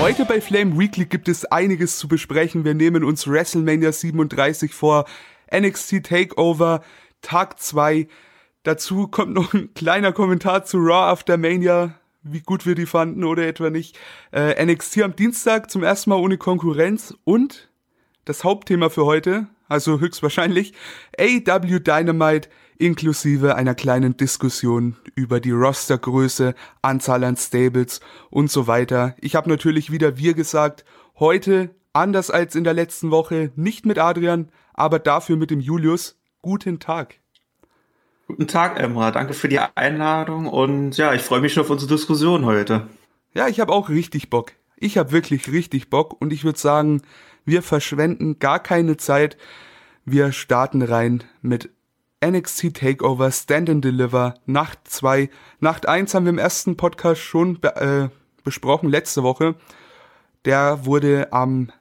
Heute bei Flame Weekly gibt es einiges zu besprechen. Wir nehmen uns WrestleMania 37 vor, NXT Takeover, Tag 2. Dazu kommt noch ein kleiner Kommentar zu Raw After Mania, wie gut wir die fanden oder etwa nicht. Äh, NXT am Dienstag zum ersten Mal ohne Konkurrenz und das Hauptthema für heute, also höchstwahrscheinlich, AW Dynamite inklusive einer kleinen Diskussion über die Rostergröße, Anzahl an Stables und so weiter. Ich habe natürlich wieder wir gesagt, heute anders als in der letzten Woche, nicht mit Adrian, aber dafür mit dem Julius. Guten Tag. Guten Tag, Emra. Danke für die Einladung und ja, ich freue mich schon auf unsere Diskussion heute. Ja, ich habe auch richtig Bock. Ich habe wirklich richtig Bock und ich würde sagen, wir verschwenden gar keine Zeit. Wir starten rein mit NXT Takeover Stand and Deliver Nacht 2. Nacht 1 haben wir im ersten Podcast schon be äh, besprochen, letzte Woche. Der wurde am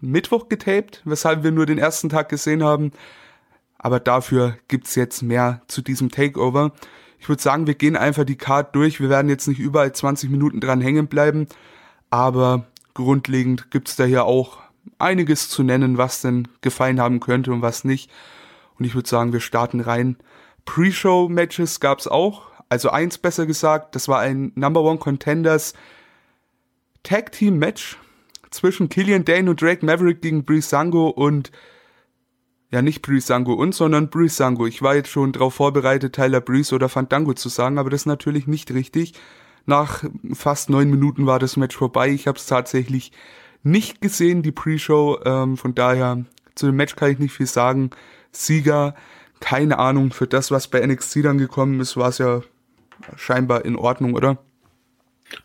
Mittwoch getaped, weshalb wir nur den ersten Tag gesehen haben. Aber dafür gibt's jetzt mehr zu diesem Takeover. Ich würde sagen, wir gehen einfach die Card durch. Wir werden jetzt nicht überall 20 Minuten dran hängen bleiben. Aber grundlegend gibt's da hier auch einiges zu nennen, was denn gefallen haben könnte und was nicht. Und ich würde sagen, wir starten rein. Pre-Show-Matches gab es auch. Also eins besser gesagt, das war ein Number One Contenders Tag Team Match zwischen Killian Dane und Drake Maverick gegen Brisango und ja nicht Brisango und, sondern Brisango. Ich war jetzt schon darauf vorbereitet, Tyler Breeze oder Fandango zu sagen, aber das ist natürlich nicht richtig. Nach fast neun Minuten war das Match vorbei. Ich habe es tatsächlich nicht gesehen, die Pre-Show. Ähm, von daher zu dem Match kann ich nicht viel sagen. Sieger, keine Ahnung, für das, was bei NXT dann gekommen ist, war es ja scheinbar in Ordnung, oder?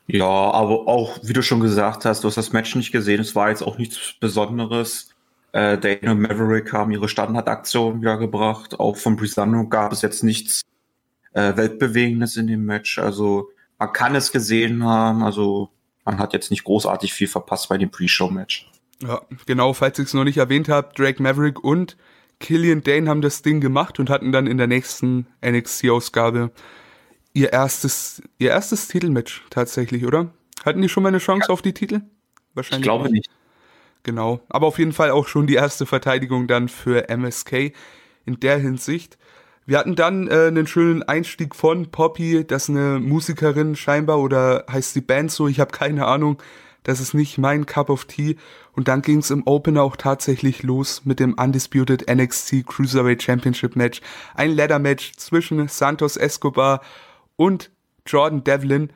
Ja, aber auch, wie du schon gesagt hast, du hast das Match nicht gesehen, es war jetzt auch nichts Besonderes. Äh, Dana und Maverick haben ihre Standardaktion wieder gebracht. Auch von Brisano gab es jetzt nichts äh, Weltbewegendes in dem Match. Also man kann es gesehen haben. Also man hat jetzt nicht großartig viel verpasst bei dem Pre-Show-Match. Ja, genau, falls ich es noch nicht erwähnt habe, Drake Maverick und Killian Dane haben das Ding gemacht und hatten dann in der nächsten NXT-Ausgabe ihr erstes, ihr erstes Titelmatch tatsächlich, oder? Hatten die schon mal eine Chance ja. auf die Titel? Wahrscheinlich. Ich glaube nicht. Genau. Aber auf jeden Fall auch schon die erste Verteidigung dann für MSK in der Hinsicht. Wir hatten dann äh, einen schönen Einstieg von Poppy, das ist eine Musikerin scheinbar oder heißt die Band so, ich habe keine Ahnung. Das ist nicht mein Cup of Tea. Und dann ging es im Opener auch tatsächlich los mit dem Undisputed NXT Cruiserweight Championship Match. Ein Ladder Match zwischen Santos Escobar und Jordan Devlin.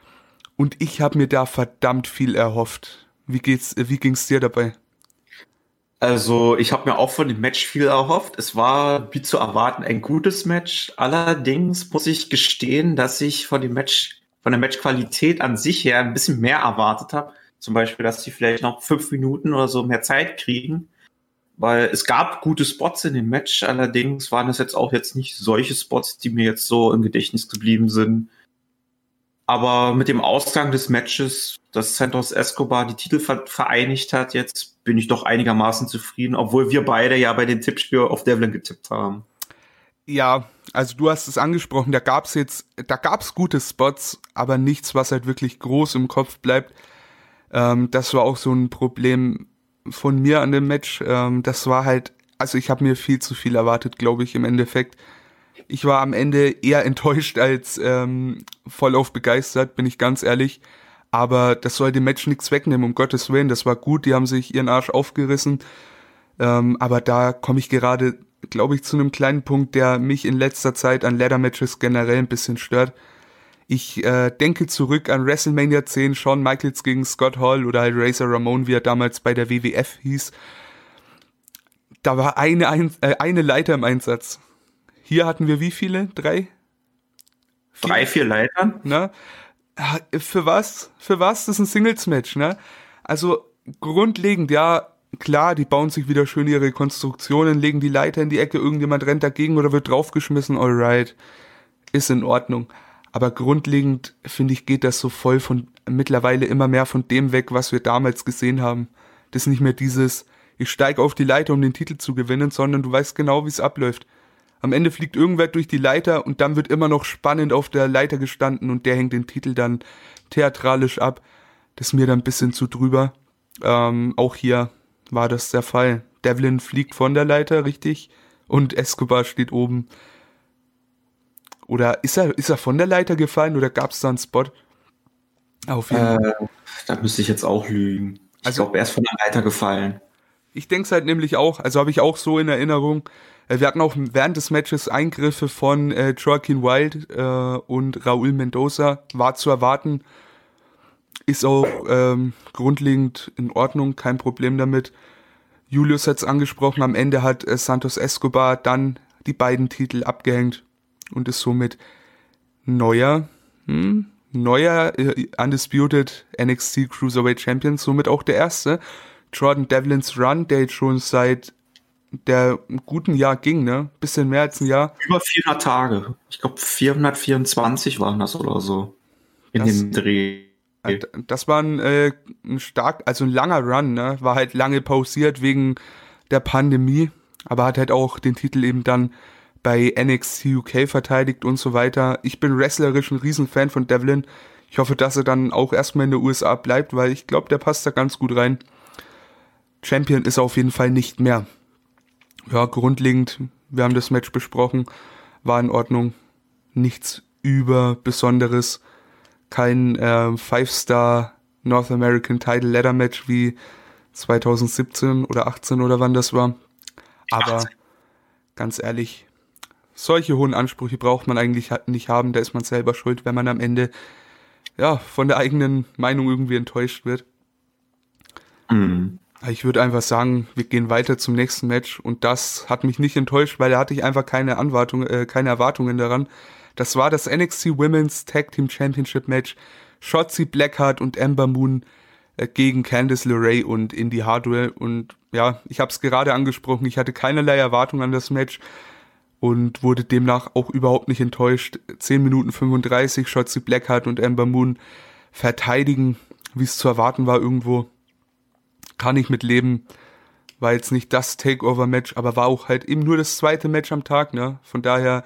Und ich habe mir da verdammt viel erhofft. Wie geht's, wie ging's dir dabei? Also, ich habe mir auch von dem Match viel erhofft. Es war, wie zu erwarten, ein gutes Match. Allerdings muss ich gestehen, dass ich von dem Match, von der Matchqualität an sich her ein bisschen mehr erwartet habe. Zum Beispiel, dass sie vielleicht noch fünf Minuten oder so mehr Zeit kriegen. Weil es gab gute Spots in dem Match, allerdings waren es jetzt auch jetzt nicht solche Spots, die mir jetzt so im Gedächtnis geblieben sind. Aber mit dem Ausgang des Matches, dass Santos Escobar die Titel vereinigt hat, jetzt bin ich doch einigermaßen zufrieden, obwohl wir beide ja bei dem Tippspiel auf Devlin getippt haben. Ja, also du hast es angesprochen, da gab's jetzt, da gab's gute Spots, aber nichts, was halt wirklich groß im Kopf bleibt. Ähm, das war auch so ein Problem von mir an dem Match. Ähm, das war halt, also ich habe mir viel zu viel erwartet, glaube ich, im Endeffekt. Ich war am Ende eher enttäuscht als ähm, vollauf begeistert, bin ich ganz ehrlich. Aber das soll dem Match nichts wegnehmen, um Gottes Willen. Das war gut, die haben sich ihren Arsch aufgerissen. Ähm, aber da komme ich gerade, glaube ich, zu einem kleinen Punkt, der mich in letzter Zeit an Ladder Matches generell ein bisschen stört. Ich äh, denke zurück an WrestleMania 10, Shawn Michaels gegen Scott Hall oder halt Razor Ramon, wie er damals bei der WWF hieß. Da war eine, ein, äh, eine Leiter im Einsatz. Hier hatten wir wie viele? Drei? Vier? Drei, vier Leitern? Ne? Für was? Für was? Das ist ein Singles-Match, ne? Also grundlegend, ja, klar, die bauen sich wieder schön ihre Konstruktionen, legen die Leiter in die Ecke, irgendjemand rennt dagegen oder wird draufgeschmissen, alright. Ist in Ordnung. Aber grundlegend, finde ich, geht das so voll von mittlerweile immer mehr von dem weg, was wir damals gesehen haben. Das ist nicht mehr dieses, ich steige auf die Leiter, um den Titel zu gewinnen, sondern du weißt genau, wie es abläuft. Am Ende fliegt irgendwer durch die Leiter und dann wird immer noch spannend auf der Leiter gestanden und der hängt den Titel dann theatralisch ab. Das ist mir dann ein bisschen zu drüber. Ähm, auch hier war das der Fall. Devlin fliegt von der Leiter, richtig? Und Escobar steht oben. Oder ist er, ist er von der Leiter gefallen oder gab es da einen Spot? Auf jeden Fall. Äh, da müsste ich jetzt auch lügen. Ich also, glaube, er ist von der Leiter gefallen. Ich denke es halt nämlich auch, also habe ich auch so in Erinnerung. Äh, wir hatten auch während des Matches Eingriffe von äh, Joaquin Wild äh, und Raúl Mendoza. War zu erwarten. Ist auch ähm, grundlegend in Ordnung, kein Problem damit. Julius hat es angesprochen, am Ende hat äh, Santos Escobar dann die beiden Titel abgehängt und ist somit neuer, hm, neuer äh, Undisputed NXT Cruiserweight Champion, somit auch der erste. Jordan Devlins Run, der jetzt schon seit der guten Jahr ging, ne? Bisschen mehr als ein Jahr. Über 400 Tage. Ich glaube 424 waren das oder so. In das, dem Dreh. Das war ein, äh, ein stark, also ein langer Run, ne? War halt lange pausiert wegen der Pandemie, aber hat halt auch den Titel eben dann bei NXT UK verteidigt und so weiter. Ich bin wrestlerisch ein Riesenfan von Devlin. Ich hoffe, dass er dann auch erstmal in den USA bleibt, weil ich glaube, der passt da ganz gut rein. Champion ist er auf jeden Fall nicht mehr. Ja, grundlegend, wir haben das Match besprochen, war in Ordnung. Nichts über Besonderes. Kein äh, Five-Star North American Title Ladder Match wie 2017 oder 18 oder wann das war. Aber ganz ehrlich, solche hohen Ansprüche braucht man eigentlich nicht haben, da ist man selber schuld, wenn man am Ende ja von der eigenen Meinung irgendwie enttäuscht wird. Mhm. Ich würde einfach sagen, wir gehen weiter zum nächsten Match und das hat mich nicht enttäuscht, weil da hatte ich einfach keine Anwartung, äh, keine Erwartungen daran. Das war das NXT Women's Tag Team Championship Match. Shotzi Blackheart und Ember Moon äh, gegen Candice LeRae und Indy Hardware und ja, ich habe es gerade angesprochen, ich hatte keinerlei Erwartung an das Match und wurde demnach auch überhaupt nicht enttäuscht. 10 Minuten 35, Shotzi Blackheart und Ember Moon verteidigen, wie es zu erwarten war irgendwo. Kann ich mit leben. War jetzt nicht das Takeover-Match, aber war auch halt eben nur das zweite Match am Tag, ne? Von daher.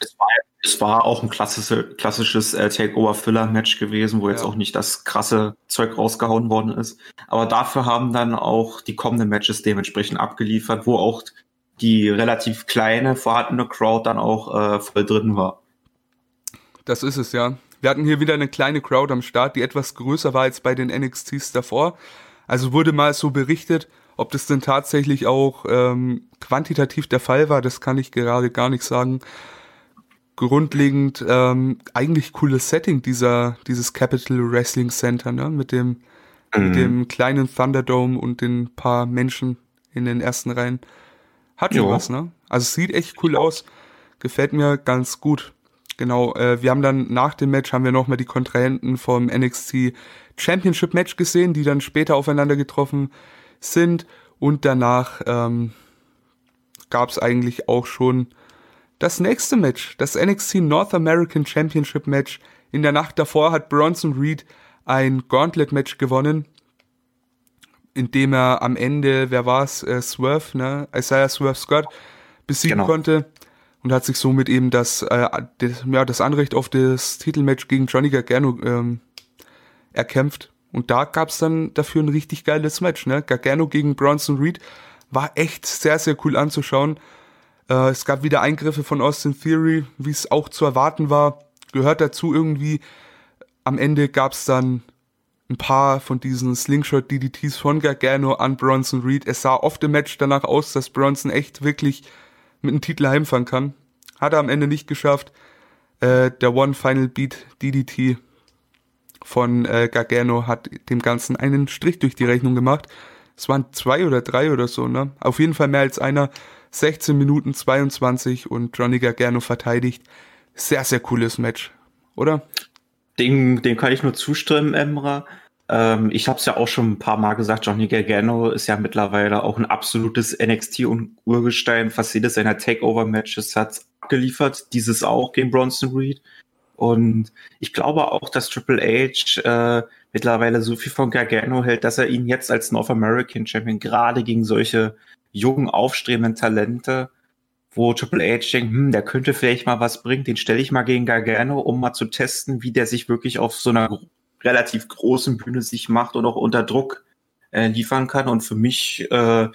Es war, es war auch ein klassische, klassisches äh, Takeover-Filler-Match gewesen, wo ja. jetzt auch nicht das krasse Zeug rausgehauen worden ist. Aber dafür haben dann auch die kommenden Matches dementsprechend abgeliefert, wo auch die relativ kleine vorhandene Crowd dann auch äh, voll drin war. Das ist es, ja. Wir hatten hier wieder eine kleine Crowd am Start, die etwas größer war als bei den NXTs davor. Also wurde mal so berichtet, ob das denn tatsächlich auch ähm, quantitativ der Fall war, das kann ich gerade gar nicht sagen. Grundlegend ähm, eigentlich cooles Setting dieser dieses Capital Wrestling Center, ne, mit dem mhm. mit dem kleinen Thunderdome und den paar Menschen in den ersten Reihen. Hat schon was, ne? Also es sieht echt cool aus. Gefällt mir ganz gut. Genau, äh, wir haben dann nach dem Match haben wir nochmal die Kontrahenten vom NXT Championship Match gesehen, die dann später aufeinander getroffen sind. Und danach ähm, gab es eigentlich auch schon das nächste Match, das NXT North American Championship Match. In der Nacht davor hat Bronson Reed ein Gauntlet Match gewonnen indem er am Ende, wer war's, äh, Swerve, ne, Isaiah Swerve Scott besiegen genau. konnte und hat sich somit eben das, äh, das, ja, das Anrecht auf das Titelmatch gegen Johnny Gargano ähm, erkämpft. Und da gab's dann dafür ein richtig geiles Match, ne? Gargano gegen Bronson Reed war echt sehr, sehr cool anzuschauen. Äh, es gab wieder Eingriffe von Austin Theory, wie es auch zu erwarten war. Gehört dazu irgendwie. Am Ende gab's dann ein paar von diesen Slingshot-DDTs von Gargano an Bronson Reed. Es sah oft im Match danach aus, dass Bronson echt wirklich mit einem Titel heimfahren kann. Hat er am Ende nicht geschafft. Äh, der One Final Beat DDT von äh, Gargano hat dem Ganzen einen Strich durch die Rechnung gemacht. Es waren zwei oder drei oder so, ne? Auf jeden Fall mehr als einer. 16 Minuten 22 und Johnny Gargano verteidigt. Sehr, sehr cooles Match, oder? Dem, dem kann ich nur zustimmen, Emra. Ähm, ich habe es ja auch schon ein paar Mal gesagt, Johnny Gargano ist ja mittlerweile auch ein absolutes NXT-Urgestein. Fast jedes seiner Takeover-Matches hat abgeliefert. Dieses auch gegen Bronson Reed. Und ich glaube auch, dass Triple H äh, mittlerweile so viel von Gargano hält, dass er ihn jetzt als North American Champion gerade gegen solche jungen, aufstrebenden Talente wo Triple H denkt, hm, der könnte vielleicht mal was bringen, den stelle ich mal gegen Gargano, um mal zu testen, wie der sich wirklich auf so einer relativ großen Bühne sich macht und auch unter Druck äh, liefern kann. Und für mich äh,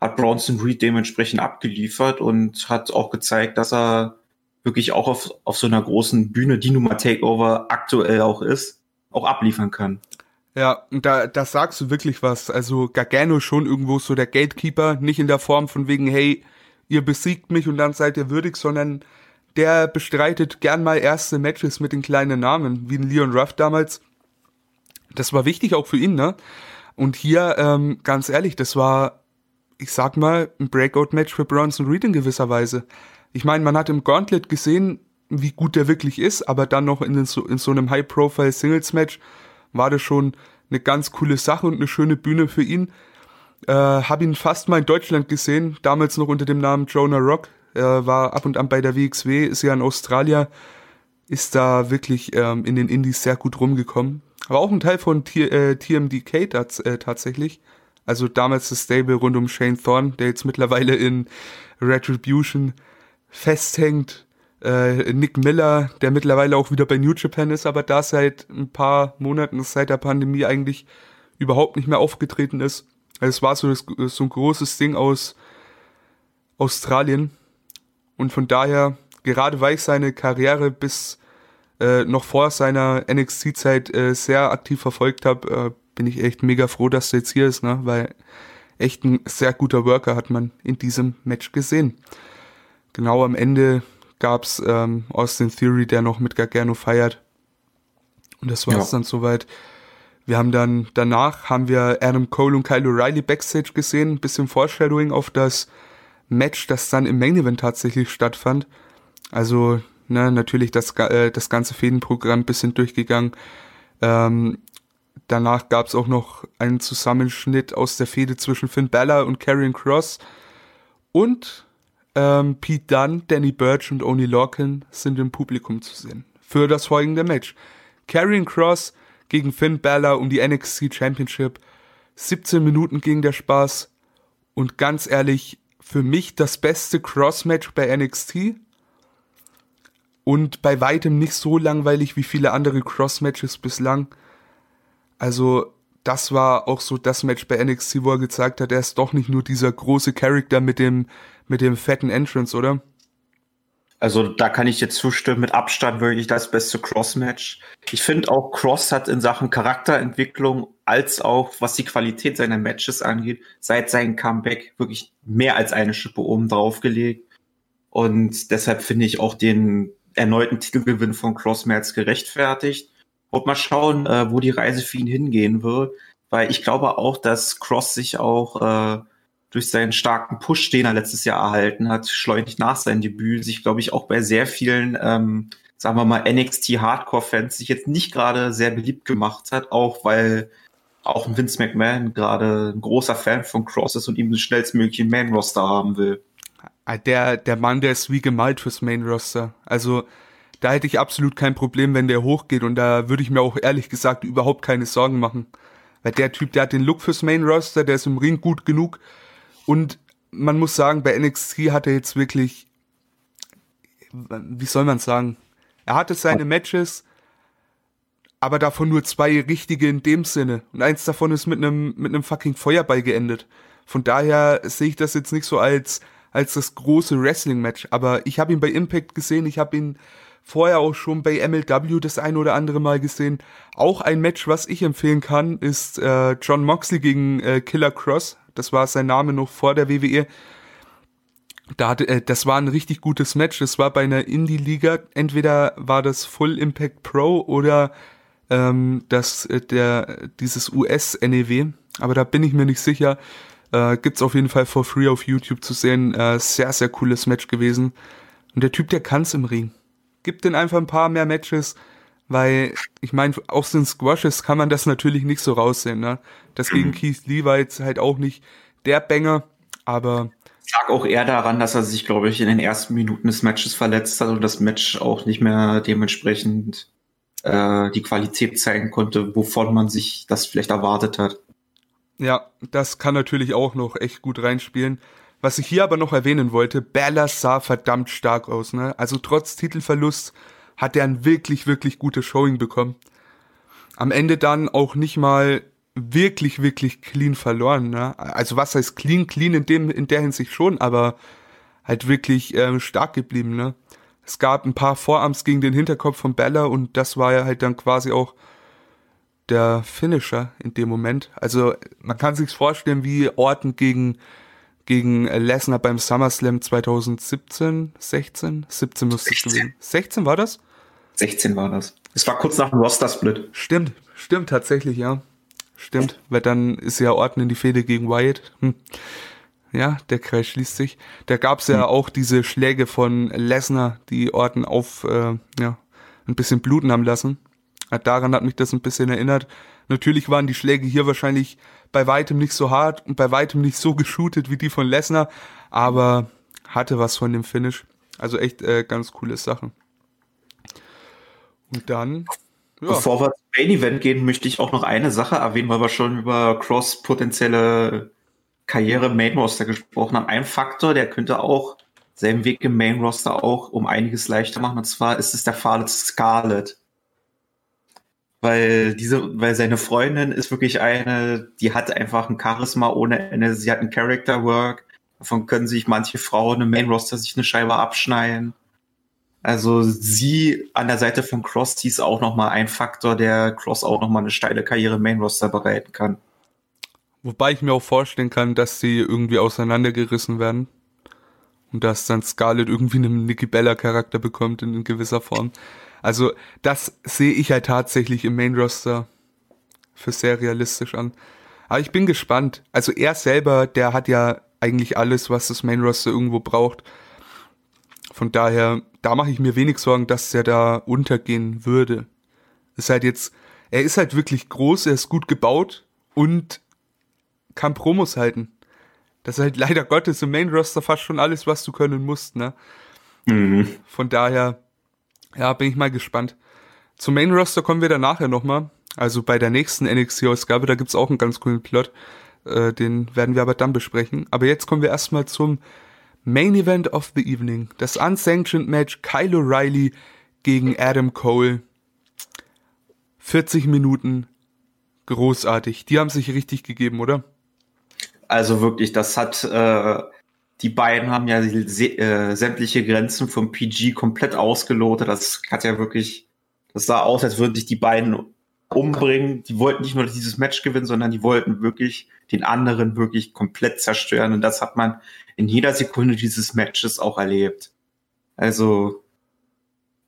hat Bronson Reed dementsprechend abgeliefert und hat auch gezeigt, dass er wirklich auch auf, auf so einer großen Bühne, die Nummer Takeover aktuell auch ist, auch abliefern kann. Ja, und da, da sagst du wirklich was. Also Gargano schon irgendwo so der Gatekeeper, nicht in der Form von wegen, hey, ihr besiegt mich und dann seid ihr würdig, sondern der bestreitet gern mal erste Matches mit den kleinen Namen, wie ein Leon Ruff damals. Das war wichtig auch für ihn, ne? Und hier, ähm, ganz ehrlich, das war, ich sag mal, ein Breakout-Match für Bronson Reed in gewisser Weise. Ich meine, man hat im Gauntlet gesehen, wie gut der wirklich ist, aber dann noch in, so, in so einem High-Profile-Singles-Match war das schon eine ganz coole Sache und eine schöne Bühne für ihn. Äh, hab ihn fast mal in Deutschland gesehen, damals noch unter dem Namen Jonah Rock. Er war ab und an bei der WXW, ist ja in Australien, ist da wirklich ähm, in den Indies sehr gut rumgekommen. Aber auch ein Teil von T äh, TMDK tats äh, tatsächlich. Also damals das Stable rund um Shane Thorne, der jetzt mittlerweile in Retribution festhängt. Äh, Nick Miller, der mittlerweile auch wieder bei New Japan ist, aber da seit ein paar Monaten, seit der Pandemie eigentlich überhaupt nicht mehr aufgetreten ist. Also es war so, so ein großes Ding aus Australien. Und von daher, gerade weil ich seine Karriere bis äh, noch vor seiner NXT-Zeit äh, sehr aktiv verfolgt habe, äh, bin ich echt mega froh, dass er jetzt hier ist, ne? weil echt ein sehr guter Worker hat man in diesem Match gesehen genau am Ende gab's ähm, Austin Theory, der noch mit Gargano feiert. Und das war's ja. dann soweit. Wir haben dann, danach haben wir Adam Cole und Kyle O'Reilly Backstage gesehen, ein bisschen Foreshadowing auf das Match, das dann im Main Event tatsächlich stattfand. Also, ne, natürlich das, äh, das ganze Fädenprogramm bisschen durchgegangen. Ähm, danach gab's auch noch einen Zusammenschnitt aus der Fehde zwischen Finn Balor und Karrion Cross. Und ähm, Pete Dunne, Danny Burch und Oni Lorcan sind im Publikum zu sehen. Für das folgende Match. Karrion Cross gegen Finn Balor um die NXT Championship. 17 Minuten ging der Spaß. Und ganz ehrlich, für mich das beste Cross-Match bei NXT. Und bei weitem nicht so langweilig wie viele andere Cross-Matches bislang. Also, das war auch so das Match bei NXT, wo er gezeigt hat, er ist doch nicht nur dieser große Charakter mit dem mit dem fetten Entrance, oder? Also da kann ich jetzt zustimmen, mit Abstand wirklich das beste Cross-Match. Ich finde auch, Cross hat in Sachen Charakterentwicklung als auch was die Qualität seiner Matches angeht, seit seinem Comeback wirklich mehr als eine Schippe oben drauf gelegt. Und deshalb finde ich auch den erneuten Titelgewinn von Cross mehr gerechtfertigt. Und mal schauen, äh, wo die Reise für ihn hingehen wird. Weil ich glaube auch, dass Cross sich auch äh, durch seinen starken Push, den er letztes Jahr erhalten hat, schleunig nach seinem Debüt, sich, glaube ich, auch bei sehr vielen, ähm, sagen wir mal, NXT Hardcore-Fans sich jetzt nicht gerade sehr beliebt gemacht hat, auch weil auch Vince McMahon gerade ein großer Fan von Cross ist und ihm den schnellstmöglichen Main-Roster haben will. Ah, der, der Mann, der ist wie gemalt fürs Main-Roster. Also, da hätte ich absolut kein Problem, wenn der hochgeht und da würde ich mir auch ehrlich gesagt überhaupt keine Sorgen machen. Weil der Typ, der hat den Look fürs Main-Roster, der ist im Ring gut genug, und man muss sagen, bei NXT hat er jetzt wirklich, wie soll man sagen, er hatte seine Matches, aber davon nur zwei richtige in dem Sinne. Und eins davon ist mit einem mit einem fucking Feuerball geendet. Von daher sehe ich das jetzt nicht so als als das große Wrestling-Match. Aber ich habe ihn bei Impact gesehen, ich habe ihn vorher auch schon bei MLW das ein oder andere Mal gesehen. Auch ein Match, was ich empfehlen kann, ist äh, John Moxley gegen äh, Killer Cross. Das war sein Name noch vor der WWE. Da hatte, äh, das war ein richtig gutes Match. Das war bei einer Indie-Liga. Entweder war das Full Impact Pro oder ähm, das, äh, der, dieses US-NEW. Aber da bin ich mir nicht sicher. Äh, gibt's auf jeden Fall for free auf YouTube zu sehen. Äh, sehr, sehr cooles Match gewesen. Und der Typ, der kann's im Ring. Gibt den einfach ein paar mehr Matches, weil ich meine, aus den Squashes kann man das natürlich nicht so raussehen. Ne? Das gegen Keith Lee war jetzt halt auch nicht der Banger, aber lag auch eher daran, dass er sich, glaube ich, in den ersten Minuten des Matches verletzt hat und das Match auch nicht mehr dementsprechend äh, die Qualität zeigen konnte, wovon man sich das vielleicht erwartet hat. Ja, das kann natürlich auch noch echt gut reinspielen. Was ich hier aber noch erwähnen wollte, Bella sah verdammt stark aus, ne? Also trotz Titelverlust hat er ein wirklich, wirklich gutes Showing bekommen. Am Ende dann auch nicht mal wirklich, wirklich clean verloren. Ne? Also was heißt clean? Clean in dem, in der Hinsicht schon, aber halt wirklich ähm, stark geblieben. Ne? Es gab ein paar Vorarms gegen den Hinterkopf von Bella und das war ja halt dann quasi auch der Finisher in dem Moment. Also man kann sich vorstellen, wie Orton gegen gegen Lesnar beim SummerSlam 2017, 16, 17 müsste es gewesen. 16 war das? 16 war das. Es war kurz nach dem Roster-Split. Stimmt, stimmt tatsächlich, ja. Stimmt, weil dann ist ja Orton in die Fehde gegen Wyatt. Hm. Ja, der Kreis schließt sich. Da gab's ja hm. auch diese Schläge von Lesnar, die Orton auf äh, ja, ein bisschen bluten haben lassen. Daran hat mich das ein bisschen erinnert. Natürlich waren die Schläge hier wahrscheinlich bei weitem nicht so hart und bei weitem nicht so geshootet wie die von Lesnar, aber hatte was von dem Finish. Also echt äh, ganz coole Sache. Und dann. Ja. Bevor wir zum Main Event gehen, möchte ich auch noch eine Sache erwähnen, weil wir schon über Cross potenzielle Karriere Main Roster gesprochen haben. Ein Faktor, der könnte auch selben Weg im Main Roster auch um einiges leichter machen. Und zwar ist es der Fall Scarlett weil diese, weil seine Freundin ist wirklich eine, die hat einfach ein Charisma ohne Ende, sie hat ein Character Work, davon können sich manche Frauen im Main Roster sich eine Scheibe abschneiden. Also sie an der Seite von Cross, die ist auch nochmal ein Faktor, der Cross auch nochmal eine steile Karriere im Main Roster bereiten kann. Wobei ich mir auch vorstellen kann, dass sie irgendwie auseinandergerissen werden. Und dass dann Scarlett irgendwie einen Nikki Bella Charakter bekommt in, gewisser Form. Also das sehe ich halt tatsächlich im Main Roster für sehr realistisch an. Aber ich bin gespannt. Also er selber, der hat ja eigentlich alles, was das Main Roster irgendwo braucht. Von daher, da mache ich mir wenig Sorgen, dass er da untergehen würde. Ist halt jetzt, er ist halt wirklich groß, er ist gut gebaut und kann Promos halten. Das ist halt leider Gottes im Main Roster fast schon alles, was du können musst, ne? Mhm. Von daher, ja, bin ich mal gespannt. Zum Main Roster kommen wir dann nachher nochmal. Also bei der nächsten NXT-Ausgabe, da gibt's auch einen ganz coolen Plot. Äh, den werden wir aber dann besprechen. Aber jetzt kommen wir erstmal zum Main Event of the Evening. Das Unsanctioned Match Kyle O'Reilly gegen Adam Cole. 40 Minuten. Großartig. Die haben sich richtig gegeben, oder? Also wirklich, das hat äh, die beiden haben ja die, äh, sämtliche Grenzen vom PG komplett ausgelotet. Das hat ja wirklich, das sah aus, als würden sich die beiden umbringen. Die wollten nicht nur dieses Match gewinnen, sondern die wollten wirklich den anderen wirklich komplett zerstören. Und das hat man in jeder Sekunde dieses Matches auch erlebt. Also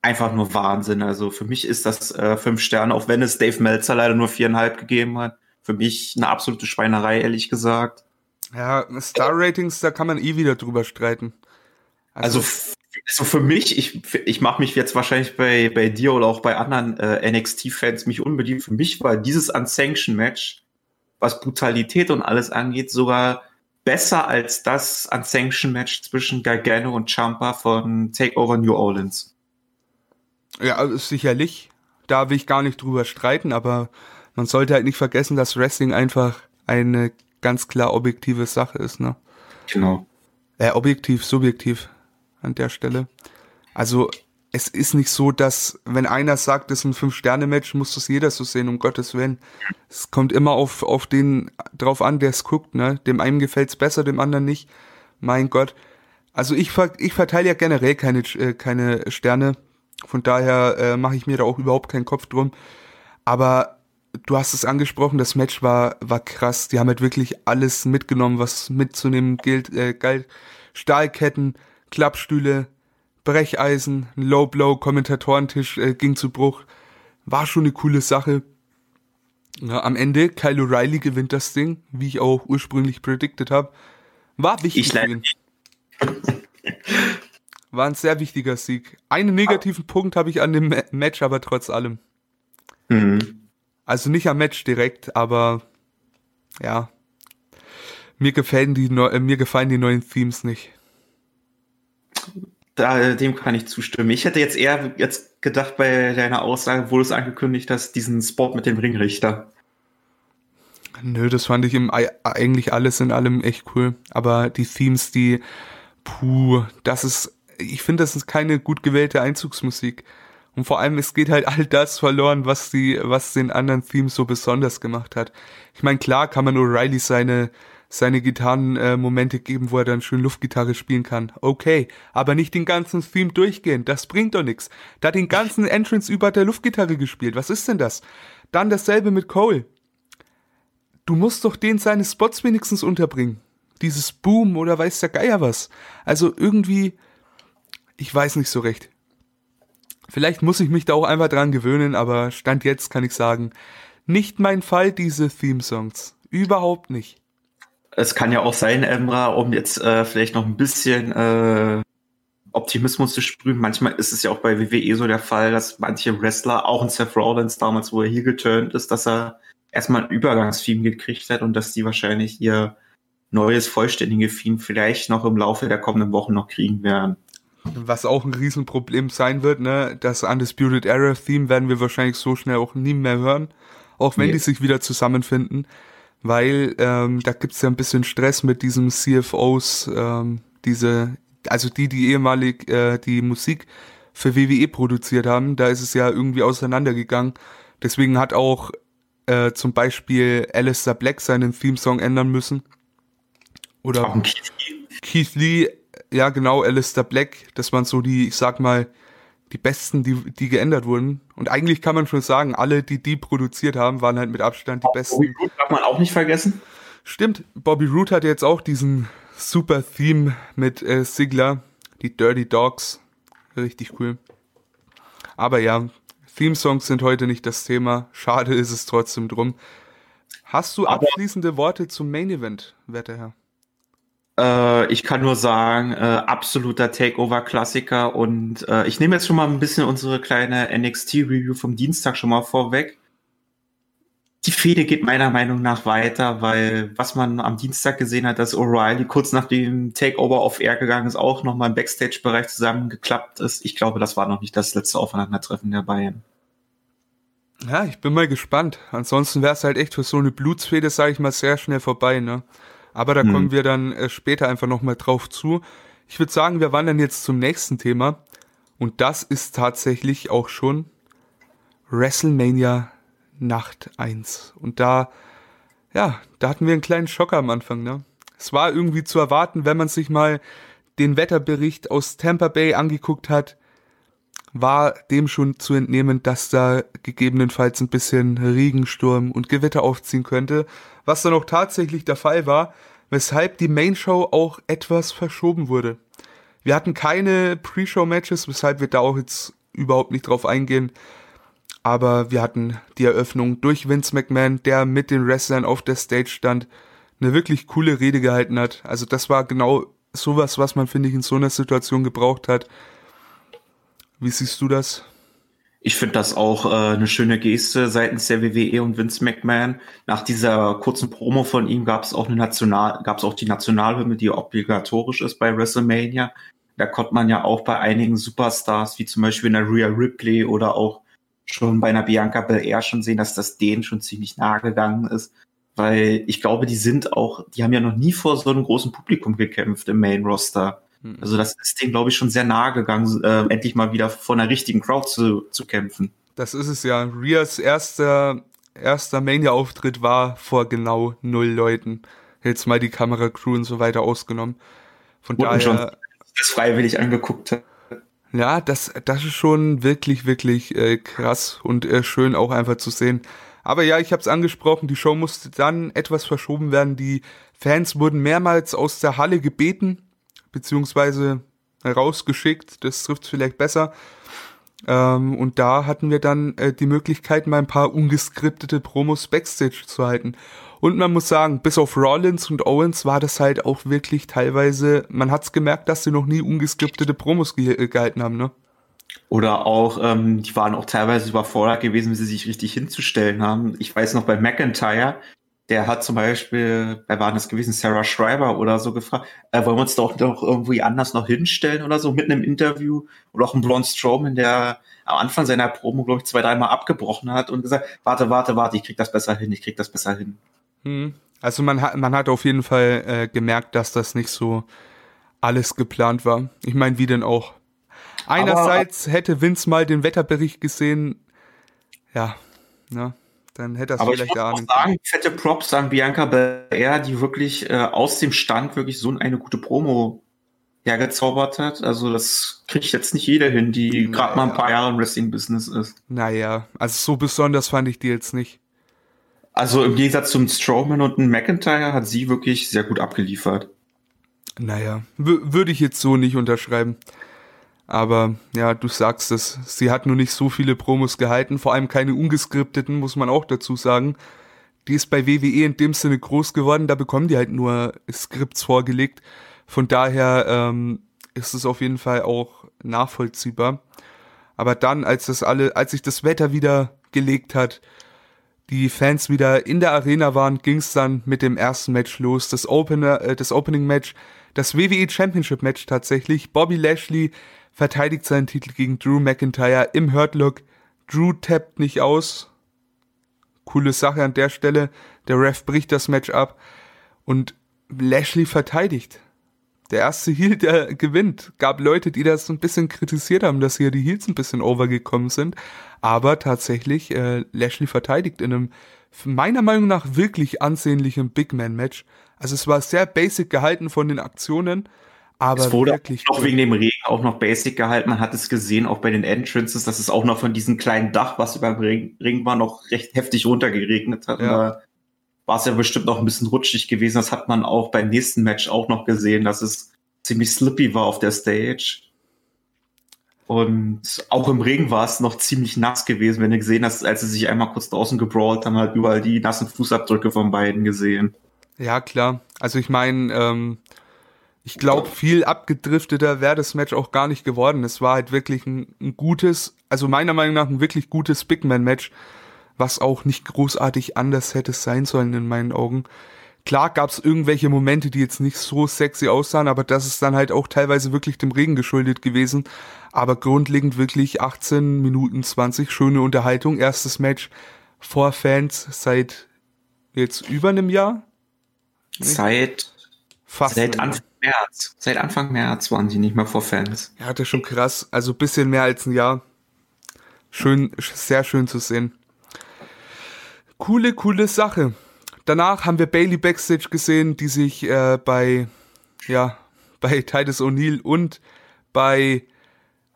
einfach nur Wahnsinn. Also für mich ist das äh, fünf Sterne, auch wenn es Dave Meltzer leider nur viereinhalb gegeben hat. Für mich eine absolute Schweinerei, ehrlich gesagt. Ja, Star-Ratings, da kann man eh wieder drüber streiten. Also, also, also für mich, ich, ich mache mich jetzt wahrscheinlich bei, bei dir oder auch bei anderen äh, NXT-Fans mich unbedingt. Für mich war dieses Unsanctioned-Match, was Brutalität und alles angeht, sogar besser als das Unsanctioned-Match zwischen Gargano und Champa von Takeover New Orleans. Ja, also sicherlich. Da will ich gar nicht drüber streiten, aber man sollte halt nicht vergessen, dass Wrestling einfach eine ganz klar objektive Sache ist, ne? Genau. Äh, objektiv, subjektiv an der Stelle. Also es ist nicht so, dass wenn einer sagt, es ist ein Fünf-Sterne-Match, muss das jeder so sehen, um Gottes Willen. Es kommt immer auf, auf den drauf an, der es guckt, ne? Dem einen gefällt's besser, dem anderen nicht. Mein Gott. Also ich, ich verteile ja generell keine, äh, keine Sterne. Von daher äh, mache ich mir da auch überhaupt keinen Kopf drum. Aber du hast es angesprochen, das Match war, war krass. Die haben halt wirklich alles mitgenommen, was mitzunehmen gilt. Äh, geil. Stahlketten, Klappstühle, Brecheisen, Low Blow, Kommentatorentisch äh, ging zu Bruch. War schon eine coole Sache. Ja, am Ende, Kyle O'Reilly gewinnt das Ding, wie ich auch ursprünglich predicted habe. War wichtig ich ihn. War ein sehr wichtiger Sieg. Einen negativen Punkt habe ich an dem Match, aber trotz allem. Mhm. Also nicht am Match direkt, aber ja. Mir gefallen die, äh, mir gefallen die neuen Themes nicht. Da, dem kann ich zustimmen. Ich hätte jetzt eher jetzt gedacht bei deiner Aussage, du es angekündigt hast, diesen Spot mit dem Ringrichter. Nö, das fand ich im, eigentlich alles in allem echt cool. Aber die Themes, die, puh, das ist, ich finde, das ist keine gut gewählte Einzugsmusik. Und vor allem, es geht halt all das verloren, was die, was den anderen Themes so besonders gemacht hat. Ich meine, klar kann man O'Reilly seine, seine Gitarrenmomente äh, geben, wo er dann schön Luftgitarre spielen kann. Okay, aber nicht den ganzen Theme durchgehen. Das bringt doch nichts. Da den ganzen Entrance über der Luftgitarre gespielt. Was ist denn das? Dann dasselbe mit Cole. Du musst doch den seine Spots wenigstens unterbringen. Dieses Boom oder weiß der Geier was. Also irgendwie, ich weiß nicht so recht. Vielleicht muss ich mich da auch einfach dran gewöhnen, aber Stand jetzt kann ich sagen, nicht mein Fall, diese Theme-Songs. Überhaupt nicht. Es kann ja auch sein, Emra, um jetzt äh, vielleicht noch ein bisschen äh, Optimismus zu sprühen. Manchmal ist es ja auch bei WWE so der Fall, dass manche Wrestler, auch in Seth Rollins damals, wo er hier geturnt ist, dass er erstmal ein Übergangstheme gekriegt hat und dass die wahrscheinlich ihr neues vollständige Theme vielleicht noch im Laufe der kommenden Wochen noch kriegen werden. Was auch ein Riesenproblem sein wird, ne? Das Undisputed Era Theme werden wir wahrscheinlich so schnell auch nie mehr hören. Auch wenn nee. die sich wieder zusammenfinden. Weil ähm, da gibt's ja ein bisschen Stress mit diesem CFOs, ähm, diese, also die, die ehemalig äh, die Musik für WWE produziert haben, da ist es ja irgendwie auseinandergegangen. Deswegen hat auch äh, zum Beispiel Alistair Black seinen Theme-Song ändern müssen. Oder Keith Lee. Keith Lee ja, genau, Alistair Black, das waren so die, ich sag mal, die besten, die, die geändert wurden. Und eigentlich kann man schon sagen, alle, die die produziert haben, waren halt mit Abstand die auch besten. Bobby Root darf man auch nicht vergessen. Stimmt, Bobby Root hat jetzt auch diesen super Theme mit äh, Sigler, die Dirty Dogs. Richtig cool. Aber ja, Theme-Songs sind heute nicht das Thema. Schade ist es trotzdem drum. Hast du Aber abschließende Worte zum Main Event, werter Herr? Äh, ich kann nur sagen, äh, absoluter Takeover-Klassiker und äh, ich nehme jetzt schon mal ein bisschen unsere kleine NXT-Review vom Dienstag schon mal vorweg. Die Fehde geht meiner Meinung nach weiter, weil was man am Dienstag gesehen hat, dass O'Reilly kurz nach dem Takeover auf Air gegangen ist, auch nochmal im Backstage-Bereich zusammengeklappt ist. Ich glaube, das war noch nicht das letzte Aufeinandertreffen der beiden. Ja, ich bin mal gespannt. Ansonsten wäre es halt echt für so eine Blutsfehde, sage ich mal, sehr schnell vorbei, ne? Aber da hm. kommen wir dann äh, später einfach nochmal drauf zu. Ich würde sagen, wir wandern jetzt zum nächsten Thema. Und das ist tatsächlich auch schon WrestleMania Nacht 1. Und da, ja, da hatten wir einen kleinen Schocker am Anfang, ne? Es war irgendwie zu erwarten, wenn man sich mal den Wetterbericht aus Tampa Bay angeguckt hat, war dem schon zu entnehmen, dass da gegebenenfalls ein bisschen Regensturm und Gewitter aufziehen könnte was dann auch tatsächlich der Fall war, weshalb die Main Show auch etwas verschoben wurde. Wir hatten keine Pre-Show-Matches, weshalb wir da auch jetzt überhaupt nicht drauf eingehen. Aber wir hatten die Eröffnung durch Vince McMahon, der mit den Wrestlern auf der Stage stand, eine wirklich coole Rede gehalten hat. Also das war genau sowas, was man, finde ich, in so einer Situation gebraucht hat. Wie siehst du das? Ich finde das auch äh, eine schöne Geste seitens der WWE und Vince McMahon. Nach dieser kurzen Promo von ihm gab es auch eine National, gab es auch die Nationalhymne, die obligatorisch ist bei WrestleMania. Da konnte man ja auch bei einigen Superstars, wie zum Beispiel in der Rhea Ripley oder auch schon bei einer Bianca Belair schon sehen, dass das denen schon ziemlich nahe gegangen ist. Weil ich glaube, die sind auch, die haben ja noch nie vor so einem großen Publikum gekämpft im Main Roster. Hm. Also das ist denen, glaube ich, schon sehr nahe gegangen, äh, endlich mal wieder vor einer richtigen Crowd zu, zu kämpfen. Das ist es ja. Rias erster, erster Mania-Auftritt war vor genau null Leuten. Jetzt mal die Kameracrew und so weiter ausgenommen. Von und daher. Schon das freiwillig angeguckt hat. Ja, das, das ist schon wirklich, wirklich äh, krass und äh, schön auch einfach zu sehen. Aber ja, ich habe es angesprochen, die Show musste dann etwas verschoben werden. Die Fans wurden mehrmals aus der Halle gebeten, beziehungsweise rausgeschickt, das trifft vielleicht besser. Ähm, und da hatten wir dann äh, die Möglichkeit, mal ein paar ungeskriptete Promos backstage zu halten. Und man muss sagen, bis auf Rollins und Owens war das halt auch wirklich teilweise, man hat's gemerkt, dass sie noch nie ungeskriptete Promos ge äh, gehalten haben, ne? Oder auch, ähm, die waren auch teilweise überfordert gewesen, wie sie sich richtig hinzustellen haben. Ich weiß noch bei McIntyre, der hat zum Beispiel, wer war das gewesen, Sarah Schreiber oder so gefragt, äh, wollen wir uns doch noch irgendwie anders noch hinstellen oder so, mitten im Interview. Oder auch ein Blond Strowman, der am Anfang seiner Promo, glaube ich, zwei, dreimal abgebrochen hat und gesagt, warte, warte, warte, ich krieg das besser hin, ich krieg das besser hin. Hm. Also man hat, man hat auf jeden Fall äh, gemerkt, dass das nicht so alles geplant war. Ich meine, wie denn auch. Einerseits aber, hätte Vince mal den Wetterbericht gesehen, ja, ne, dann hätte er es vielleicht da auch sagen, fette Props an Bianca Belair, die wirklich äh, aus dem Stand wirklich so eine gute Promo hergezaubert hat. Also das kriegt jetzt nicht jeder hin, die naja. gerade mal ein paar Jahre im Wrestling-Business ist. Naja, also so besonders fand ich die jetzt nicht. Also im Gegensatz zum Strowman und McIntyre hat sie wirklich sehr gut abgeliefert. Naja, würde ich jetzt so nicht unterschreiben. Aber ja, du sagst es, sie hat nur nicht so viele Promos gehalten, vor allem keine ungeskripteten, muss man auch dazu sagen. Die ist bei WWE in dem Sinne groß geworden, da bekommen die halt nur Skripts vorgelegt. Von daher ähm, ist es auf jeden Fall auch nachvollziehbar. Aber dann, als das alle, als sich das Wetter wieder gelegt hat, die Fans wieder in der Arena waren, ging es dann mit dem ersten Match los. Das Opener, äh, das Opening Match, das WWE Championship Match tatsächlich. Bobby Lashley verteidigt seinen Titel gegen Drew McIntyre im Hurtlock. Drew tappt nicht aus. Coole Sache an der Stelle. Der Ref bricht das Match ab und Lashley verteidigt der erste Heal, der gewinnt. Gab Leute, die das ein bisschen kritisiert haben, dass hier die Heals ein bisschen overgekommen sind. Aber tatsächlich, äh, Lashley verteidigt in einem meiner Meinung nach wirklich ansehnlichen Big Man Match. Also es war sehr basic gehalten von den Aktionen, aber es wurde wirklich auch wegen dem Regen auch noch basic gehalten. Man hat es gesehen, auch bei den Entrances, dass es auch noch von diesem kleinen Dach, was über dem Ring war, noch recht heftig runtergeregnet hat. Ja war es ja bestimmt noch ein bisschen rutschig gewesen. Das hat man auch beim nächsten Match auch noch gesehen, dass es ziemlich slippy war auf der Stage. Und auch im Regen war es noch ziemlich nass gewesen, wenn du gesehen hast, als sie sich einmal kurz draußen gebrawlt haben, halt überall die nassen Fußabdrücke von beiden gesehen. Ja, klar. Also ich meine, ähm, ich glaube, viel abgedrifteter wäre das Match auch gar nicht geworden. Es war halt wirklich ein, ein gutes, also meiner Meinung nach ein wirklich gutes Big Man-Match was auch nicht großartig anders hätte sein sollen in meinen Augen. Klar gab es irgendwelche Momente, die jetzt nicht so sexy aussahen, aber das ist dann halt auch teilweise wirklich dem Regen geschuldet gewesen. Aber grundlegend wirklich 18 Minuten 20 schöne Unterhaltung. Erstes Match vor Fans seit jetzt über einem Jahr? Seit fast seit Anfang März. Seit Anfang März waren sie nicht mehr vor Fans. Ja, ist schon krass. Also bisschen mehr als ein Jahr. Schön, sehr schön zu sehen. Coole, coole Sache. Danach haben wir Bailey Backstage gesehen, die sich äh, bei, ja, bei Titus O'Neill und bei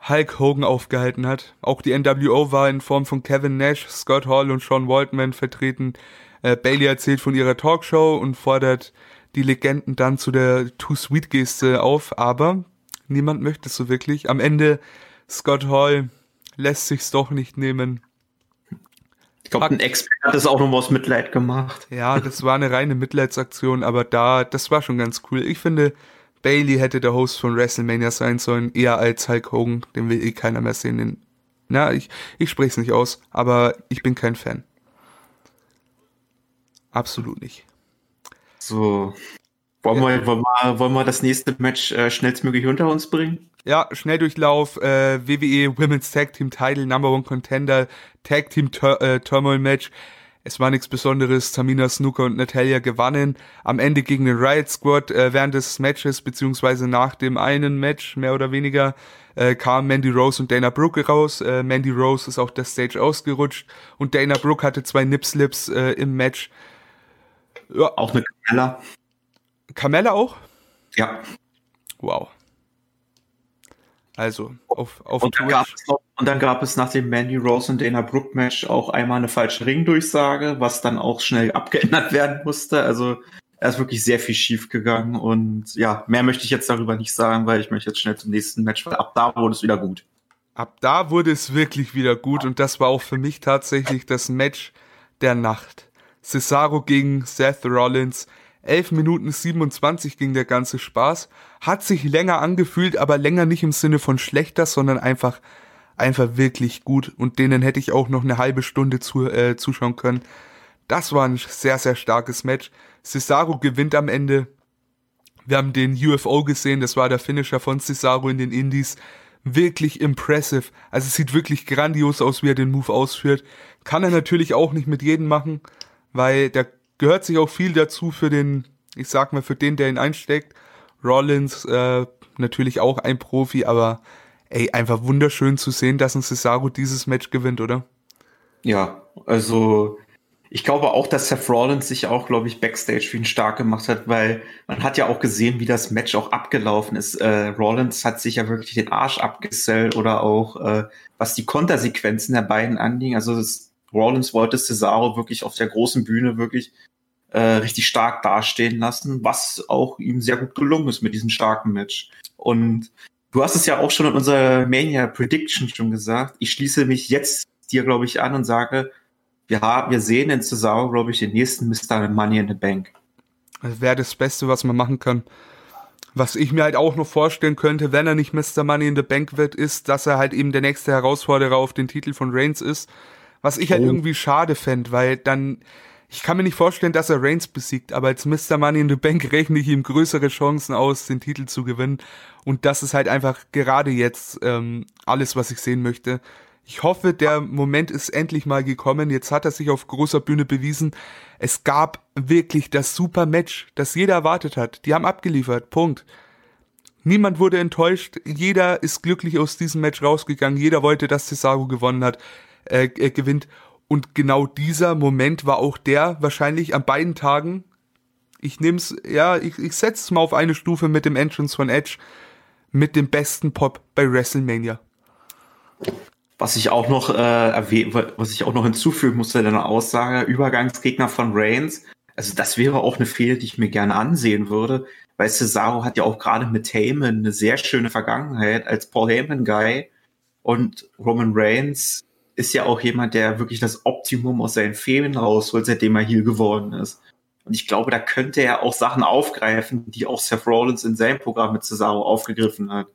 Hulk Hogan aufgehalten hat. Auch die NWO war in Form von Kevin Nash, Scott Hall und Sean Waldman vertreten. Äh, Bailey erzählt von ihrer Talkshow und fordert die Legenden dann zu der Too Sweet Geste auf, aber niemand möchte es so wirklich. Am Ende Scott Hall lässt sich's doch nicht nehmen ich glaube, ein Expert hat das auch noch aus Mitleid gemacht. Ja, das war eine reine Mitleidsaktion, aber da, das war schon ganz cool. Ich finde, Bailey hätte der Host von WrestleMania sein sollen, eher als Hulk Hogan. Den will eh keiner mehr sehen. Den, na, ich, ich spreche es nicht aus, aber ich bin kein Fan. Absolut nicht. So. Wollen, ja. wir, wollen, wir, wollen wir das nächste Match äh, schnellstmöglich unter uns bringen? Ja, Schnelldurchlauf, äh, WWE Women's Tag Team Title, Number One Contender, Tag Team Tur äh, Turmoil Match. Es war nichts Besonderes. Tamina Snooker und Natalia gewannen. Am Ende gegen den Riot Squad äh, während des Matches, beziehungsweise nach dem einen Match, mehr oder weniger, äh, kam Mandy Rose und Dana Brooke raus. Äh, Mandy Rose ist auf der Stage ausgerutscht und Dana Brooke hatte zwei Nipslips äh, im Match. Ja. Auch eine Carmella. Carmella auch? Ja. Wow. Also auf, auf und, dann gab es noch, und dann gab es nach dem Mandy Rose und Dana Brooke Match auch einmal eine falsche Ringdurchsage, was dann auch schnell abgeändert werden musste. Also er ist wirklich sehr viel schief gegangen und ja, mehr möchte ich jetzt darüber nicht sagen, weil ich möchte jetzt schnell zum nächsten Match, weil ab da wurde es wieder gut. Ab da wurde es wirklich wieder gut und das war auch für mich tatsächlich das Match der Nacht. Cesaro gegen Seth Rollins 11 Minuten 27 ging der ganze Spaß. Hat sich länger angefühlt, aber länger nicht im Sinne von schlechter, sondern einfach, einfach wirklich gut. Und denen hätte ich auch noch eine halbe Stunde zu, äh, zuschauen können. Das war ein sehr, sehr starkes Match. Cesaro gewinnt am Ende. Wir haben den UFO gesehen, das war der Finisher von Cesaro in den Indies. Wirklich impressive. Also es sieht wirklich grandios aus, wie er den Move ausführt. Kann er natürlich auch nicht mit jedem machen, weil der gehört sich auch viel dazu für den, ich sag mal, für den, der ihn einsteckt. Rollins äh, natürlich auch ein Profi, aber ey, einfach wunderschön zu sehen, dass ein Cesaro dieses Match gewinnt, oder? Ja, also ich glaube auch, dass Seth Rollins sich auch, glaube ich, backstage für ihn stark gemacht hat, weil man hat ja auch gesehen, wie das Match auch abgelaufen ist. Äh, Rollins hat sich ja wirklich den Arsch abgesellt oder auch, äh, was die Kontersequenzen der beiden anging. Also das, Rollins wollte Cesaro wirklich auf der großen Bühne wirklich äh, richtig stark dastehen lassen, was auch ihm sehr gut gelungen ist mit diesem starken Match. Und du hast es ja auch schon in unserer Mania Prediction schon gesagt. Ich schließe mich jetzt dir, glaube ich, an und sage, wir, haben, wir sehen in Cesaro, glaube ich, den nächsten Mr. Money in the Bank. Das wäre das Beste, was man machen kann. Was ich mir halt auch noch vorstellen könnte, wenn er nicht Mr. Money in the Bank wird, ist, dass er halt eben der nächste Herausforderer auf den Titel von Reigns ist. Was ich halt oh. irgendwie schade fände, weil dann, ich kann mir nicht vorstellen, dass er Reigns besiegt, aber als Mr. Money in the Bank rechne ich ihm größere Chancen aus, den Titel zu gewinnen. Und das ist halt einfach gerade jetzt ähm, alles, was ich sehen möchte. Ich hoffe, der Moment ist endlich mal gekommen. Jetzt hat er sich auf großer Bühne bewiesen. Es gab wirklich das super Match, das jeder erwartet hat. Die haben abgeliefert. Punkt. Niemand wurde enttäuscht. Jeder ist glücklich aus diesem Match rausgegangen. Jeder wollte, dass Cesaro gewonnen hat, äh, äh, gewinnt. Und genau dieser Moment war auch der wahrscheinlich an beiden Tagen. Ich nehm's, ja, ich, ich setze es mal auf eine Stufe mit dem Entrance von Edge, mit dem besten Pop bei WrestleMania. Was ich auch noch äh, was ich auch noch hinzufügen musste, deine Aussage, Übergangsgegner von Reigns. Also das wäre auch eine Fehde, die ich mir gerne ansehen würde, weil Cesaro hat ja auch gerade mit Heyman eine sehr schöne Vergangenheit als Paul Heyman-Guy und Roman Reigns ist ja auch jemand, der wirklich das Optimum aus seinen Fehlen rausholt, seitdem er hier geworden ist. Und ich glaube, da könnte er auch Sachen aufgreifen, die auch Seth Rollins in seinem Programm mit Cesaro aufgegriffen hat.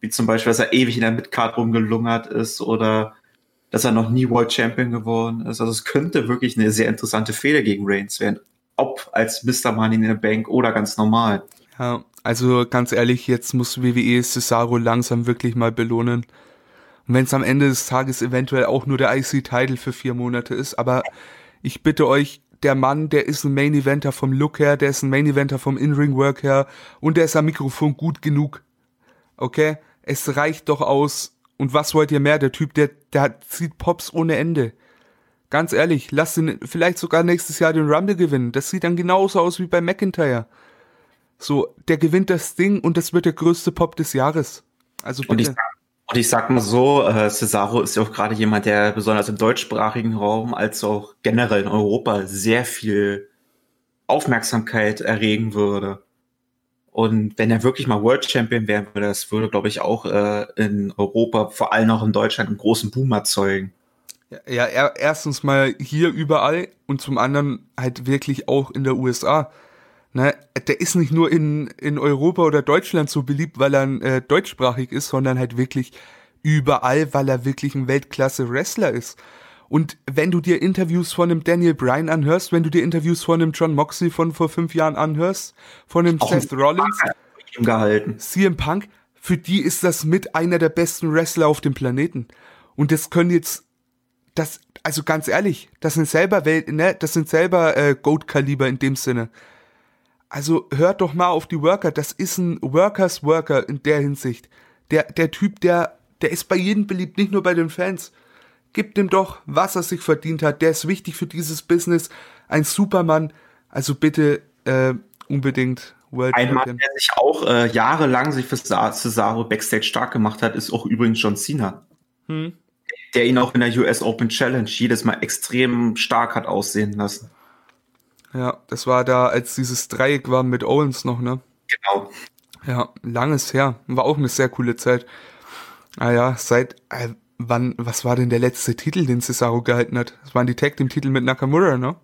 Wie zum Beispiel, dass er ewig in der Midcard rumgelungert ist oder dass er noch nie World Champion geworden ist. Also es könnte wirklich eine sehr interessante Fehler gegen Reigns werden. Ob als Mr. Money in the Bank oder ganz normal. Ja, also ganz ehrlich, jetzt muss WWE Cesaro langsam wirklich mal belohnen. Und wenn es am Ende des Tages eventuell auch nur der IC-Title für vier Monate ist, aber ich bitte euch, der Mann, der ist ein Main Eventer vom Look her, der ist ein Main Eventer vom In-Ring-Work her und der ist am Mikrofon gut genug. Okay? es reicht doch aus. Und was wollt ihr mehr? Der Typ, der, der zieht Pops ohne Ende. Ganz ehrlich, lasst ihn vielleicht sogar nächstes Jahr den Rumble gewinnen. Das sieht dann genauso aus wie bei McIntyre. So, der gewinnt das Ding und das wird der größte Pop des Jahres. Also bitte. Und ich, und ich sag mal so, äh, Cesaro ist ja auch gerade jemand, der besonders im deutschsprachigen Raum als auch generell in Europa sehr viel Aufmerksamkeit erregen würde. Und wenn er wirklich mal World Champion wäre, würde das würde, glaube ich, auch äh, in Europa, vor allem auch in Deutschland, einen großen Boom erzeugen. Ja, ja, erstens mal hier überall und zum anderen halt wirklich auch in der USA. Ne, der ist nicht nur in, in Europa oder Deutschland so beliebt, weil er äh, deutschsprachig ist, sondern halt wirklich überall, weil er wirklich ein Weltklasse-Wrestler ist. Und wenn du dir Interviews von einem Daniel Bryan anhörst, wenn du dir Interviews von einem John Moxley von vor fünf Jahren anhörst, von einem Seth Rollins, gehalten. CM Punk, für die ist das mit einer der besten Wrestler auf dem Planeten. Und das können jetzt, das, also ganz ehrlich, das sind selber Welt, ne, das sind selber äh, Goat-Kaliber in dem Sinne. Also hört doch mal auf die Worker, das ist ein Workers Worker in der Hinsicht. Der, der Typ, der, der ist bei jedem beliebt, nicht nur bei den Fans. Gib dem doch, was er sich verdient hat. Der ist wichtig für dieses Business. Ein Supermann. Also bitte äh, unbedingt World Ein Mann, der sich auch äh, jahrelang sich für Cesaro Backstage stark gemacht hat, ist auch übrigens John Cena. Hm. Der ihn auch in der US Open Challenge jedes Mal extrem stark hat aussehen lassen. Ja, das war da, als dieses Dreieck war mit Owens noch, ne? Genau. Ja, langes her. War auch eine sehr coole Zeit. Ah ja, seit, äh, wann, was war denn der letzte Titel, den Cesaro gehalten hat? Das waren die Tag Team Titel mit Nakamura, ne?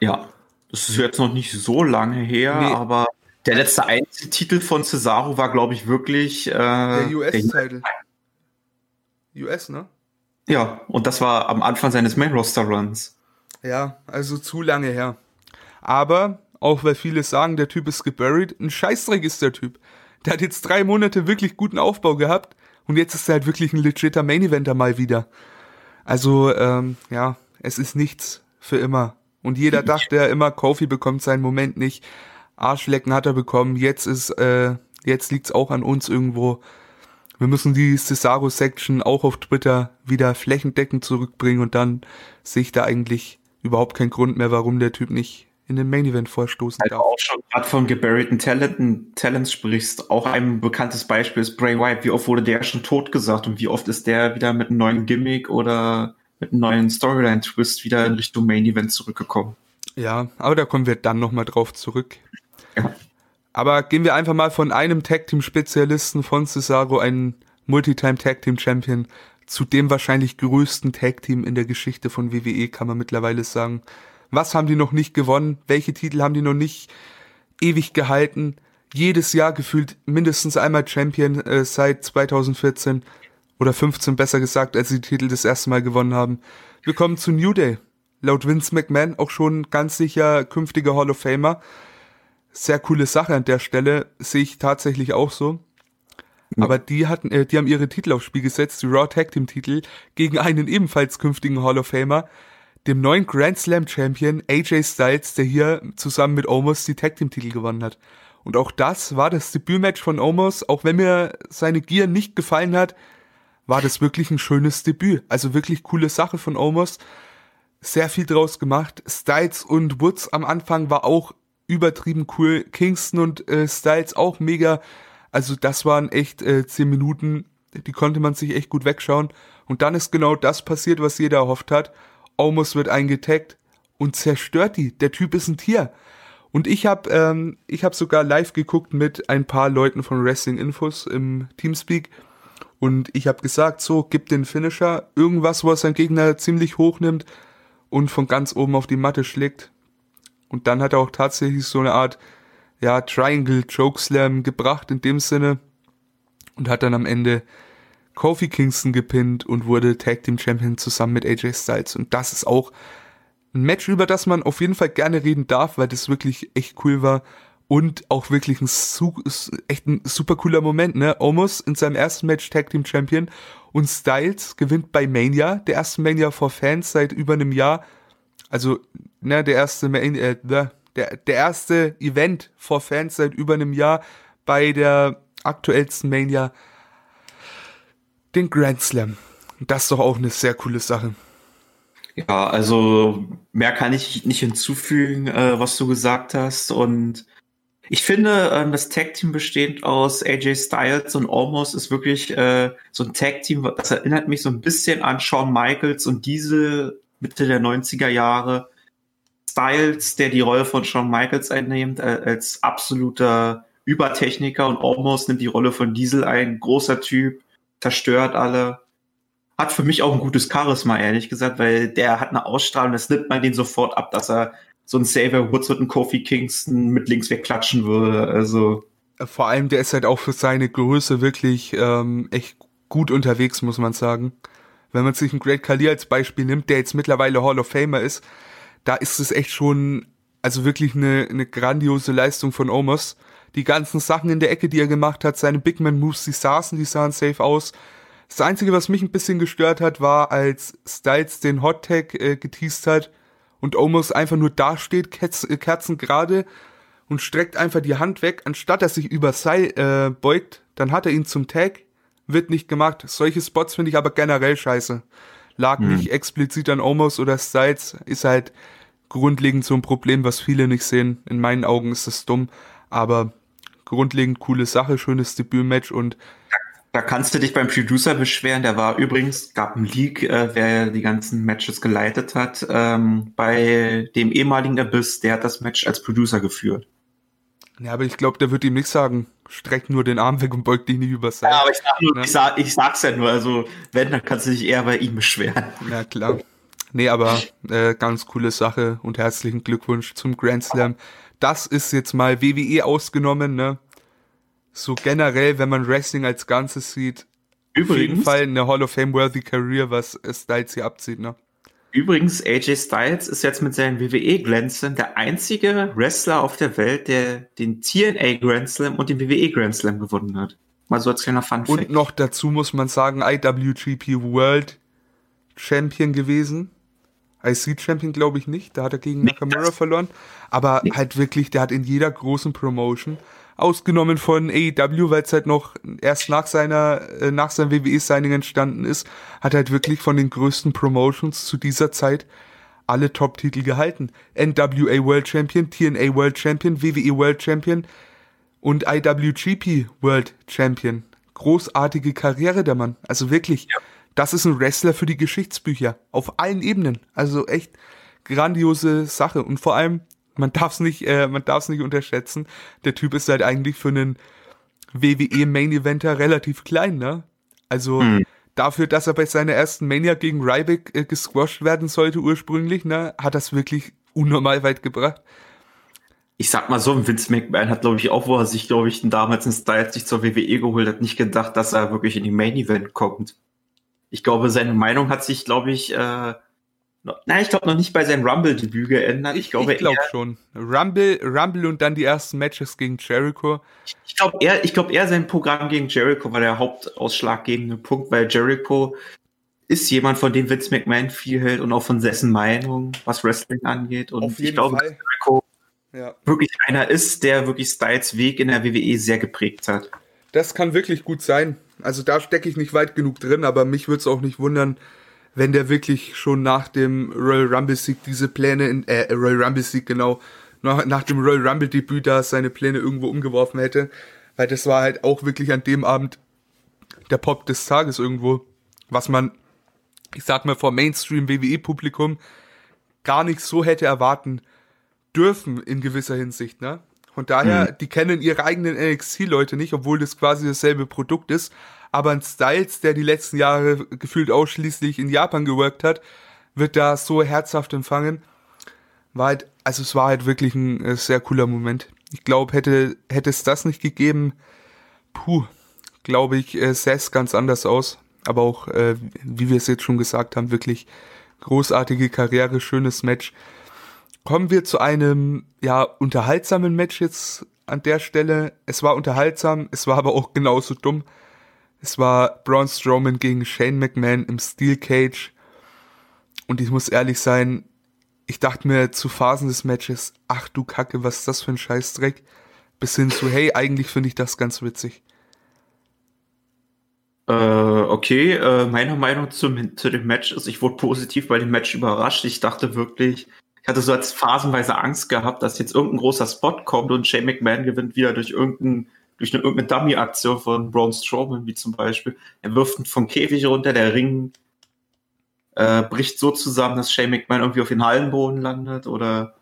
Ja, das ist jetzt noch nicht so lange her, nee. aber der letzte Einzeltitel von Cesaro war, glaube ich, wirklich äh, der US-Titel. US, ne? Ja, und das war am Anfang seines Main Roster Runs. Ja, also zu lange her. Aber auch weil viele sagen, der Typ ist geburied, ein Scheißdreck ist der Typ. Der hat jetzt drei Monate wirklich guten Aufbau gehabt und jetzt ist er halt wirklich ein legitter Main Eventer mal wieder. Also, ähm, ja, es ist nichts für immer. Und jeder dachte ja immer, Kofi bekommt seinen Moment nicht. Arschlecken hat er bekommen. Jetzt ist, äh, jetzt liegt's auch an uns irgendwo. wir müssen die Cesaro-Section auch auf Twitter wieder flächendeckend zurückbringen und dann sehe ich da eigentlich überhaupt keinen Grund mehr, warum der Typ nicht in den Main Event vorstoßen darf. auch schon gerade von geburiedeten Talenten, Talents sprichst, auch ein bekanntes Beispiel ist Bray Wyatt. Wie oft wurde der schon tot gesagt und wie oft ist der wieder mit einem neuen Gimmick oder mit einem neuen Storyline-Twist wieder in Richtung Main Event zurückgekommen? Ja, aber da kommen wir dann nochmal drauf zurück. Ja. Aber gehen wir einfach mal von einem Tag-Team-Spezialisten von Cesaro, einen Multitime-Tag-Team-Champion, zu dem wahrscheinlich größten Tag-Team in der Geschichte von WWE, kann man mittlerweile sagen. Was haben die noch nicht gewonnen? Welche Titel haben die noch nicht ewig gehalten? Jedes Jahr gefühlt mindestens einmal Champion äh, seit 2014 oder 15 besser gesagt, als sie die Titel das erste Mal gewonnen haben. Wir kommen zu New Day. Laut Vince McMahon auch schon ganz sicher künftiger Hall of Famer sehr coole Sache an der Stelle, sehe ich tatsächlich auch so. Ja. Aber die hatten, äh, die haben ihre Titel aufs Spiel gesetzt, die Raw Tag Team Titel, gegen einen ebenfalls künftigen Hall of Famer, dem neuen Grand Slam Champion AJ Styles, der hier zusammen mit Omos die Tag Team Titel gewonnen hat. Und auch das war das Debütmatch von Omos, auch wenn mir seine Gier nicht gefallen hat, war das wirklich ein schönes Debüt. Also wirklich coole Sache von Omos. Sehr viel draus gemacht. Styles und Woods am Anfang war auch übertrieben cool. Kingston und äh, Styles auch mega. Also das waren echt äh, zehn Minuten, die konnte man sich echt gut wegschauen. Und dann ist genau das passiert, was jeder erhofft hat. Omos wird eingetaggt und zerstört die. Der Typ ist ein Tier. Und ich habe ähm, ich hab sogar live geguckt mit ein paar Leuten von Wrestling Infos im Teamspeak. Und ich habe gesagt, so, gib den Finisher, irgendwas, was sein Gegner ziemlich hoch nimmt und von ganz oben auf die Matte schlägt. Und dann hat er auch tatsächlich so eine Art, ja, Triangle Chokeslam gebracht in dem Sinne. Und hat dann am Ende Kofi Kingston gepinnt und wurde Tag Team Champion zusammen mit AJ Styles. Und das ist auch ein Match, über das man auf jeden Fall gerne reden darf, weil das wirklich echt cool war. Und auch wirklich ein, echt ein super cooler Moment, ne? Omos in seinem ersten Match Tag Team Champion und Styles gewinnt bei Mania, der ersten Mania for Fans seit über einem Jahr. Also ne, der erste Main, äh, der, der erste Event for Fans seit über einem Jahr bei der aktuellsten Mania den Grand Slam. Das ist doch auch eine sehr coole Sache. Ja, also mehr kann ich nicht hinzufügen, äh, was du gesagt hast. Und ich finde, ähm, das Tag-Team bestehend aus AJ Styles und Almost ist wirklich äh, so ein Tag-Team, das erinnert mich so ein bisschen an Shawn Michaels und Diesel Mitte der 90er Jahre. Styles, der die Rolle von Shawn Michaels einnimmt, äh, als absoluter Übertechniker und Almost nimmt die Rolle von Diesel ein, großer Typ, zerstört alle. Hat für mich auch ein gutes Charisma, ehrlich gesagt, weil der hat eine Ausstrahlung, das nimmt man den sofort ab, dass er so ein Xavier Woods mit einem Kofi Kingston mit links wegklatschen würde. Also. Vor allem, der ist halt auch für seine Größe wirklich ähm, echt gut unterwegs, muss man sagen. Wenn man sich einen Great Khali als Beispiel nimmt, der jetzt mittlerweile Hall of Famer ist, da ist es echt schon, also wirklich eine, eine grandiose Leistung von Omos. Die ganzen Sachen in der Ecke, die er gemacht hat, seine Big Man Moves, die saßen, die sahen safe aus. Das Einzige, was mich ein bisschen gestört hat, war, als Styles den Hot Tag äh, geteased hat und Omos einfach nur dasteht, Kerzen, äh, Kerzen gerade und streckt einfach die Hand weg, anstatt dass sich über Seil äh, beugt, dann hat er ihn zum Tag, wird nicht gemacht. Solche Spots finde ich aber generell scheiße lag mhm. nicht explizit an Omos oder Styles, ist halt grundlegend so ein Problem, was viele nicht sehen. In meinen Augen ist das dumm, aber grundlegend coole Sache, schönes Debütmatch und da kannst du dich beim Producer beschweren. Der war übrigens, gab einen Leak, äh, wer die ganzen Matches geleitet hat. Ähm, bei dem ehemaligen Abyss, der hat das Match als Producer geführt. Ja, aber ich glaube, der wird ihm nicht sagen, streck nur den Arm weg und beug dich nicht übers Seil. Ja, aber ich, sag nur, ne? ich, sag, ich sag's ja nur, also wenn, dann kannst du dich eher bei ihm beschweren. Ja, klar. Nee, aber äh, ganz coole Sache und herzlichen Glückwunsch zum Grand Slam. Das ist jetzt mal WWE ausgenommen, ne? So generell, wenn man Wrestling als Ganzes sieht, Übrigens, auf jeden Fall eine Hall of Fame worthy Career, was Styles hier abzieht, ne? Übrigens, AJ Styles ist jetzt mit seinen WWE Grand Slam der einzige Wrestler auf der Welt, der den TNA Grand Slam und den WWE Grand Slam gewonnen hat. Mal so als kleiner Fun Fact. Und noch dazu muss man sagen, IWGP World Champion gewesen. IC Champion glaube ich nicht, da hat er gegen Nakamura verloren. Aber halt wirklich, der hat in jeder großen Promotion ausgenommen von AEW, weil es halt noch erst nach seiner, äh, nach seinem WWE-Signing entstanden ist, hat halt wirklich von den größten Promotions zu dieser Zeit alle Top-Titel gehalten. NWA World Champion, TNA World Champion, WWE World Champion und IWGP World Champion. Großartige Karriere der Mann. Also wirklich, ja. Das ist ein Wrestler für die Geschichtsbücher. Auf allen Ebenen. Also echt grandiose Sache. Und vor allem, man darf es nicht, äh, man darf es nicht unterschätzen. Der Typ ist halt eigentlich für einen WWE Main Eventer relativ klein, ne? Also mhm. dafür, dass er bei seiner ersten Mania gegen Ryback äh, gesquashed werden sollte ursprünglich, ne, hat das wirklich unnormal weit gebracht. Ich sag mal so, Vince McMahon hat, glaube ich, auch, wo er sich, glaube ich, damals in Styles sich zur WWE geholt hat, nicht gedacht, dass er wirklich in die Main Event kommt. Ich glaube, seine Meinung hat sich, glaube ich, äh, Nein, ich glaube noch nicht bei seinem Rumble-Debüt geändert. Ich glaube ich glaub schon. Rumble, Rumble und dann die ersten Matches gegen Jericho. Ich glaube eher, ich glaube eher sein Programm gegen Jericho war der hauptausschlaggebende Punkt, weil Jericho ist jemand, von dem Vince McMahon viel hält und auch von dessen Meinung, was Wrestling angeht. Und ich glaube, Fall. Jericho ja. wirklich einer ist, der wirklich Styles Weg in der WWE sehr geprägt hat. Das kann wirklich gut sein. Also da stecke ich nicht weit genug drin, aber mich würde es auch nicht wundern, wenn der wirklich schon nach dem Royal Rumble Sieg diese Pläne in, äh, Royal Rumble Sieg genau, nach, nach dem Royal Rumble Debüt da seine Pläne irgendwo umgeworfen hätte. Weil das war halt auch wirklich an dem Abend der Pop des Tages irgendwo, was man, ich sag mal, vor Mainstream WWE Publikum gar nicht so hätte erwarten dürfen in gewisser Hinsicht, ne? Von daher, mhm. die kennen ihre eigenen NXT-Leute nicht, obwohl das quasi dasselbe Produkt ist aber ein Styles, der die letzten Jahre gefühlt ausschließlich in Japan geworkt hat, wird da so herzhaft empfangen. War halt, also es war halt wirklich ein äh, sehr cooler Moment. Ich glaube, hätte, hätte es das nicht gegeben, puh, glaube ich, äh, sähe es ganz anders aus. Aber auch, äh, wie wir es jetzt schon gesagt haben, wirklich großartige Karriere, schönes Match. Kommen wir zu einem, ja, unterhaltsamen Match jetzt an der Stelle. Es war unterhaltsam, es war aber auch genauso dumm. Es war Braun Strowman gegen Shane McMahon im Steel Cage. Und ich muss ehrlich sein, ich dachte mir zu Phasen des Matches, ach du Kacke, was ist das für ein Scheißdreck? Bis hin zu, hey, eigentlich finde ich das ganz witzig. Äh, okay, äh, meine Meinung zum, zu dem Match ist, ich wurde positiv bei dem Match überrascht. Ich dachte wirklich, ich hatte so als phasenweise Angst gehabt, dass jetzt irgendein großer Spot kommt und Shane McMahon gewinnt wieder durch irgendeinen durch eine irgendeine Dummy-Aktion von Braun Strowman, wie zum Beispiel. Er wirft ihn vom Käfig runter, der Ring äh, bricht so zusammen, dass Shane McMahon irgendwie auf den Hallenboden landet oder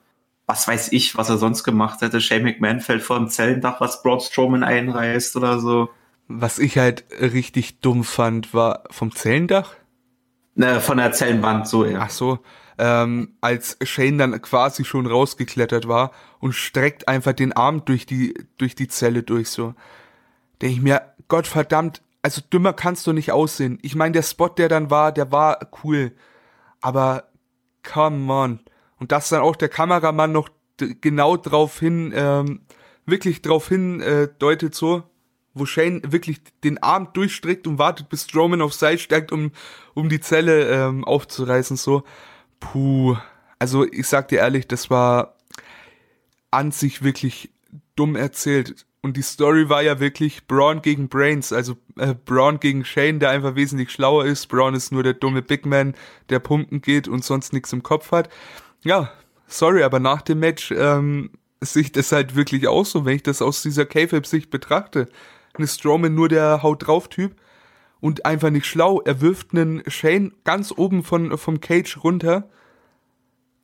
was weiß ich, was er sonst gemacht hätte. Shane McMahon fällt vor dem Zellendach, was Braun Strowman einreißt oder so. Was ich halt richtig dumm fand, war vom Zellendach? Ne, von der Zellenwand, so, ja. Ach so ähm, als Shane dann quasi schon rausgeklettert war und streckt einfach den Arm durch die, durch die Zelle durch, so. Denke ich mir, Gott verdammt, also dümmer kannst du nicht aussehen. Ich meine, der Spot, der dann war, der war cool. Aber, come on. Und dass dann auch der Kameramann noch genau drauf hin, ähm, wirklich drauf hin äh, deutet so, wo Shane wirklich den Arm durchstreckt und wartet, bis Strowman auf Seil steigt, um, um die Zelle ähm, aufzureißen, so. Puh, also ich sag dir ehrlich, das war an sich wirklich dumm erzählt. Und die Story war ja wirklich Braun gegen Brains, also äh, Braun gegen Shane, der einfach wesentlich schlauer ist. Braun ist nur der dumme Big Man, der pumpen geht und sonst nichts im Kopf hat. Ja, sorry, aber nach dem Match ähm, ich das halt wirklich auch so, wenn ich das aus dieser K-Fab-Sicht betrachte. Eine Strowman nur der Haut drauf Typ und einfach nicht schlau. Er wirft einen Shane ganz oben von, vom Cage runter,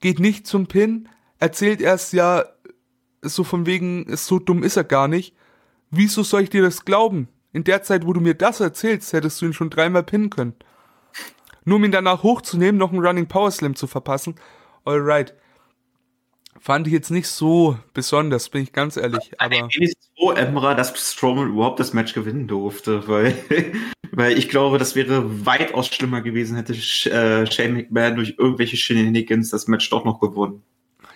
geht nicht zum Pin, erzählt erst ja so von wegen, so dumm ist er gar nicht. Wieso soll ich dir das glauben? In der Zeit, wo du mir das erzählst, hättest du ihn schon dreimal pinnen können. Nur um ihn danach hochzunehmen, noch einen Running Power Slam zu verpassen. Alright fand ich jetzt nicht so besonders, bin ich ganz ehrlich. Aber ich bin nicht so Emra, dass Strowman überhaupt das Match gewinnen durfte, weil, weil ich glaube, das wäre weitaus schlimmer gewesen, hätte äh, Shane McMahon durch irgendwelche Shenanigans das Match doch noch gewonnen.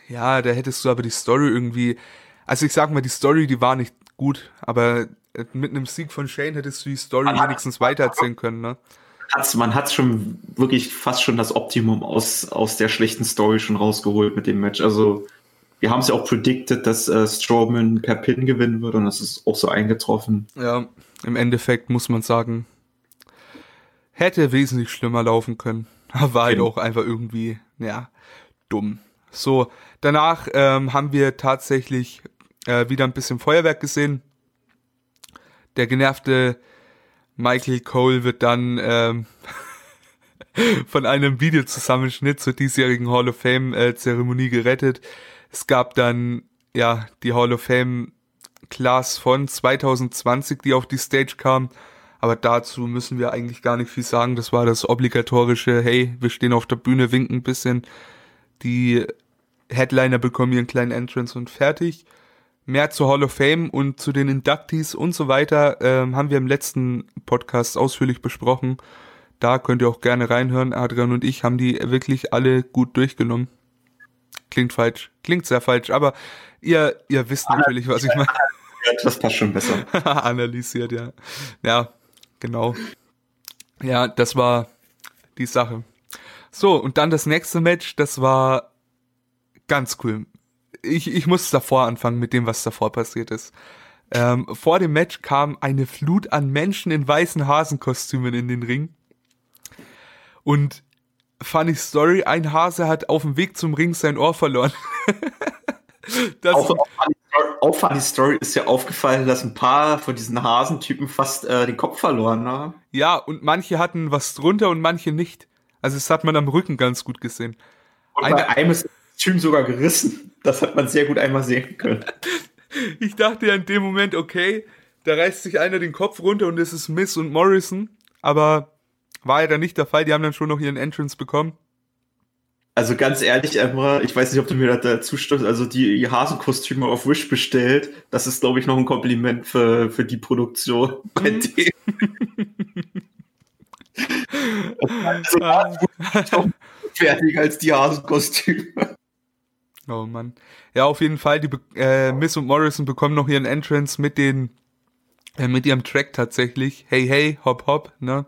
Ja, da hättest du aber die Story irgendwie, also ich sag mal, die Story, die war nicht gut, aber mit einem Sieg von Shane hättest du die Story man wenigstens weitererzählen können, ne? Hat's, man hat schon wirklich fast schon das Optimum aus, aus der schlechten Story schon rausgeholt mit dem Match. Also wir haben es ja auch predicted, dass äh, Strowman per Pin gewinnen wird und das ist auch so eingetroffen. Ja, im Endeffekt muss man sagen, hätte wesentlich schlimmer laufen können. War halt auch einfach irgendwie, ja, dumm. So, danach ähm, haben wir tatsächlich äh, wieder ein bisschen Feuerwerk gesehen. Der genervte Michael Cole wird dann ähm, von einem Videozusammenschnitt zur diesjährigen Hall of Fame äh, gerettet. Es gab dann ja die Hall of Fame Class von 2020, die auf die Stage kam. Aber dazu müssen wir eigentlich gar nicht viel sagen. Das war das obligatorische, hey, wir stehen auf der Bühne, winken ein bisschen. Die Headliner bekommen ihren kleinen Entrance und fertig. Mehr zur Hall of Fame und zu den Inductees und so weiter ähm, haben wir im letzten Podcast ausführlich besprochen. Da könnt ihr auch gerne reinhören. Adrian und ich haben die wirklich alle gut durchgenommen. Klingt falsch, klingt sehr falsch, aber ihr, ihr wisst natürlich, was ich meine. Das passt schon besser. Analysiert, ja. Ja, genau. Ja, das war die Sache. So, und dann das nächste Match, das war ganz cool. Ich, ich muss davor anfangen mit dem, was davor passiert ist. Ähm, vor dem Match kam eine Flut an Menschen in weißen Hasenkostümen in den Ring. Und funny Story, ein Hase hat auf dem Weg zum Ring sein Ohr verloren. auch, auch, auch funny Story ist ja aufgefallen, dass ein paar von diesen Hasentypen fast äh, den Kopf verloren haben. Ja, und manche hatten was drunter und manche nicht. Also das hat man am Rücken ganz gut gesehen. Und Eine, bei einem ist das Kostüm sogar gerissen. Das hat man sehr gut einmal sehen können. ich dachte ja in dem Moment, okay, da reißt sich einer den Kopf runter und es ist Miss und Morrison. Aber war ja dann nicht der Fall. Die haben dann schon noch ihren Entrance bekommen. Also ganz ehrlich, Emra, ich weiß nicht, ob du mir da zustimmst, also die Hasenkostüme auf Wish bestellt, das ist, glaube ich, noch ein Kompliment für, für die Produktion bei mhm. also, ah. fertiger als die Hasenkostüme. Oh Mann. Ja, auf jeden Fall, die äh, Miss und Morrison bekommen noch ihren Entrance mit den äh, mit ihrem Track tatsächlich. Hey, hey, hopp, hopp, ne?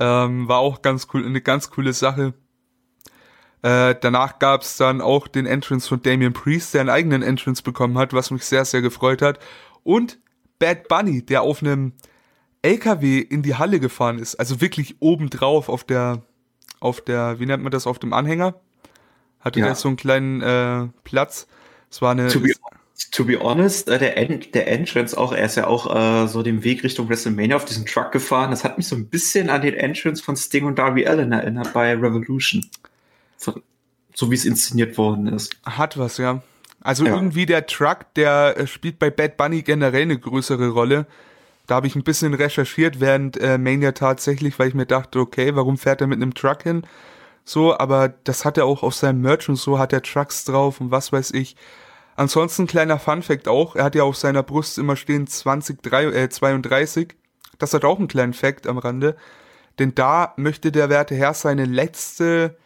Ähm, war auch ganz cool, eine ganz coole Sache. Äh, danach gab's dann auch den Entrance von Damien Priest, der einen eigenen Entrance bekommen hat, was mich sehr, sehr gefreut hat. Und Bad Bunny, der auf einem LKW in die Halle gefahren ist, also wirklich obendrauf auf der, auf der, wie nennt man das, auf dem Anhänger. Hatte ja. der so einen kleinen äh, Platz. Es war eine. To be, to be honest, äh, der, End, der Entrance auch, er ist ja auch äh, so den Weg Richtung WrestleMania auf diesem Truck gefahren. Das hat mich so ein bisschen an den Entrance von Sting und Darby Allen erinnert bei Revolution. So wie es inszeniert worden ist. Hat was, ja. Also ja. irgendwie der Truck, der äh, spielt bei Bad Bunny generell eine größere Rolle. Da habe ich ein bisschen recherchiert während äh, Mania tatsächlich, weil ich mir dachte, okay, warum fährt er mit einem Truck hin? So, aber das hat er auch auf seinem Merch und so hat er Trucks drauf und was weiß ich. Ansonsten kleiner Fun Fact auch, er hat ja auf seiner Brust immer stehen 20, 3, äh, 32. Das hat auch einen kleinen Fact am Rande. Denn da möchte der werte Herr seine letzte,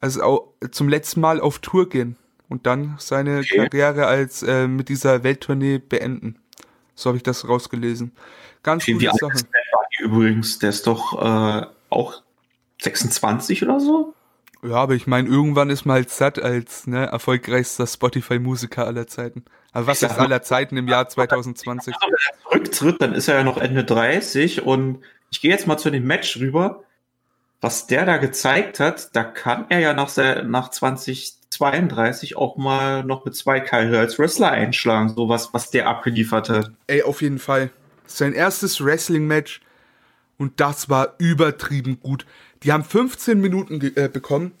also auch zum letzten Mal auf Tour gehen und dann seine okay. Karriere als äh, mit dieser Welttournee beenden. So habe ich das rausgelesen. Ganz okay, gute Sache. Übrigens, der ist doch äh, auch 26 oder so? Ja, aber ich meine, irgendwann ist man halt satt als ne, erfolgreichster Spotify-Musiker aller Zeiten. Aber was ist aller Zeiten im Jahr 2020? Wenn er zurücktritt, dann ist er ja noch Ende 30 und ich gehe jetzt mal zu dem Match rüber. Was der da gezeigt hat, da kann er ja nach, nach 2032 auch mal noch mit zwei Karriere als Wrestler einschlagen, so was, was der abgeliefert hat. Ey, auf jeden Fall. Sein erstes Wrestling-Match und das war übertrieben gut. Die haben 15 Minuten äh, bekommen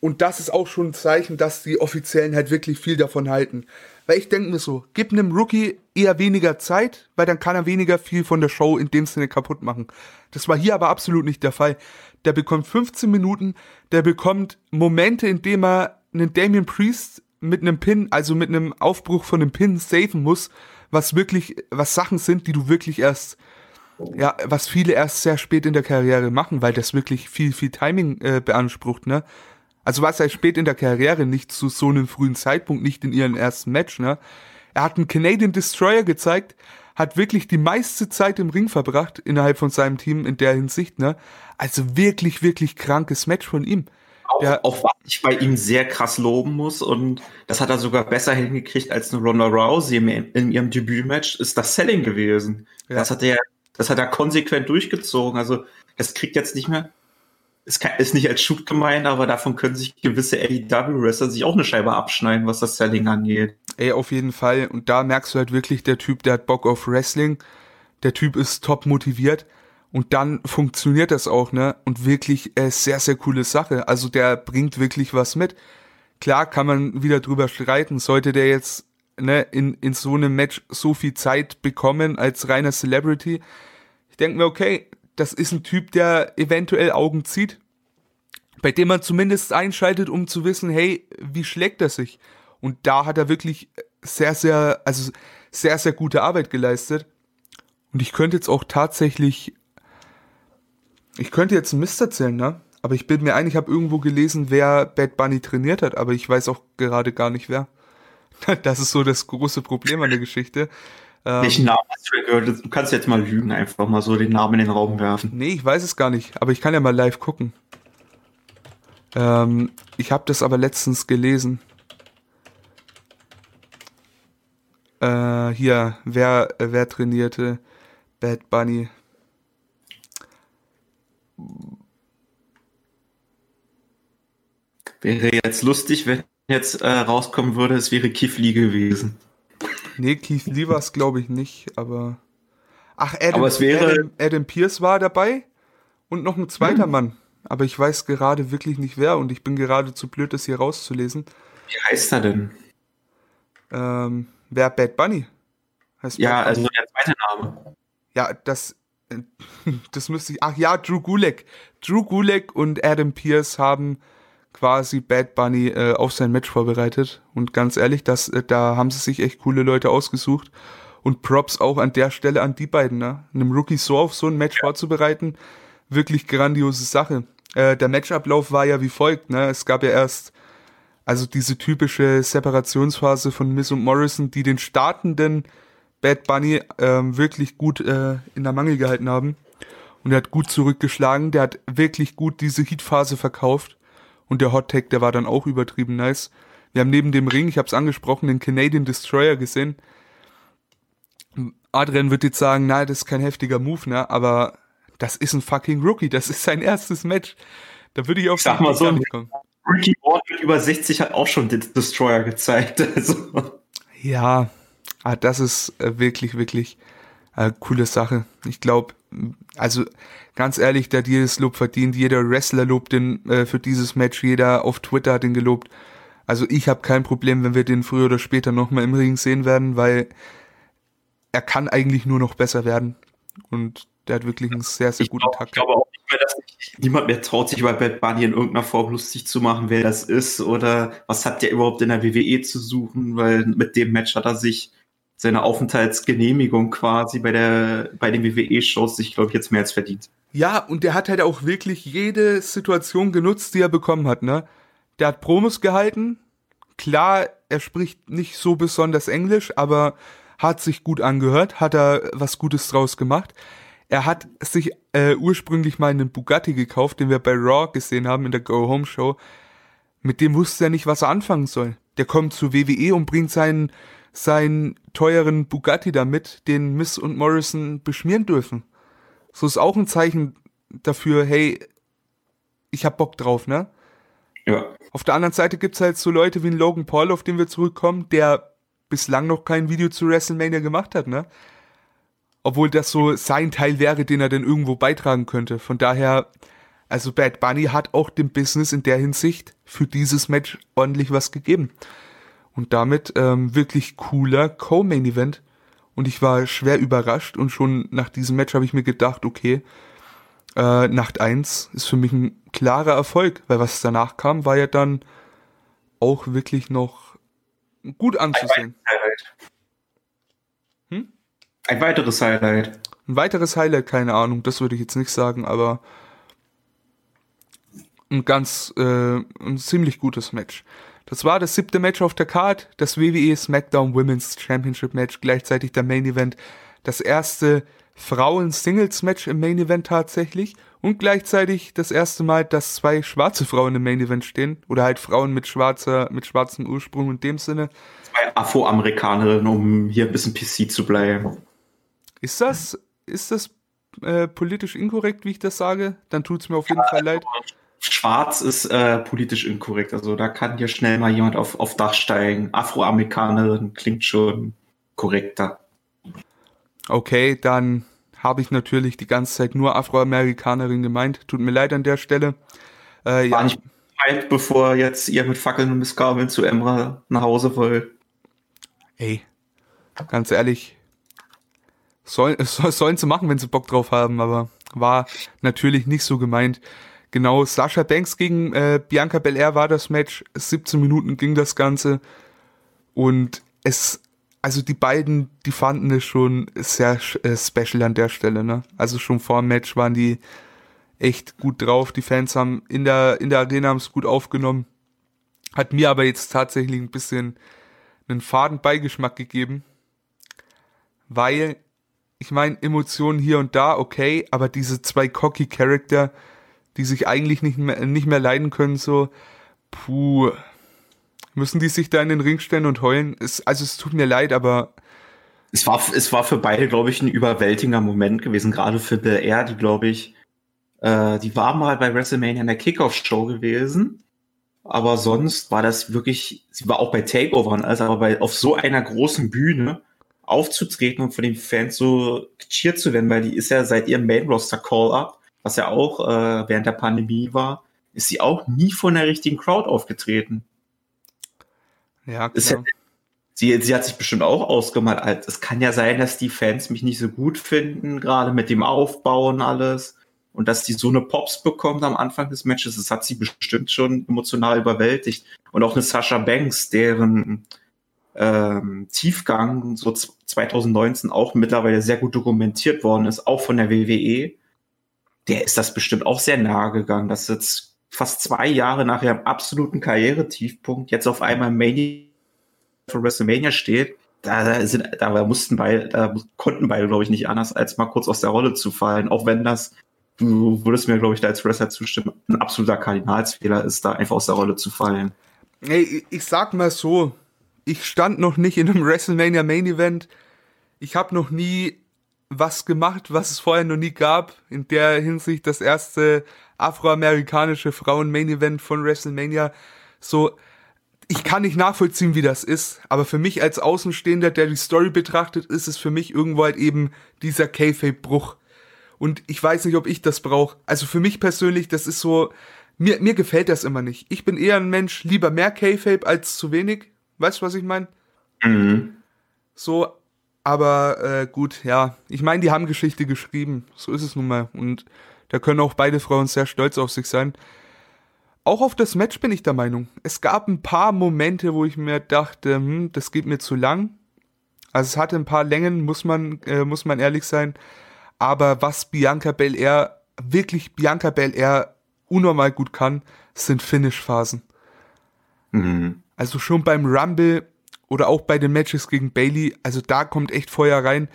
und das ist auch schon ein Zeichen, dass die Offiziellen halt wirklich viel davon halten. Weil ich denke mir so, gib einem Rookie eher weniger Zeit, weil dann kann er weniger viel von der Show in dem Sinne kaputt machen. Das war hier aber absolut nicht der Fall. Der bekommt 15 Minuten, der bekommt Momente, in dem er einen Damien Priest mit einem Pin, also mit einem Aufbruch von einem Pin safen muss, was wirklich, was Sachen sind, die du wirklich erst ja, was viele erst sehr spät in der Karriere machen, weil das wirklich viel, viel Timing äh, beansprucht, ne? Also was er spät in der Karriere, nicht zu so einem frühen Zeitpunkt, nicht in ihren ersten Match, ne? Er hat einen Canadian Destroyer gezeigt, hat wirklich die meiste Zeit im Ring verbracht innerhalb von seinem Team in der Hinsicht, ne? Also wirklich, wirklich krankes Match von ihm. Auch, ja. auch was ich bei ihm sehr krass loben muss und das hat er sogar besser hingekriegt als eine Ronda Rousey in ihrem Debütmatch, ist das Selling gewesen. Ja. Das hat er, das hat er konsequent durchgezogen. Also das kriegt jetzt nicht mehr ist, ist nicht als Shoot gemeint, aber davon können sich gewisse AEW-Wrestler sich auch eine Scheibe abschneiden, was das Selling angeht. Ey, auf jeden Fall. Und da merkst du halt wirklich, der Typ, der hat Bock auf Wrestling. Der Typ ist top motiviert. Und dann funktioniert das auch, ne? Und wirklich äh, sehr, sehr coole Sache. Also der bringt wirklich was mit. Klar kann man wieder drüber streiten, sollte der jetzt ne, in, in so einem Match so viel Zeit bekommen als reiner Celebrity. Denke mir, okay, das ist ein Typ, der eventuell Augen zieht, bei dem man zumindest einschaltet, um zu wissen, hey, wie schlägt er sich? Und da hat er wirklich sehr, sehr, also sehr, sehr gute Arbeit geleistet. Und ich könnte jetzt auch tatsächlich, ich könnte jetzt einen Mist erzählen, ne? Aber ich bin mir ein, ich habe irgendwo gelesen, wer Bad Bunny trainiert hat, aber ich weiß auch gerade gar nicht wer. Das ist so das große Problem an der Geschichte. Ähm, Welchen Namen hast du gehört? Du kannst jetzt mal lügen, einfach mal so den Namen in den Raum werfen. Nee, ich weiß es gar nicht, aber ich kann ja mal live gucken. Ähm, ich habe das aber letztens gelesen. Äh, hier, wer, wer trainierte Bad Bunny? Wäre jetzt lustig, wenn jetzt äh, rauskommen würde, es wäre Kifli gewesen. Nee, Keith Lee war es, glaube ich, nicht, aber. Ach, Adam, aber es wäre... Adam, Adam Pierce war dabei und noch ein zweiter hm. Mann. Aber ich weiß gerade wirklich nicht wer und ich bin gerade zu blöd, das hier rauszulesen. Wie heißt er denn? Ähm, wer Bad Bunny? Heißt ja, Bad also der zweite Name. Ja, das, das müsste ich. Ach ja, Drew Gulek. Drew Gulek und Adam Pierce haben quasi Bad Bunny äh, auf sein Match vorbereitet. Und ganz ehrlich, das, äh, da haben sie sich echt coole Leute ausgesucht. Und Props auch an der Stelle an die beiden, ne? Einem Rookie so auf so ein Match ja. vorzubereiten, wirklich grandiose Sache. Äh, der Matchablauf war ja wie folgt, ne? Es gab ja erst also diese typische Separationsphase von Miss und Morrison, die den startenden Bad Bunny ähm, wirklich gut äh, in der Mangel gehalten haben. Und er hat gut zurückgeschlagen, der hat wirklich gut diese Heatphase verkauft. Und der Hot Tag, der war dann auch übertrieben nice. Wir haben neben dem Ring, ich habe es angesprochen, den Canadian Destroyer gesehen. Adrian wird jetzt sagen, nein, das ist kein heftiger Move, ne? Aber das ist ein fucking Rookie. Das ist sein erstes Match. Da würde ich auch Sag mal so, kommen. Ricky Ward über 60 hat auch schon den Destroyer gezeigt. Also. Ja, ah, das ist äh, wirklich, wirklich äh, coole Sache. Ich glaube, also ganz ehrlich, der hat jedes Lob verdient. Jeder Wrestler lobt den äh, für dieses Match. Jeder auf Twitter hat ihn gelobt. Also ich habe kein Problem, wenn wir den früher oder später nochmal im Ring sehen werden, weil er kann eigentlich nur noch besser werden. Und der hat wirklich einen sehr, sehr ich guten glaub, Takt. Ich glaube auch nicht mehr, dass niemand mehr traut, sich über Bad Bunny in irgendeiner Form lustig zu machen, wer das ist oder was hat der überhaupt in der WWE zu suchen, weil mit dem Match hat er sich seine Aufenthaltsgenehmigung quasi bei der bei den WWE-Shows sich, glaube ich, jetzt mehr als verdient. Ja, und der hat halt auch wirklich jede Situation genutzt, die er bekommen hat, ne? Der hat Promos gehalten. Klar, er spricht nicht so besonders Englisch, aber hat sich gut angehört, hat er was Gutes draus gemacht. Er hat sich äh, ursprünglich mal einen Bugatti gekauft, den wir bei Raw gesehen haben in der Go Home Show. Mit dem wusste er nicht, was er anfangen soll. Der kommt zu WWE und bringt seinen seinen teuren Bugatti damit, den Miss und Morrison beschmieren dürfen. So ist auch ein Zeichen dafür, hey, ich hab Bock drauf, ne? Ja. Auf der anderen Seite gibt's halt so Leute wie Logan Paul, auf den wir zurückkommen, der bislang noch kein Video zu WrestleMania gemacht hat, ne? Obwohl das so sein Teil wäre, den er dann irgendwo beitragen könnte. Von daher, also Bad Bunny hat auch dem Business in der Hinsicht für dieses Match ordentlich was gegeben. Und damit ähm, wirklich cooler Co-Main-Event. Und ich war schwer überrascht und schon nach diesem Match habe ich mir gedacht, okay, äh, Nacht 1 ist für mich ein klarer Erfolg, weil was danach kam, war ja dann auch wirklich noch gut anzusehen. Ein, hm? ein weiteres Highlight. Ein weiteres Highlight, keine Ahnung, das würde ich jetzt nicht sagen, aber ein ganz, äh, ein ziemlich gutes Match. Das war das siebte Match auf der Card, das WWE SmackDown Women's Championship Match, gleichzeitig der Main Event. Das erste Frauen-Singles-Match im Main Event tatsächlich. Und gleichzeitig das erste Mal, dass zwei schwarze Frauen im Main Event stehen. Oder halt Frauen mit schwarzer, mit schwarzem Ursprung in dem Sinne. Zwei Afroamerikanerinnen, um hier ein bisschen PC zu bleiben. Ist das, ist das äh, politisch inkorrekt, wie ich das sage? Dann tut es mir auf jeden ja, Fall leid. Schwarz ist äh, politisch inkorrekt. Also da kann hier schnell mal jemand auf, auf Dach steigen. Afroamerikanerin klingt schon korrekter. Okay, dann habe ich natürlich die ganze Zeit nur Afroamerikanerin gemeint. Tut mir leid an der Stelle. Äh, War ja. nicht Zeit, bevor jetzt ihr mit Fackeln und Missgabeln zu Emra nach Hause wollt. Ey, ganz ehrlich, soll, sollen sie machen, wenn sie Bock drauf haben, aber war natürlich nicht so gemeint. Genau, Sascha Banks gegen äh, Bianca Belair war das Match. 17 Minuten ging das Ganze. Und es also die beiden, die fanden es schon sehr äh, special an der Stelle, ne? Also schon vor dem Match waren die echt gut drauf. Die Fans haben in der, in der Arena haben es gut aufgenommen. Hat mir aber jetzt tatsächlich ein bisschen einen faden Beigeschmack gegeben. Weil, ich meine, Emotionen hier und da, okay, aber diese zwei cocky Charakter, die sich eigentlich nicht mehr, nicht mehr leiden können, so, puh, Müssen die sich da in den Ring stellen und heulen? Es, also es tut mir leid, aber. Es war, es war für beide, glaube ich, ein überwältigender Moment gewesen, gerade für Bel Air, die, glaube ich, äh, die war mal bei WrestleMania in der Kickoff-Show gewesen. Aber sonst war das wirklich, sie war auch bei Takeover und alles, aber bei, auf so einer großen Bühne aufzutreten und von den Fans so gecheert zu werden, weil die ist ja seit ihrem Main-Roster-Call-Up, was ja auch äh, während der Pandemie war, ist sie auch nie von der richtigen Crowd aufgetreten. Ja, klar. sie, sie hat sich bestimmt auch ausgemalt. Also, es kann ja sein, dass die Fans mich nicht so gut finden, gerade mit dem Aufbau und alles. Und dass die so eine Pops bekommt am Anfang des Matches, das hat sie bestimmt schon emotional überwältigt. Und auch eine Sascha Banks, deren ähm, Tiefgang so 2019 auch mittlerweile sehr gut dokumentiert worden ist, auch von der WWE, der ist das bestimmt auch sehr nahe gegangen, dass jetzt fast zwei Jahre nach ihrem absoluten Karrieretiefpunkt jetzt auf einmal Mania für WrestleMania steht, da sind, da mussten beide, da konnten beide, glaube ich, nicht anders, als mal kurz aus der Rolle zu fallen. Auch wenn das, du würdest mir, glaube ich, da als Wrestler zustimmen, ein absoluter Kardinalsfehler ist, da einfach aus der Rolle zu fallen. Ey, ich sag mal so, ich stand noch nicht in einem WrestleMania Main Event. Ich habe noch nie was gemacht, was es vorher noch nie gab. In der Hinsicht das erste afroamerikanische Frauen-Main-Event von WrestleMania. So, ich kann nicht nachvollziehen, wie das ist, aber für mich als Außenstehender, der die Story betrachtet, ist es für mich irgendwo halt eben dieser Kayfabe-Bruch. Und ich weiß nicht, ob ich das brauche. Also für mich persönlich, das ist so, mir, mir gefällt das immer nicht. Ich bin eher ein Mensch, lieber mehr Kayfabe als zu wenig. Weißt du, was ich meine? Mhm. So, aber äh, gut, ja. Ich meine, die haben Geschichte geschrieben. So ist es nun mal. Und da können auch beide Frauen sehr stolz auf sich sein. Auch auf das Match bin ich der Meinung. Es gab ein paar Momente, wo ich mir dachte, hm, das geht mir zu lang. Also es hatte ein paar Längen, muss man, äh, muss man ehrlich sein. Aber was Bianca Belair, wirklich Bianca Belair unnormal gut kann, sind Finish-Phasen. Mhm. Also schon beim Rumble oder auch bei den Matches gegen Bailey, also da kommt echt Feuer rein.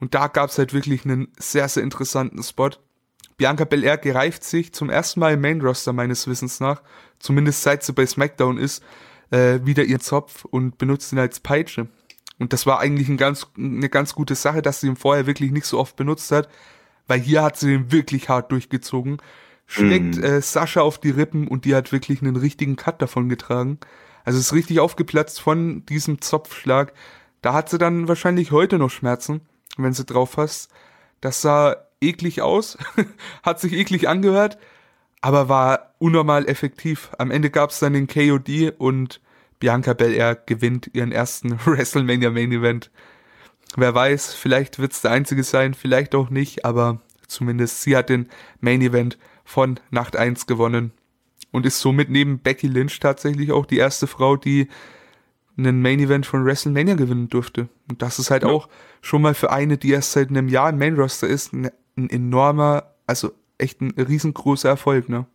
Und da gab es halt wirklich einen sehr, sehr interessanten Spot. Bianca Belair gereift sich zum ersten Mal im Main Roster meines Wissens nach, zumindest seit sie bei SmackDown ist, äh, wieder ihr Zopf und benutzt ihn als Peitsche. Und das war eigentlich ein ganz, eine ganz gute Sache, dass sie ihn vorher wirklich nicht so oft benutzt hat, weil hier hat sie den wirklich hart durchgezogen, schlägt mm. äh, Sascha auf die Rippen und die hat wirklich einen richtigen Cut davon getragen. Also ist richtig aufgeplatzt von diesem Zopfschlag. Da hat sie dann wahrscheinlich heute noch Schmerzen, wenn sie drauf fasst. Das sah eklig aus, hat sich eklig angehört, aber war unnormal effektiv. Am Ende gab es dann den KOD und Bianca Belair gewinnt ihren ersten WrestleMania Main Event. Wer weiß, vielleicht wird es der einzige sein, vielleicht auch nicht, aber zumindest sie hat den Main Event von Nacht 1 gewonnen und ist somit neben Becky Lynch tatsächlich auch die erste Frau, die einen Main Event von WrestleMania gewinnen durfte. Und das ist halt ja. auch schon mal für eine, die erst seit einem Jahr im Main Roster ist, eine ein enormer, also echt ein riesengroßer Erfolg, ne?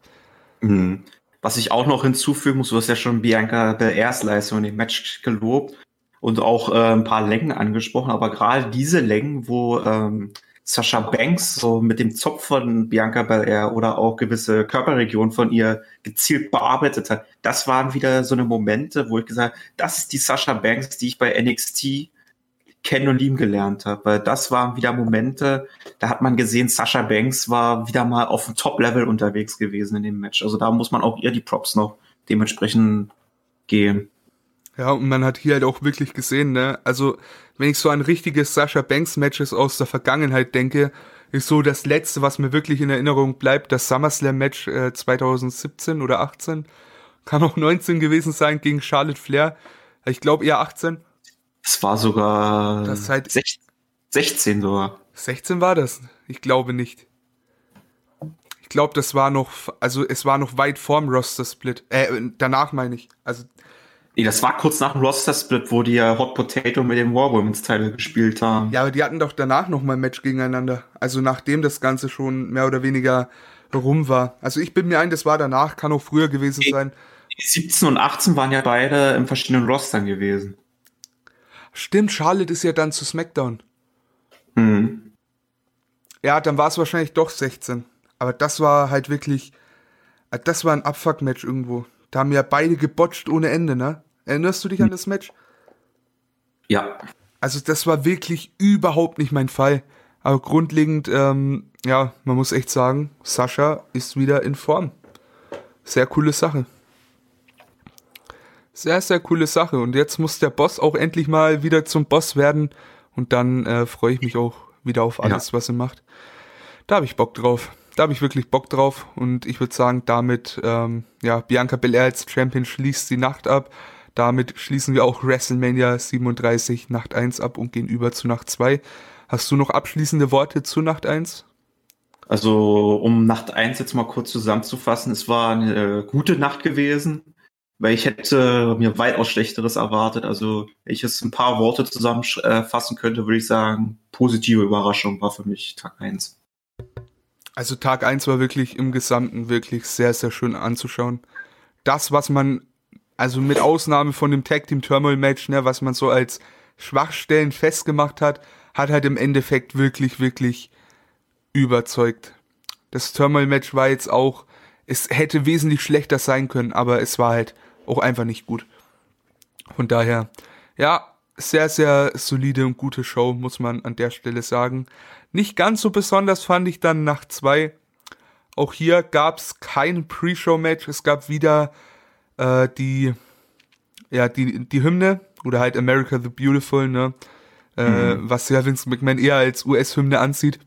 Mhm. Was ich auch noch hinzufügen muss, du hast ja schon Bianca Belairs Leistung im Match gelobt und auch äh, ein paar Längen angesprochen, aber gerade diese Längen, wo ähm, Sascha Banks so mit dem Zopf von Bianca Belair oder auch gewisse Körperregionen von ihr gezielt bearbeitet hat. Das waren wieder so eine Momente, wo ich gesagt habe, das ist die Sascha Banks, die ich bei NXT kennen und lieben gelernt habe. Weil das waren wieder Momente, da hat man gesehen, Sascha Banks war wieder mal auf dem Top-Level unterwegs gewesen in dem Match. Also da muss man auch ihr die Props noch dementsprechend gehen. Ja, und man hat hier halt auch wirklich gesehen, ne? Also, wenn ich so an richtige Sascha Banks Matches aus der Vergangenheit denke, ist so das letzte, was mir wirklich in Erinnerung bleibt, das SummerSlam Match äh, 2017 oder 18. Kann auch 19 gewesen sein gegen Charlotte Flair. Ich glaube eher 18. Es war sogar Das halt 16, 16 sogar. 16 war das? Ich glaube nicht. Ich glaube, das war noch, also es war noch weit vorm Roster-Split. Äh, danach meine ich. Also Nee, das war kurz nach dem Roster-Split, wo die ja Hot Potato mit dem War Women's Title gespielt haben. Ja, aber die hatten doch danach noch mal ein Match gegeneinander. Also nachdem das Ganze schon mehr oder weniger rum war. Also ich bin mir ein, das war danach, kann auch früher gewesen sein. 17 und 18 waren ja beide in verschiedenen Rostern gewesen. Stimmt, Charlotte ist ja dann zu SmackDown. Mhm. Ja, dann war es wahrscheinlich doch 16. Aber das war halt wirklich, äh, das war ein Abfuck-Match irgendwo. Da haben ja beide gebotcht ohne Ende, ne? Erinnerst du dich an das Match? Ja. Also das war wirklich überhaupt nicht mein Fall. Aber grundlegend, ähm, ja, man muss echt sagen, Sascha ist wieder in Form. Sehr coole Sache. Sehr, sehr coole Sache. Und jetzt muss der Boss auch endlich mal wieder zum Boss werden. Und dann äh, freue ich mich auch wieder auf alles, ja. was er macht. Da habe ich Bock drauf. Da habe ich wirklich Bock drauf. Und ich würde sagen, damit, ähm, ja, Bianca Belair als Champion schließt die Nacht ab. Damit schließen wir auch WrestleMania 37 Nacht 1 ab und gehen über zu Nacht 2. Hast du noch abschließende Worte zu Nacht 1? Also, um Nacht 1 jetzt mal kurz zusammenzufassen, es war eine gute Nacht gewesen, weil ich hätte mir weitaus Schlechteres erwartet. Also, wenn ich jetzt ein paar Worte zusammenfassen könnte, würde ich sagen, positive Überraschung war für mich Tag 1. Also Tag 1 war wirklich im Gesamten wirklich sehr, sehr schön anzuschauen. Das, was man, also mit Ausnahme von dem Tag Team Turmoil Match, ne, was man so als Schwachstellen festgemacht hat, hat halt im Endeffekt wirklich, wirklich überzeugt. Das Turmoil Match war jetzt auch, es hätte wesentlich schlechter sein können, aber es war halt auch einfach nicht gut. Von daher, ja, sehr, sehr solide und gute Show, muss man an der Stelle sagen. Nicht ganz so besonders fand ich dann nach zwei. Auch hier gab es kein Pre-Show-Match. Es gab wieder äh, die, ja, die, die Hymne oder halt America the Beautiful, ne? Äh, mhm. Was ja Vince McMahon eher als US-Hymne ansieht.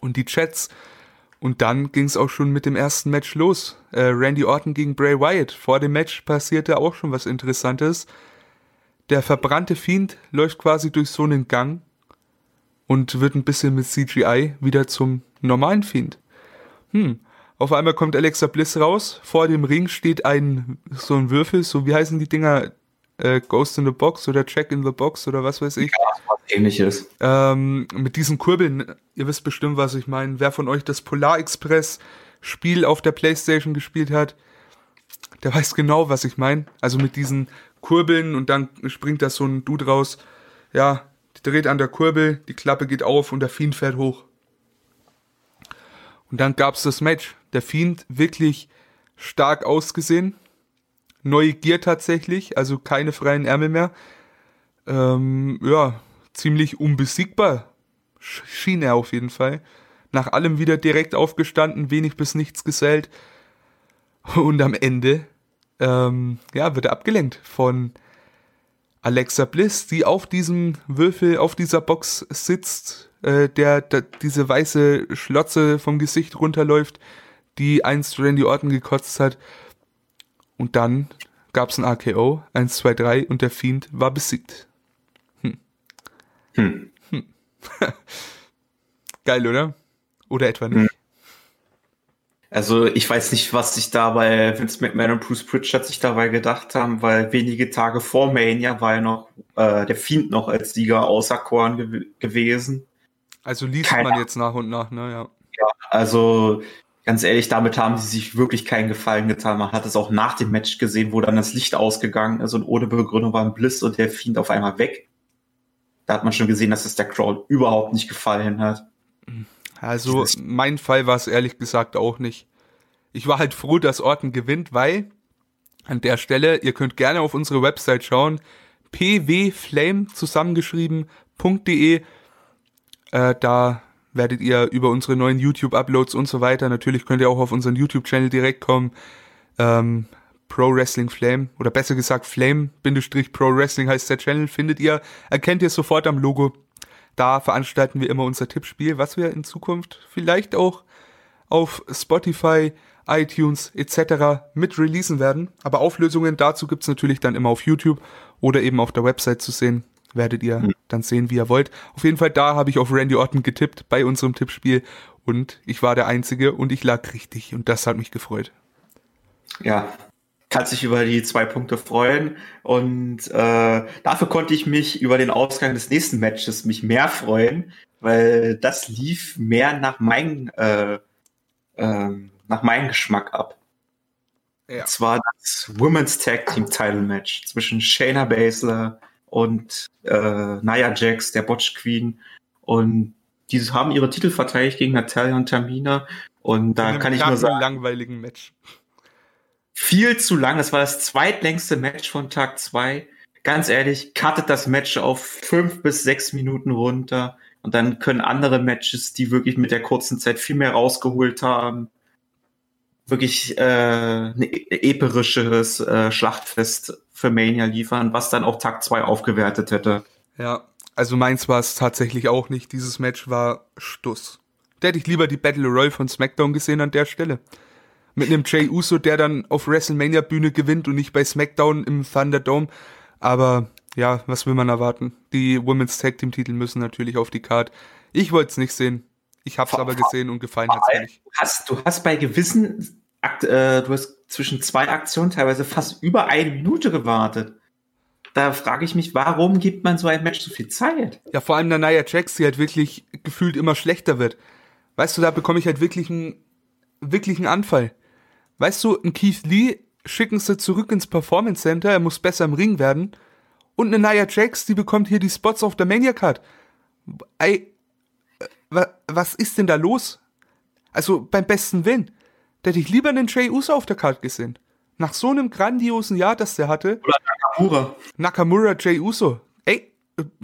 Und die Chats. Und dann ging es auch schon mit dem ersten Match los. Äh, Randy Orton gegen Bray Wyatt. Vor dem Match passierte auch schon was Interessantes. Der verbrannte Fiend läuft quasi durch so einen Gang und wird ein bisschen mit CGI wieder zum normalen Fiend. Hm. Auf einmal kommt Alexa Bliss raus. Vor dem Ring steht ein so ein Würfel, so wie heißen die Dinger? Äh, Ghost in the Box oder Check in the Box oder was weiß ich. Ja, was ähnliches. Ähm, mit diesen Kurbeln, ihr wisst bestimmt, was ich meine. Wer von euch das Polar Express Spiel auf der Playstation gespielt hat, der weiß genau, was ich meine. Also mit diesen Kurbeln und dann springt da so ein Dude raus. Ja, dreht an der Kurbel, die Klappe geht auf und der Fiend fährt hoch. Und dann gab's das Match. Der Fiend wirklich stark ausgesehen. Neue Gier tatsächlich, also keine freien Ärmel mehr. Ähm, ja, ziemlich unbesiegbar schien er auf jeden Fall. Nach allem wieder direkt aufgestanden, wenig bis nichts gesellt. Und am Ende, ähm, ja, wird er abgelenkt von Alexa Bliss, die auf diesem Würfel, auf dieser Box sitzt, äh, der, der diese weiße Schlotze vom Gesicht runterläuft, die einst Randy Orton gekotzt hat. Und dann gab's ein AKO, 1, 2, 3 und der Fiend war besiegt. Hm. Hm. hm. Geil, oder? Oder etwa nicht? Hm. Also ich weiß nicht, was sich da bei Vince McMahon und Bruce Pritchard sich dabei gedacht haben, weil wenige Tage vor Mania war ja noch äh, der Fiend noch als Sieger auserkoren gew gewesen. Also liest Keine man jetzt nach und nach, ne? Ja. ja, also ganz ehrlich, damit haben sie sich wirklich keinen Gefallen getan. Man hat es auch nach dem Match gesehen, wo dann das Licht ausgegangen ist und ohne Begründung war ein Bliss und der Fiend auf einmal weg. Da hat man schon gesehen, dass es der Crowd überhaupt nicht gefallen hat. Also mein Fall war es ehrlich gesagt auch nicht. Ich war halt froh, dass Orton gewinnt, weil an der Stelle, ihr könnt gerne auf unsere Website schauen, pwflame zusammengeschrieben.de. Äh, da werdet ihr über unsere neuen YouTube-Uploads und so weiter, natürlich könnt ihr auch auf unseren YouTube-Channel direkt kommen, ähm, Pro Wrestling Flame oder besser gesagt Flame-Pro Wrestling heißt der Channel, findet ihr, erkennt ihr sofort am Logo. Da veranstalten wir immer unser Tippspiel, was wir in Zukunft vielleicht auch auf Spotify, iTunes etc. mit releasen werden. Aber Auflösungen dazu gibt's natürlich dann immer auf YouTube oder eben auf der Website zu sehen. Werdet ihr mhm. dann sehen, wie ihr wollt. Auf jeden Fall da habe ich auf Randy Orton getippt bei unserem Tippspiel und ich war der Einzige und ich lag richtig und das hat mich gefreut. Ja, kann sich über die zwei Punkte freuen. Und äh, dafür konnte ich mich über den Ausgang des nächsten Matches mich mehr freuen, weil das lief mehr nach meinem äh, äh, nach meinem Geschmack ab. Ja. Und zwar das Women's Tag Team Title Match zwischen Shayna Baszler und äh, Nia Jax, der Botch Queen. Und die haben ihre Titel verteidigt gegen Natalia und Tamina. Und da kann ich nur sagen. langweiligen Match viel zu lang. Das war das zweitlängste Match von Tag zwei. Ganz ehrlich, cuttet das Match auf fünf bis sechs Minuten runter. Und dann können andere Matches, die wirklich mit der kurzen Zeit viel mehr rausgeholt haben, wirklich äh, ein episches äh, Schlachtfest für Mania liefern, was dann auch Tag zwei aufgewertet hätte. Ja, also meins war es tatsächlich auch nicht. Dieses Match war Stuss. Da hätte ich lieber die Battle Royale von SmackDown gesehen an der Stelle mit einem Jay Uso, der dann auf WrestleMania Bühne gewinnt und nicht bei SmackDown im Thunderdome. Aber ja, was will man erwarten? Die Women's Tag Team Titel müssen natürlich auf die Card. Ich wollte es nicht sehen. Ich habe es aber gesehen und gefallen hat es nicht. Hast, du hast bei gewissen, Akt, äh, du hast zwischen zwei Aktionen teilweise fast über eine Minute gewartet. Da frage ich mich, warum gibt man so ein Match so viel Zeit? Ja, vor allem Nia Jax, die halt wirklich gefühlt immer schlechter wird. Weißt du, da bekomme ich halt wirklich einen, wirklich Anfall. Weißt du, ein Keith Lee schicken sie zurück ins Performance Center, er muss besser im Ring werden. Und eine Nia Jax, die bekommt hier die Spots auf der Mania Card. Ey, was ist denn da los? Also beim besten Willen. Da hätte ich lieber einen Jay Uso auf der Card gesehen. Nach so einem grandiosen Jahr, das der hatte. Oder Nakamura. Nakamura, Jay Uso. Ey,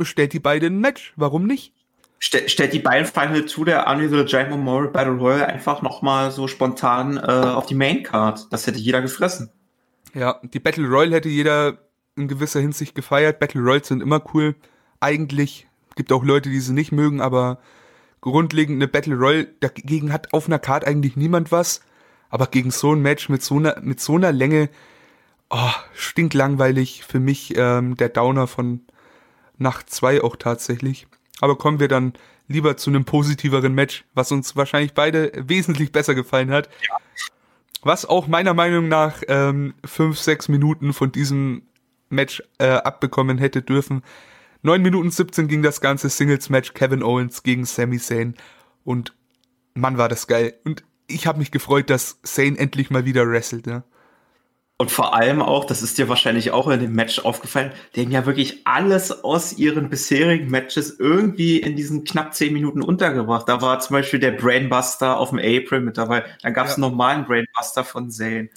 stellt die beiden ein Match. Warum nicht? Ste stellt die beiden Final zu der Unreal Giant Memorial Battle Royale einfach nochmal so spontan äh, auf die Main Card. Das hätte jeder gefressen. Ja, die Battle Royale hätte jeder in gewisser Hinsicht gefeiert. Battle Royals sind immer cool. Eigentlich gibt auch Leute, die sie nicht mögen, aber grundlegend eine Battle Royale, dagegen hat auf einer Card eigentlich niemand was. Aber gegen so ein Match mit so einer, mit so einer Länge, oh, stinklangweilig. Für mich ähm, der Downer von Nacht 2 auch tatsächlich. Aber kommen wir dann lieber zu einem positiveren Match, was uns wahrscheinlich beide wesentlich besser gefallen hat. Ja. Was auch meiner Meinung nach ähm, fünf, sechs Minuten von diesem Match äh, abbekommen hätte dürfen. 9 Minuten 17 ging das ganze Singles-Match Kevin Owens gegen Sami Zayn. Und Mann, war das geil. Und ich habe mich gefreut, dass Zayn endlich mal wieder wrestelt. Ja. Und vor allem auch, das ist dir wahrscheinlich auch in dem Match aufgefallen, die haben ja wirklich alles aus ihren bisherigen Matches irgendwie in diesen knapp zehn Minuten untergebracht. Da war zum Beispiel der Brainbuster auf dem April mit dabei. Dann gab es ja. einen normalen Brainbuster von Zane.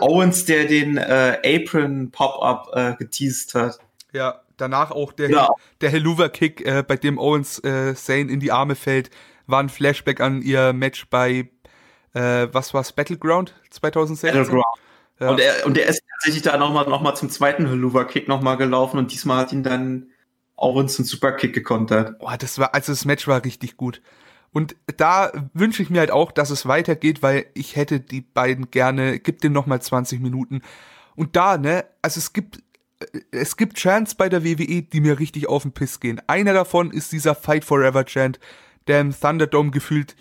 Owens, der den äh, Apron Pop-Up äh, geteased hat. Ja, danach auch der, ja. der Helluva-Kick, äh, bei dem Owens äh, Zane in die Arme fällt, war ein Flashback an ihr Match bei, äh, was war's, Battleground 2016? Battleground. Ja. Und, er, und er ist tatsächlich da nochmal noch mal zum zweiten Helluva-Kick nochmal gelaufen und diesmal hat ihn dann auch ins Superkick gekontert. Boah, das war, also das Match war richtig gut. Und da wünsche ich mir halt auch, dass es weitergeht, weil ich hätte die beiden gerne, gib denen nochmal 20 Minuten. Und da, ne, also es gibt, es gibt Chants bei der WWE, die mir richtig auf den Piss gehen. Einer davon ist dieser Fight Forever Chant, der im Thunderdome gefühlt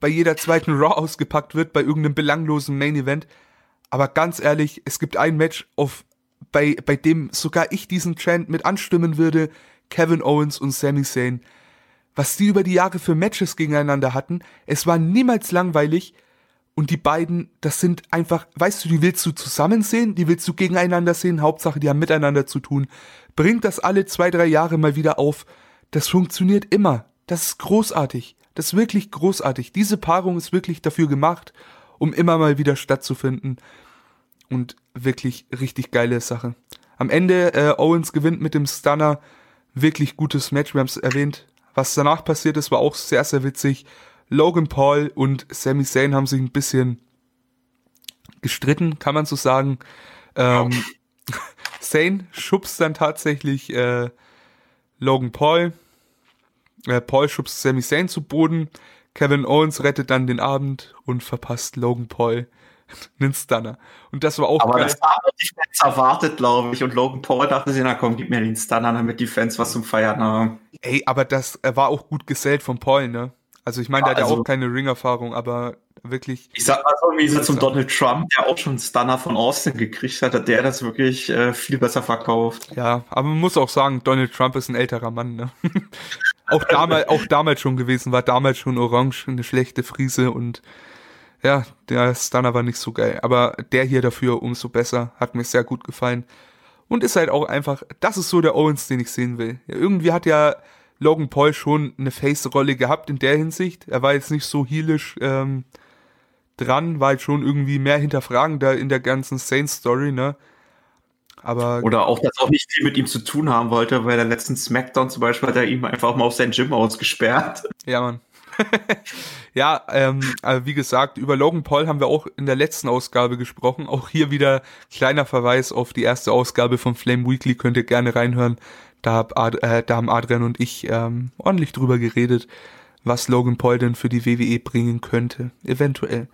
bei jeder zweiten Raw ausgepackt wird, bei irgendeinem belanglosen Main Event. Aber ganz ehrlich, es gibt ein Match, auf, bei, bei dem sogar ich diesen Trend mit anstimmen würde. Kevin Owens und Sami Zayn. Was die über die Jahre für Matches gegeneinander hatten, es war niemals langweilig. Und die beiden, das sind einfach, weißt du, die willst du zusammen sehen, die willst du gegeneinander sehen, Hauptsache, die haben miteinander zu tun. Bringt das alle zwei, drei Jahre mal wieder auf. Das funktioniert immer. Das ist großartig. Das ist wirklich großartig. Diese Paarung ist wirklich dafür gemacht, um immer mal wieder stattzufinden. Und wirklich richtig geile Sache. Am Ende äh, Owens gewinnt mit dem Stunner. Wirklich gutes Match, wir haben es erwähnt. Was danach passiert ist, war auch sehr, sehr witzig. Logan Paul und Sami Zayn haben sich ein bisschen gestritten, kann man so sagen. Ähm, oh. Zayn schubst dann tatsächlich äh, Logan Paul. Äh, Paul schubst Sami Zayn zu Boden. Kevin Owens rettet dann den Abend und verpasst Logan Paul einen Stunner. Und das war auch Aber geil. das haben die Fans erwartet, glaube ich. Und Logan Paul dachte sich, na komm, gib mir den Stunner, damit die Fans was zum Feiern haben. Ey, aber das war auch gut gesellt von Paul, ne? Also ich meine, ja, der hat ja also, auch keine Ring-Erfahrung, aber wirklich. Ich sag mal so, wie so zum Donald Trump, der auch schon einen Stunner von Austin gekriegt hat, hat der das wirklich äh, viel besser verkauft. Ja, aber man muss auch sagen, Donald Trump ist ein älterer Mann, ne? auch, damals, auch damals schon gewesen, war damals schon orange, eine schlechte Frise und ja, der Stunner war nicht so geil. Aber der hier dafür umso besser, hat mir sehr gut gefallen. Und ist halt auch einfach, das ist so der Owens, den ich sehen will. Ja, irgendwie hat ja Logan Paul schon eine Face-Rolle gehabt in der Hinsicht. Er war jetzt nicht so heelisch ähm, dran, war halt schon irgendwie mehr hinterfragen da in der ganzen Saints-Story, ne? Aber Oder auch, dass auch nicht viel mit ihm zu tun haben wollte, bei der letzten Smackdown zum Beispiel hat er ihm einfach mal auf sein Gym ausgesperrt. Ja, Mann. ja, ähm, aber wie gesagt, über Logan Paul haben wir auch in der letzten Ausgabe gesprochen. Auch hier wieder kleiner Verweis auf die erste Ausgabe von Flame Weekly, könnt ihr gerne reinhören. Da, hab Ad, äh, da haben Adrian und ich ähm, ordentlich drüber geredet, was Logan Paul denn für die WWE bringen könnte, eventuell.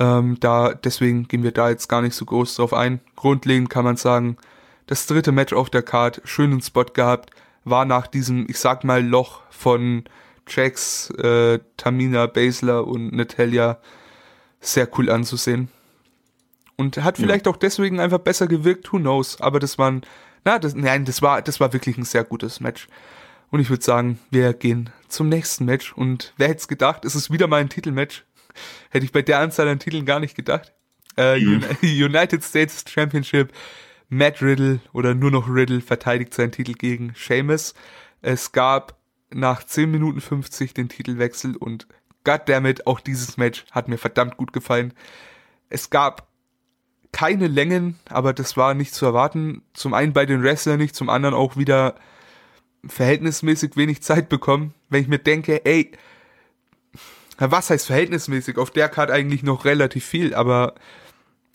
Ähm, da, deswegen gehen wir da jetzt gar nicht so groß drauf ein. Grundlegend kann man sagen, das dritte Match auf der Card, schönen Spot gehabt, war nach diesem, ich sag mal, Loch von Jax, äh, Tamina, Baszler und Natalia sehr cool anzusehen. Und hat vielleicht ja. auch deswegen einfach besser gewirkt, who knows. Aber das waren na, das, nein, das war, das war wirklich ein sehr gutes Match. Und ich würde sagen, wir gehen zum nächsten Match. Und wer hätte es gedacht, es ist wieder mal ein Titelmatch. Hätte ich bei der Anzahl an Titeln gar nicht gedacht. Äh, mhm. United States Championship. Matt Riddle oder nur noch Riddle verteidigt seinen Titel gegen Sheamus. Es gab nach 10 Minuten 50 den Titelwechsel und goddammit, auch dieses Match hat mir verdammt gut gefallen. Es gab keine Längen, aber das war nicht zu erwarten. Zum einen bei den Wrestlern nicht, zum anderen auch wieder verhältnismäßig wenig Zeit bekommen. Wenn ich mir denke, ey, was heißt verhältnismäßig? Auf der Karte eigentlich noch relativ viel, aber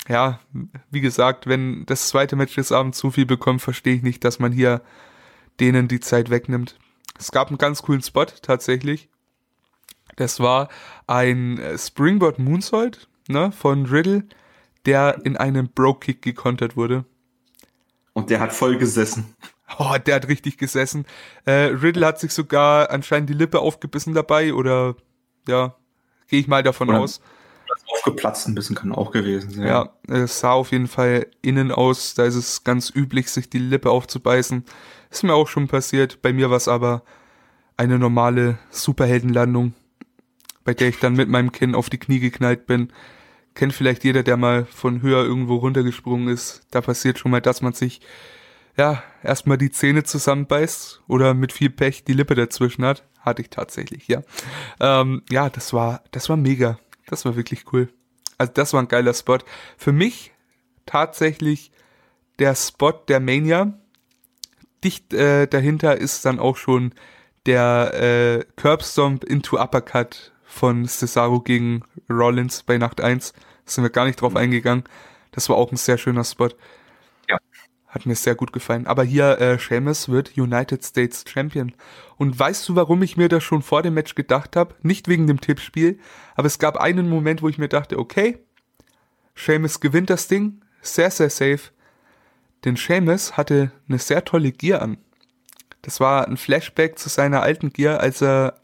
ja, wie gesagt, wenn das zweite Match des Abends zu viel bekommt, verstehe ich nicht, dass man hier denen die Zeit wegnimmt. Es gab einen ganz coolen Spot tatsächlich. Das war ein Springboard Moonsault ne, von Riddle der in einem Bro-Kick gekontert wurde. Und der hat voll gesessen. Oh, der hat richtig gesessen. Äh, Riddle hat sich sogar anscheinend die Lippe aufgebissen dabei oder ja, gehe ich mal davon oder aus. Aufgeplatzt ein bisschen kann auch gewesen sein. Ja, es sah auf jeden Fall innen aus. Da ist es ganz üblich, sich die Lippe aufzubeißen. Ist mir auch schon passiert. Bei mir war es aber eine normale Superheldenlandung, bei der ich dann mit meinem Kinn auf die Knie geknallt bin kennt vielleicht jeder, der mal von höher irgendwo runtergesprungen ist. Da passiert schon mal, dass man sich ja erstmal die Zähne zusammenbeißt oder mit viel Pech die Lippe dazwischen hat. Hatte ich tatsächlich, ja. Ähm, ja, das war, das war mega. Das war wirklich cool. Also das war ein geiler Spot. Für mich tatsächlich der Spot der Mania. Dicht äh, dahinter ist dann auch schon der äh, Curbstomp into Uppercut von Cesaro gegen Rollins bei Nacht 1. Da sind wir gar nicht drauf mhm. eingegangen. Das war auch ein sehr schöner Spot. Hat mir sehr gut gefallen. Aber hier, äh, Sheamus wird United States Champion. Und weißt du, warum ich mir das schon vor dem Match gedacht habe? Nicht wegen dem Tippspiel, aber es gab einen Moment, wo ich mir dachte, okay, Sheamus gewinnt das Ding, sehr, sehr safe. Denn Sheamus hatte eine sehr tolle Gear an. Das war ein Flashback zu seiner alten Gear, als er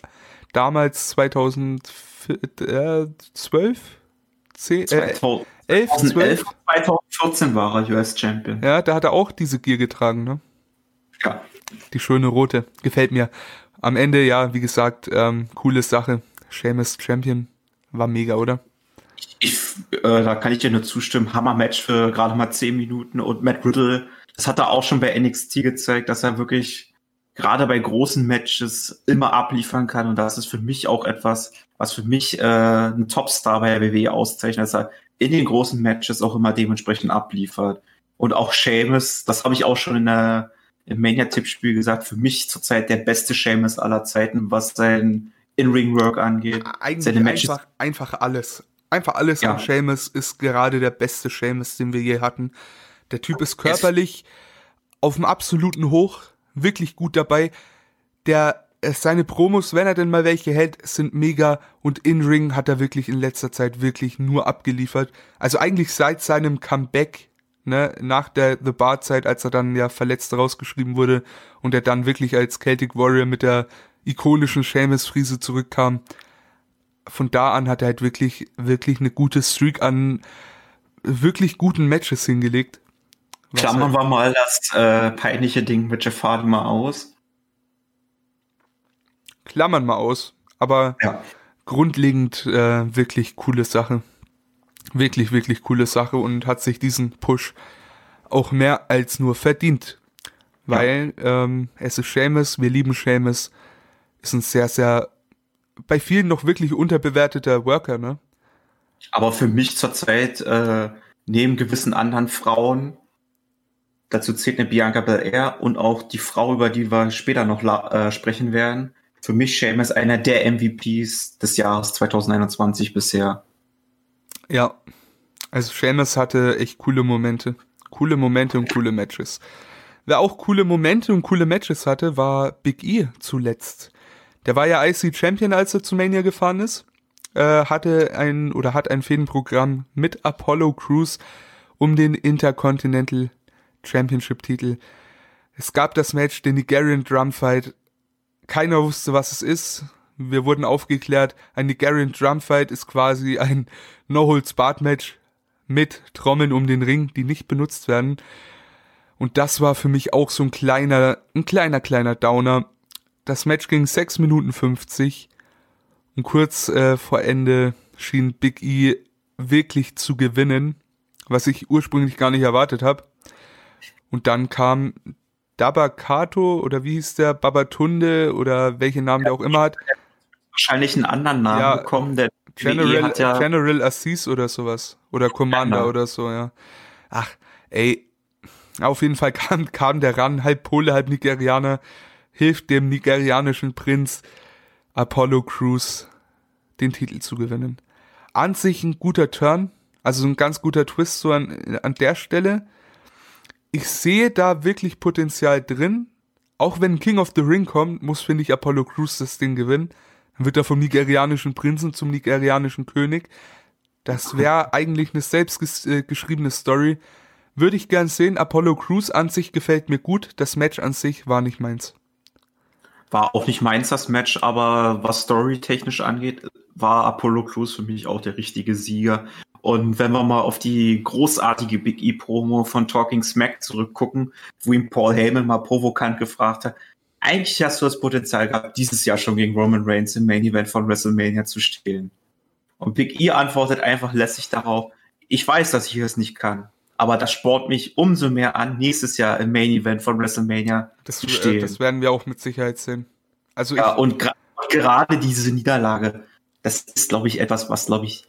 damals 2012, 10, äh, 11, 12. 2014 war er US Champion. Ja, da hat er auch diese Gear getragen, ne? Ja. Die schöne rote. Gefällt mir. Am Ende, ja, wie gesagt, ähm, coole Sache. Seamus Champion. War mega, oder? Ich, äh, da kann ich dir nur zustimmen. Hammer-Match für gerade mal 10 Minuten und Matt Riddle, das hat er auch schon bei NXT gezeigt, dass er wirklich gerade bei großen Matches immer abliefern kann. Und das ist für mich auch etwas, was für mich äh, ein Topstar bei der WWE auszeichnet, dass er in den großen Matches auch immer dementsprechend abliefert. Und auch Seamus, das habe ich auch schon in der, im Mania-Tippspiel gesagt, für mich zurzeit der beste Seamus aller Zeiten, was sein In-Ring-Work angeht. Eigentlich Seine Matches. Einfach, einfach alles. Einfach alles ja. an Seamus ist gerade der beste Seamus, den wir je hatten. Der Typ ist körperlich auf dem absoluten Hoch, wirklich gut dabei. Der seine Promos, wenn er denn mal welche hält, sind mega und in Ring hat er wirklich in letzter Zeit wirklich nur abgeliefert. Also eigentlich seit seinem Comeback, ne, nach der The Bar Zeit, als er dann ja verletzt rausgeschrieben wurde und er dann wirklich als Celtic Warrior mit der ikonischen Seamus Friese zurückkam. Von da an hat er halt wirklich wirklich eine gute Streak an wirklich guten Matches hingelegt. Klammern halt wir mal das äh, peinliche Ding mit Jeff Hardy mal aus. Klammern mal aus. Aber ja. grundlegend äh, wirklich coole Sache. Wirklich, wirklich coole Sache und hat sich diesen Push auch mehr als nur verdient. Weil ja. ähm, es ist Seamus, wir lieben Seamus. Ist ein sehr, sehr, bei vielen noch wirklich unterbewerteter Worker, ne? Aber für mich zurzeit, äh, neben gewissen anderen Frauen, dazu zählt eine Bianca Belair und auch die Frau, über die wir später noch äh, sprechen werden, für mich Seamus einer der MVPs des Jahres 2021 bisher. Ja, also Seamus hatte echt coole Momente. Coole Momente und coole Matches. Wer auch coole Momente und coole Matches hatte, war Big E zuletzt. Der war ja IC Champion, als er zu Mania gefahren ist. Äh, hatte ein oder hat ein Fädenprogramm mit Apollo Crews um den Intercontinental Championship Titel. Es gab das Match, den Nigerian Drum Fight keiner wusste, was es ist. Wir wurden aufgeklärt, ein Nigerian Drum Fight ist quasi ein No-Holds-Barred-Match mit Trommeln um den Ring, die nicht benutzt werden. Und das war für mich auch so ein kleiner, ein kleiner, kleiner Downer. Das Match ging 6 Minuten 50 und kurz äh, vor Ende schien Big E wirklich zu gewinnen, was ich ursprünglich gar nicht erwartet habe. Und dann kam Dabakato oder wie hieß der, Babatunde oder welchen Namen ja, der auch immer hat. Wahrscheinlich einen anderen Namen ja, bekommen, der General, hat ja General Assis oder sowas. Oder Commander ja, oder so, ja. Ach, ey. Auf jeden Fall kam, kam der ran, halb Pole, halb Nigerianer, hilft dem nigerianischen Prinz Apollo Crews den Titel zu gewinnen. An sich ein guter Turn, also ein ganz guter Twist so an, an der Stelle ich sehe da wirklich Potenzial drin. Auch wenn King of the Ring kommt, muss, finde ich, Apollo Crews das Ding gewinnen. Dann wird er vom nigerianischen Prinzen zum nigerianischen König. Das wäre eigentlich eine selbstgeschriebene äh, Story. Würde ich gern sehen. Apollo Crews an sich gefällt mir gut. Das Match an sich war nicht meins. War auch nicht meins das Match, aber was storytechnisch angeht, war Apollo Crews für mich auch der richtige Sieger. Und wenn wir mal auf die großartige Big E-Promo von Talking Smack zurückgucken, wo ihm Paul Heyman mal provokant gefragt hat, eigentlich hast du das Potenzial gehabt, dieses Jahr schon gegen Roman Reigns im Main Event von WrestleMania zu stehen. Und Big E antwortet einfach lässig darauf, ich weiß, dass ich es nicht kann, aber das spornt mich umso mehr an, nächstes Jahr im Main Event von WrestleMania das, zu stehen. Äh, das werden wir auch mit Sicherheit sehen. Also ja, und gerade diese Niederlage, das ist, glaube ich, etwas, was, glaube ich,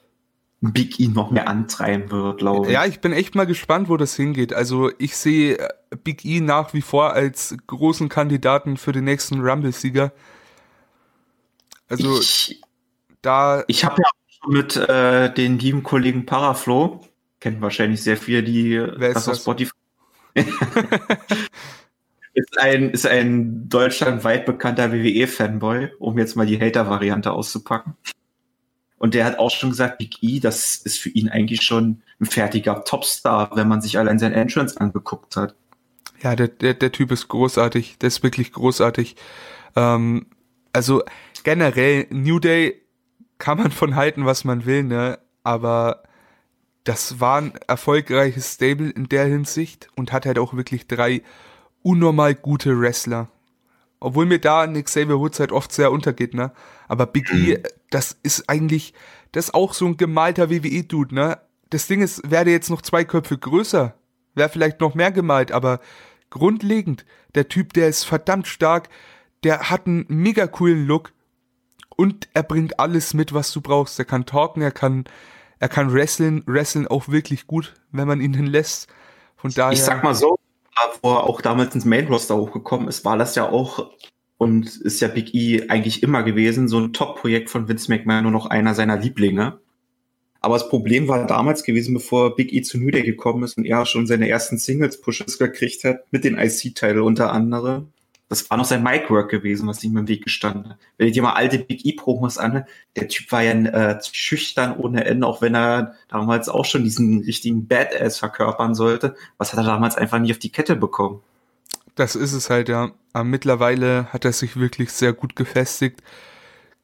Big E noch mehr antreiben wird, glaube ich. Ja, ich bin echt mal gespannt, wo das hingeht. Also ich sehe äh, Big E nach wie vor als großen Kandidaten für den nächsten Rumble-Sieger. Also ich, da. Ich habe ja mit äh, den lieben Kollegen Paraflo, kennen wahrscheinlich sehr viele, die Wer das auf Spotify. ist ein, ist ein deutschlandweit bekannter WWE-Fanboy, um jetzt mal die Hater-Variante auszupacken. Und der hat auch schon gesagt, Big E, das ist für ihn eigentlich schon ein fertiger Topstar, wenn man sich allein sein Entrance angeguckt hat. Ja, der, der, der Typ ist großartig. Der ist wirklich großartig. Ähm, also generell, New Day kann man von halten, was man will, ne? Aber das war ein erfolgreiches Stable in der Hinsicht und hat halt auch wirklich drei unnormal gute Wrestler. Obwohl mir da Nick Xavier Woods halt oft sehr untergeht, ne? Aber Big E, mhm. das ist eigentlich, das ist auch so ein gemalter WWE-Dude, ne? Das Ding ist, werde jetzt noch zwei Köpfe größer, wäre vielleicht noch mehr gemalt, aber grundlegend. Der Typ, der ist verdammt stark, der hat einen mega coolen Look und er bringt alles mit, was du brauchst. Er kann talken, er kann, er kann wrestlen, wrestlen auch wirklich gut, wenn man ihn lässt. Von daher. Ich sag mal so, wo er auch damals ins Main Roster hochgekommen ist, war das ja auch und ist ja Big E eigentlich immer gewesen, so ein Top-Projekt von Vince McMahon, nur noch einer seiner Lieblinge. Aber das Problem war damals gewesen, bevor Big E zu Day gekommen ist und er schon seine ersten Singles-Pushes gekriegt hat, mit den IC-Title unter anderem. Das war noch sein Mic-Work gewesen, was ihm im Weg gestanden hat. Wenn du dir mal alte Big E-Promos an, der Typ war ja äh, schüchtern ohne Ende, auch wenn er damals auch schon diesen richtigen Badass verkörpern sollte. Was hat er damals einfach nicht auf die Kette bekommen? Das ist es halt, ja. Aber mittlerweile hat er sich wirklich sehr gut gefestigt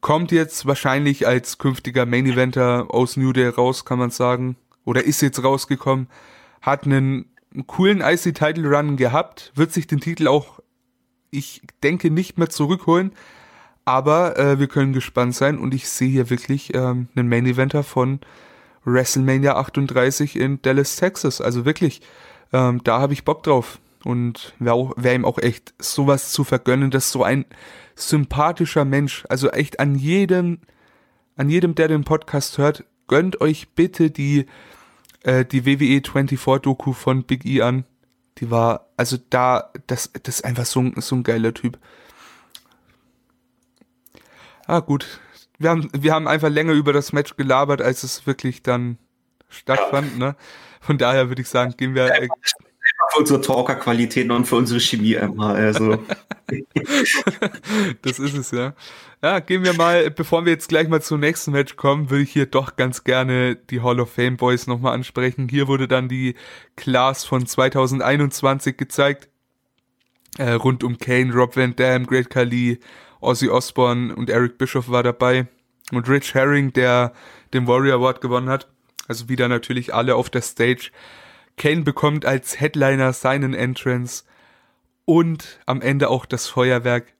kommt jetzt wahrscheinlich als künftiger Main Eventer aus New Day raus, kann man sagen. Oder ist jetzt rausgekommen. Hat einen, coolen IC Title Run gehabt, wird sich den Titel auch, ich denke, nicht mehr zurückholen. Aber äh, wir können gespannt sein und ich sehe hier wirklich ähm, einen Main Eventer von WrestleMania 38 in Dallas, Texas. Also wirklich, ähm, da habe ich Bock drauf. Und wäre wär ihm auch echt sowas zu vergönnen, dass so ein sympathischer Mensch. Also echt an jedem, an jedem, der den Podcast hört, gönnt euch bitte die, äh, die WWE 24 Doku von Big E an. Die war, also da, das, das ist einfach so, so ein geiler Typ. Ah, gut. Wir haben, wir haben einfach länger über das Match gelabert, als es wirklich dann stattfand, ja. ne? Von daher würde ich sagen, gehen wir. Äh, für unsere Talker-Qualitäten und für unsere Chemie immer. Also. das ist es, ja. Ja, gehen wir mal, bevor wir jetzt gleich mal zum nächsten Match kommen, würde ich hier doch ganz gerne die Hall of Fame Boys nochmal ansprechen. Hier wurde dann die Class von 2021 gezeigt. Äh, rund um Kane, Rob Van Dam, Great Khali, Ozzy Osbourne und Eric Bischoff war dabei. Und Rich Herring, der den Warrior Award gewonnen hat. Also wieder natürlich alle auf der Stage. Kane bekommt als Headliner seinen Entrance und am Ende auch das Feuerwerk.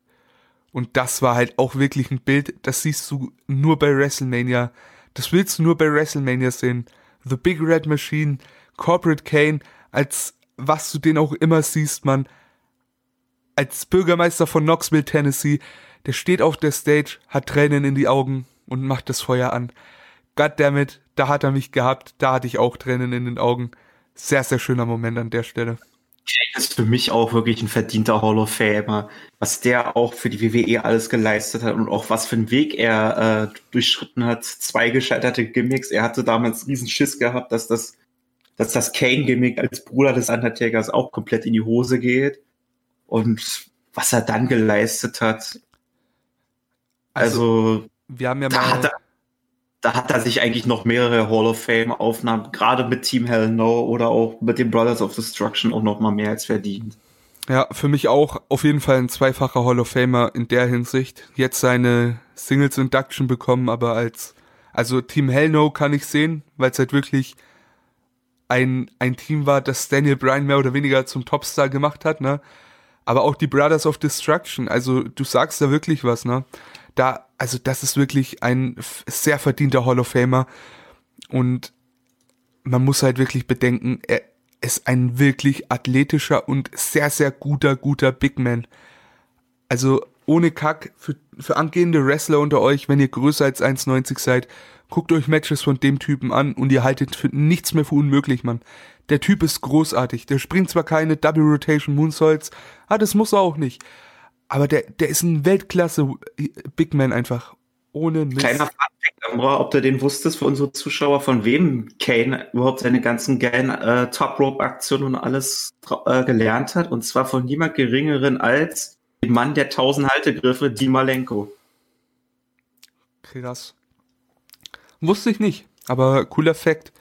Und das war halt auch wirklich ein Bild, das siehst du nur bei WrestleMania. Das willst du nur bei WrestleMania sehen. The Big Red Machine, Corporate Kane, als was du den auch immer siehst, man. Als Bürgermeister von Knoxville, Tennessee, der steht auf der Stage, hat Tränen in die Augen und macht das Feuer an. Goddammit, da hat er mich gehabt, da hatte ich auch Tränen in den Augen sehr, sehr schöner Moment an der Stelle. Kane ist für mich auch wirklich ein verdienter Hall of Famer. Was der auch für die WWE alles geleistet hat und auch was für einen Weg er äh, durchschritten hat. Zwei gescheiterte Gimmicks. Er hatte damals riesen Schiss gehabt, dass das, dass das Kane-Gimmick als Bruder des Undertakers auch komplett in die Hose geht. Und was er dann geleistet hat. Also, also wir haben ja mal da hat er sich eigentlich noch mehrere Hall of Fame Aufnahmen, gerade mit Team Hell No oder auch mit den Brothers of Destruction auch noch mal mehr als verdient. Ja, für mich auch auf jeden Fall ein zweifacher Hall of Famer in der Hinsicht. Jetzt seine Singles Induction bekommen, aber als, also Team Hell No kann ich sehen, weil es halt wirklich ein, ein Team war, das Daniel Bryan mehr oder weniger zum Topstar gemacht hat, ne? Aber auch die Brothers of Destruction, also du sagst da wirklich was, ne? Da, also das ist wirklich ein sehr verdienter Hall of Famer und man muss halt wirklich bedenken, er ist ein wirklich athletischer und sehr, sehr guter, guter Big Man. Also ohne Kack, für, für angehende Wrestler unter euch, wenn ihr größer als 1,90 seid, guckt euch Matches von dem Typen an und ihr haltet für nichts mehr für unmöglich, Mann. Der Typ ist großartig. Der springt zwar keine Double Rotation Moonsaults, ah, das muss er auch nicht. Aber der, der ist ein Weltklasse Big Man einfach. Ohne Mist. Kleiner Funfact, ob du den wusstest für unsere Zuschauer, von wem Kane überhaupt seine ganzen geilen äh, Top-Rope-Aktionen und alles äh, gelernt hat. Und zwar von niemand geringeren als dem Mann der tausend Haltegriffe, Dimalenko. Krass. Wusste ich nicht, aber cooler Fact.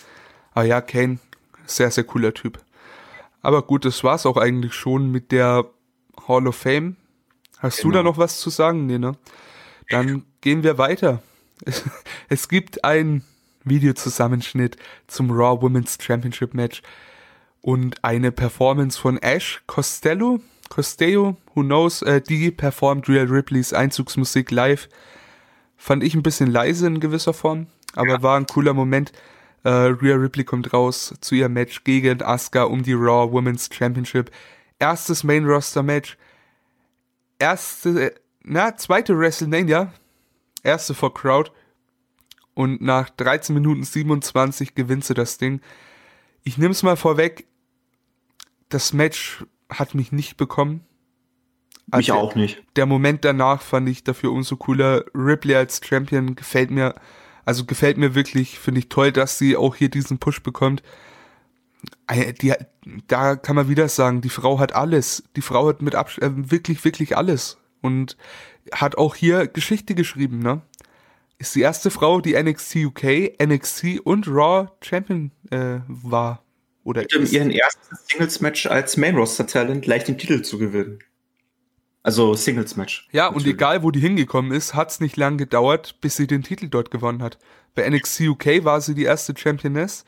Aber ja, Kane, sehr, sehr cooler Typ. Aber gut, das war's auch eigentlich schon mit der Hall of Fame. Hast genau. du da genau. noch was zu sagen? Nee, ne? Dann gehen wir weiter. Es gibt ein Videozusammenschnitt zum Raw Women's Championship Match und eine Performance von Ash Costello, Costello, who knows, äh, die performt Real Ripleys Einzugsmusik live. Fand ich ein bisschen leise in gewisser Form, aber ja. war ein cooler Moment. Äh, Rhea Ripley kommt raus zu ihrem Match gegen Asuka um die Raw Women's Championship. erstes Main Roster Match, erste, na, zweite WrestleMania, erste vor Crowd und nach 13 Minuten 27 gewinnt sie das Ding. Ich nehme es mal vorweg, das Match hat mich nicht bekommen. Also mich auch nicht. Der Moment danach fand ich dafür umso cooler. Ripley als Champion gefällt mir, also gefällt mir wirklich, finde ich toll, dass sie auch hier diesen Push bekommt. Die, da kann man wieder sagen, die Frau hat alles. Die Frau hat mit Abs äh, wirklich, wirklich alles. Und hat auch hier Geschichte geschrieben, ne? Ist die erste Frau, die NXT UK, NXT und Raw Champion äh, war. Oder mit ist. ihren ersten Singles-Match als Main-Roster-Talent gleich den Titel zu gewinnen. Also Singles-Match. Ja, natürlich. und egal, wo die hingekommen ist, hat es nicht lang gedauert, bis sie den Titel dort gewonnen hat. Bei NXT UK war sie die erste Championess.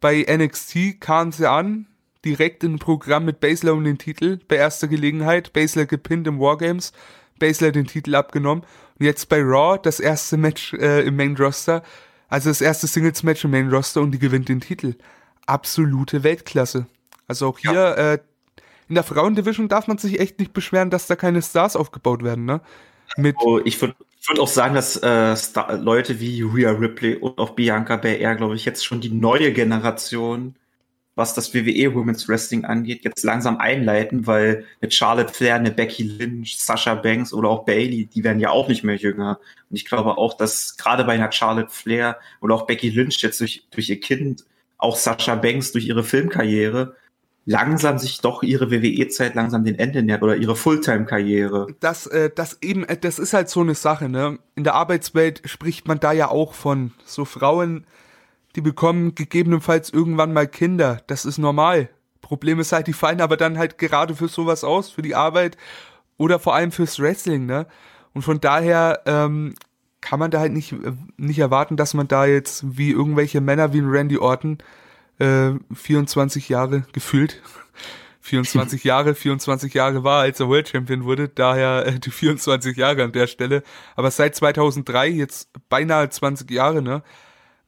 Bei NXT kam sie an, direkt in ein Programm mit Baszler um den Titel, bei erster Gelegenheit. Baszler gepinnt im Wargames, Baszler den Titel abgenommen. Und jetzt bei Raw das erste Match äh, im Main Roster, also das erste Singles-Match im Main Roster und die gewinnt den Titel. Absolute Weltklasse. Also auch hier ja. äh, in der Frauendivision darf man sich echt nicht beschweren, dass da keine Stars aufgebaut werden, ne? Mit also ich würde würd auch sagen, dass äh, Star Leute wie Rhea Ripley und auch Bianca Belair, glaube ich, jetzt schon die neue Generation, was das WWE Women's Wrestling angeht, jetzt langsam einleiten, weil eine Charlotte Flair, eine Becky Lynch, Sasha Banks oder auch Bailey, die werden ja auch nicht mehr jünger. Und ich glaube auch, dass gerade bei einer Charlotte Flair oder auch Becky Lynch jetzt durch, durch ihr Kind, auch Sasha Banks durch ihre Filmkarriere, langsam sich doch ihre WWE-Zeit langsam den Ende nähert oder ihre Fulltime-Karriere. Das, äh, das eben, äh, das ist halt so eine Sache, ne? In der Arbeitswelt spricht man da ja auch von so Frauen, die bekommen gegebenenfalls irgendwann mal Kinder. Das ist normal. Problem ist halt, die fallen aber dann halt gerade für sowas aus, für die Arbeit oder vor allem fürs Wrestling, ne? Und von daher ähm, kann man da halt nicht, äh, nicht erwarten, dass man da jetzt wie irgendwelche Männer wie ein Randy Orton äh, 24 Jahre gefühlt. 24 Jahre, 24 Jahre war, als er World Champion wurde, daher äh, die 24 Jahre an der Stelle. Aber seit 2003, jetzt beinahe 20 Jahre, ne?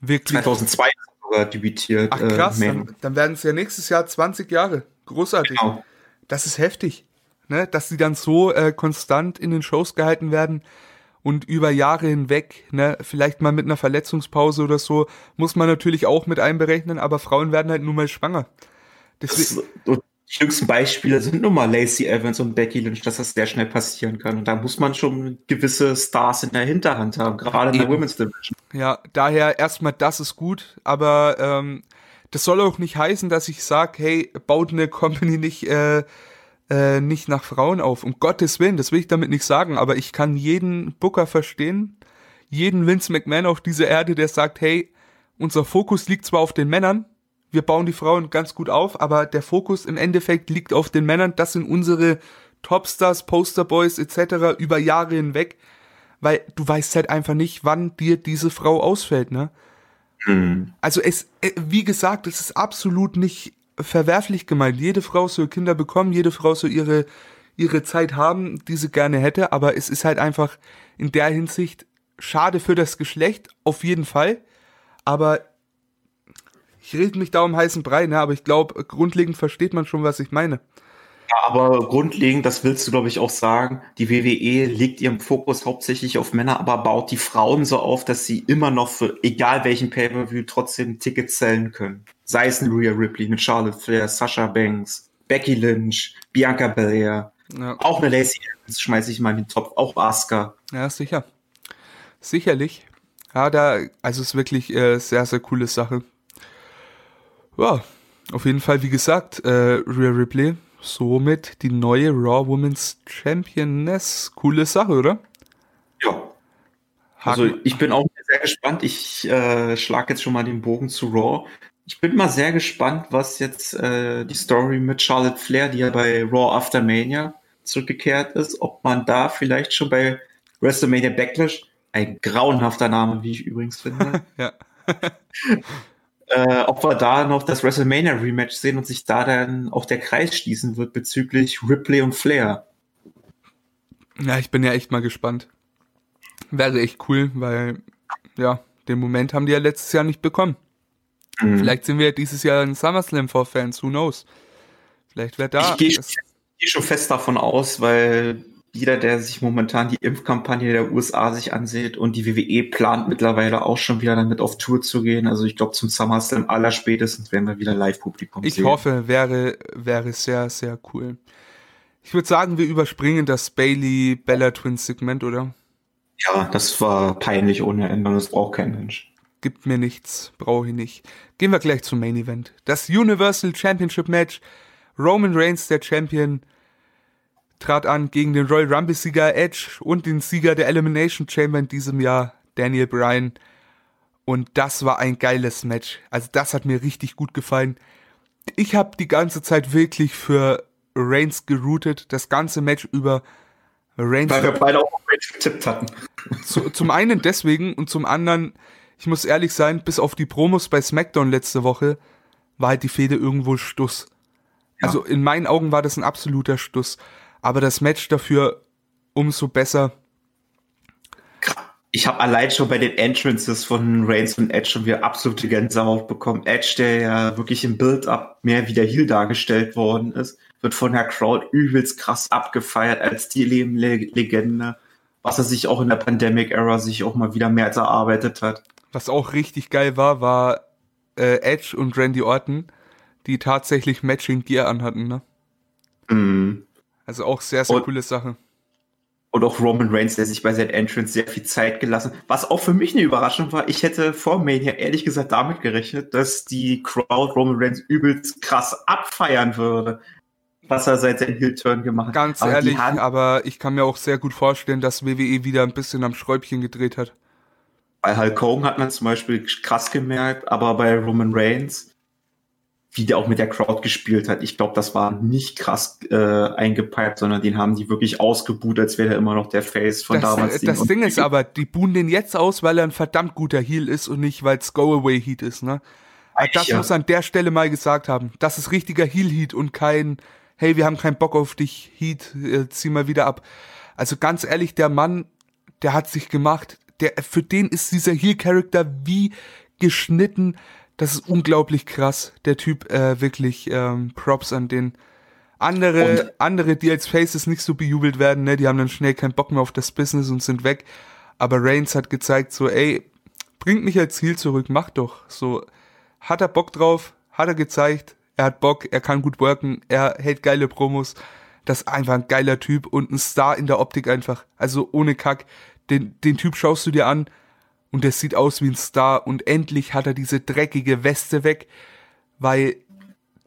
Wirklich. 2002 sogar debütiert. Ach krass, äh, dann, dann werden es ja nächstes Jahr 20 Jahre. Großartig. Genau. Das ist heftig, ne? Dass sie dann so äh, konstant in den Shows gehalten werden und über Jahre hinweg, ne, vielleicht mal mit einer Verletzungspause oder so, muss man natürlich auch mit einberechnen, aber Frauen werden halt nun mal schwanger. Deswegen, die jüngsten Beispiele sind nun mal Lacey Evans und Becky Lynch, dass das sehr schnell passieren kann. Und da muss man schon gewisse Stars in der Hinterhand haben, gerade in der Women's Division. Ja, daher erstmal, das ist gut, aber ähm, das soll auch nicht heißen, dass ich sage, hey, baut eine Company nicht äh, äh, nicht nach Frauen auf. Um Gottes Willen, das will ich damit nicht sagen, aber ich kann jeden Booker verstehen, jeden Vince McMahon auf dieser Erde, der sagt, hey, unser Fokus liegt zwar auf den Männern, wir bauen die Frauen ganz gut auf, aber der Fokus im Endeffekt liegt auf den Männern. Das sind unsere Topstars, Posterboys etc. über Jahre hinweg, weil du weißt halt einfach nicht, wann dir diese Frau ausfällt, ne? Mhm. Also es, äh, wie gesagt, es ist absolut nicht verwerflich gemeint. Jede Frau soll Kinder bekommen, jede Frau soll ihre, ihre Zeit haben, die sie gerne hätte, aber es ist halt einfach in der Hinsicht schade für das Geschlecht, auf jeden Fall. Aber ich rede mich da um heißen Brei, ne? aber ich glaube, grundlegend versteht man schon, was ich meine. Ja, aber grundlegend, das willst du, glaube ich, auch sagen, die WWE legt ihren Fokus hauptsächlich auf Männer, aber baut die Frauen so auf, dass sie immer noch für egal welchen Pay-Per-View trotzdem Tickets zählen können. Sei es ein Rhea Ripley, eine Charlotte Flair, Sasha Banks, Becky Lynch, Bianca Belair, ja. auch eine Lacey Evans schmeiße ich mal in den Topf, auch Asuka. Ja, sicher. Sicherlich. Ja, da, also es ist wirklich äh, sehr, sehr coole Sache. Ja, auf jeden Fall, wie gesagt, äh, Rhea Ripley somit die neue Raw Women's Championess. Coole Sache, oder? Ja. Also ich bin auch sehr gespannt. Ich äh, schlage jetzt schon mal den Bogen zu Raw. Ich bin mal sehr gespannt, was jetzt äh, die Story mit Charlotte Flair, die ja bei Raw After Mania zurückgekehrt ist, ob man da vielleicht schon bei WrestleMania Backlash, ein grauenhafter Name, wie ich übrigens finde, ja. äh, ob wir da noch das WrestleMania Rematch sehen und sich da dann auch der Kreis schließen wird bezüglich Ripley und Flair. Ja, ich bin ja echt mal gespannt. Wäre echt cool, weil, ja, den Moment haben die ja letztes Jahr nicht bekommen. Mhm. Vielleicht sind wir ja dieses Jahr ein SummerSlam vor Fans, who knows? Vielleicht wäre da. Ich gehe gehe schon fest davon aus, weil jeder, der sich momentan die Impfkampagne der USA sich ansieht und die WWE plant mittlerweile auch schon wieder damit auf Tour zu gehen. Also ich glaube zum SummerSlam aller spätestens werden wir wieder Live-Publikum sehen. Ich hoffe, wäre, wäre sehr, sehr cool. Ich würde sagen, wir überspringen das Bailey Bella Twins Segment, oder? Ja, das war peinlich ohne Ende und das braucht kein Mensch. Gibt mir nichts, brauche ich nicht. Gehen wir gleich zum Main Event. Das Universal Championship Match. Roman Reigns, der Champion, trat an gegen den Royal Rumble-Sieger Edge und den Sieger der Elimination Chamber in diesem Jahr, Daniel Bryan. Und das war ein geiles Match. Also das hat mir richtig gut gefallen. Ich habe die ganze Zeit wirklich für Reigns geroutet, das ganze Match über Reigns. Weil wir beide auch auf Reigns getippt hatten. Zu, zum einen deswegen und zum anderen, ich muss ehrlich sein, bis auf die Promos bei SmackDown letzte Woche war halt die Fehde irgendwo Stuss. Ja. Also in meinen Augen war das ein absoluter Stuss aber das Match dafür umso besser. Ich habe allein schon bei den Entrances von Reigns und Edge schon wieder absolute Gänsehaut bekommen. Edge, der ja wirklich im Build-up mehr wie der Heel dargestellt worden ist, wird von der Crowd übelst krass abgefeiert als die Legende, was er sich auch in der Pandemic-Era sich auch mal wieder mehr erarbeitet hat. Was auch richtig geil war, war äh, Edge und Randy Orton, die tatsächlich Matching Gear anhatten, ne? Mhm. Also auch sehr, sehr und, coole Sache. Und auch Roman Reigns, der sich bei seinen Entrance sehr viel Zeit gelassen Was auch für mich eine Überraschung war. Ich hätte vor Mania ehrlich gesagt damit gerechnet, dass die Crowd Roman Reigns übelst krass abfeiern würde. Was er seit seinem Heel-Turn gemacht hat. Ganz aber ehrlich, aber ich kann mir auch sehr gut vorstellen, dass WWE wieder ein bisschen am Schräubchen gedreht hat. Bei Hulk Hogan hat man zum Beispiel krass gemerkt, aber bei Roman Reigns wie der auch mit der Crowd gespielt hat. Ich glaube, das war nicht krass äh, eingepiped, sondern den haben die wirklich ausgebuht, als wäre er immer noch der Face von das, damals. Das Ding ist aber, die buhen den jetzt aus, weil er ein verdammt guter Heel ist und nicht, weil es Go-Away-Heat ist, ne? Eigentlich, das ja. muss an der Stelle mal gesagt haben. Das ist richtiger Heel-Heat und kein, hey, wir haben keinen Bock auf dich, Heat, äh, zieh mal wieder ab. Also ganz ehrlich, der Mann, der hat sich gemacht, der, für den ist dieser Heel-Charakter wie geschnitten das ist unglaublich krass. Der Typ, äh, wirklich ähm, Props an den. Andere, und, andere, die als Faces nicht so bejubelt werden, ne, die haben dann schnell keinen Bock mehr auf das Business und sind weg. Aber Reigns hat gezeigt, so, ey, bringt mich als Ziel zurück, mach doch. So, hat er Bock drauf, hat er gezeigt, er hat Bock, er kann gut worken, er hält geile Promos. Das ist einfach ein geiler Typ und ein Star in der Optik einfach. Also ohne Kack. Den, den Typ schaust du dir an, und er sieht aus wie ein Star und endlich hat er diese dreckige Weste weg, weil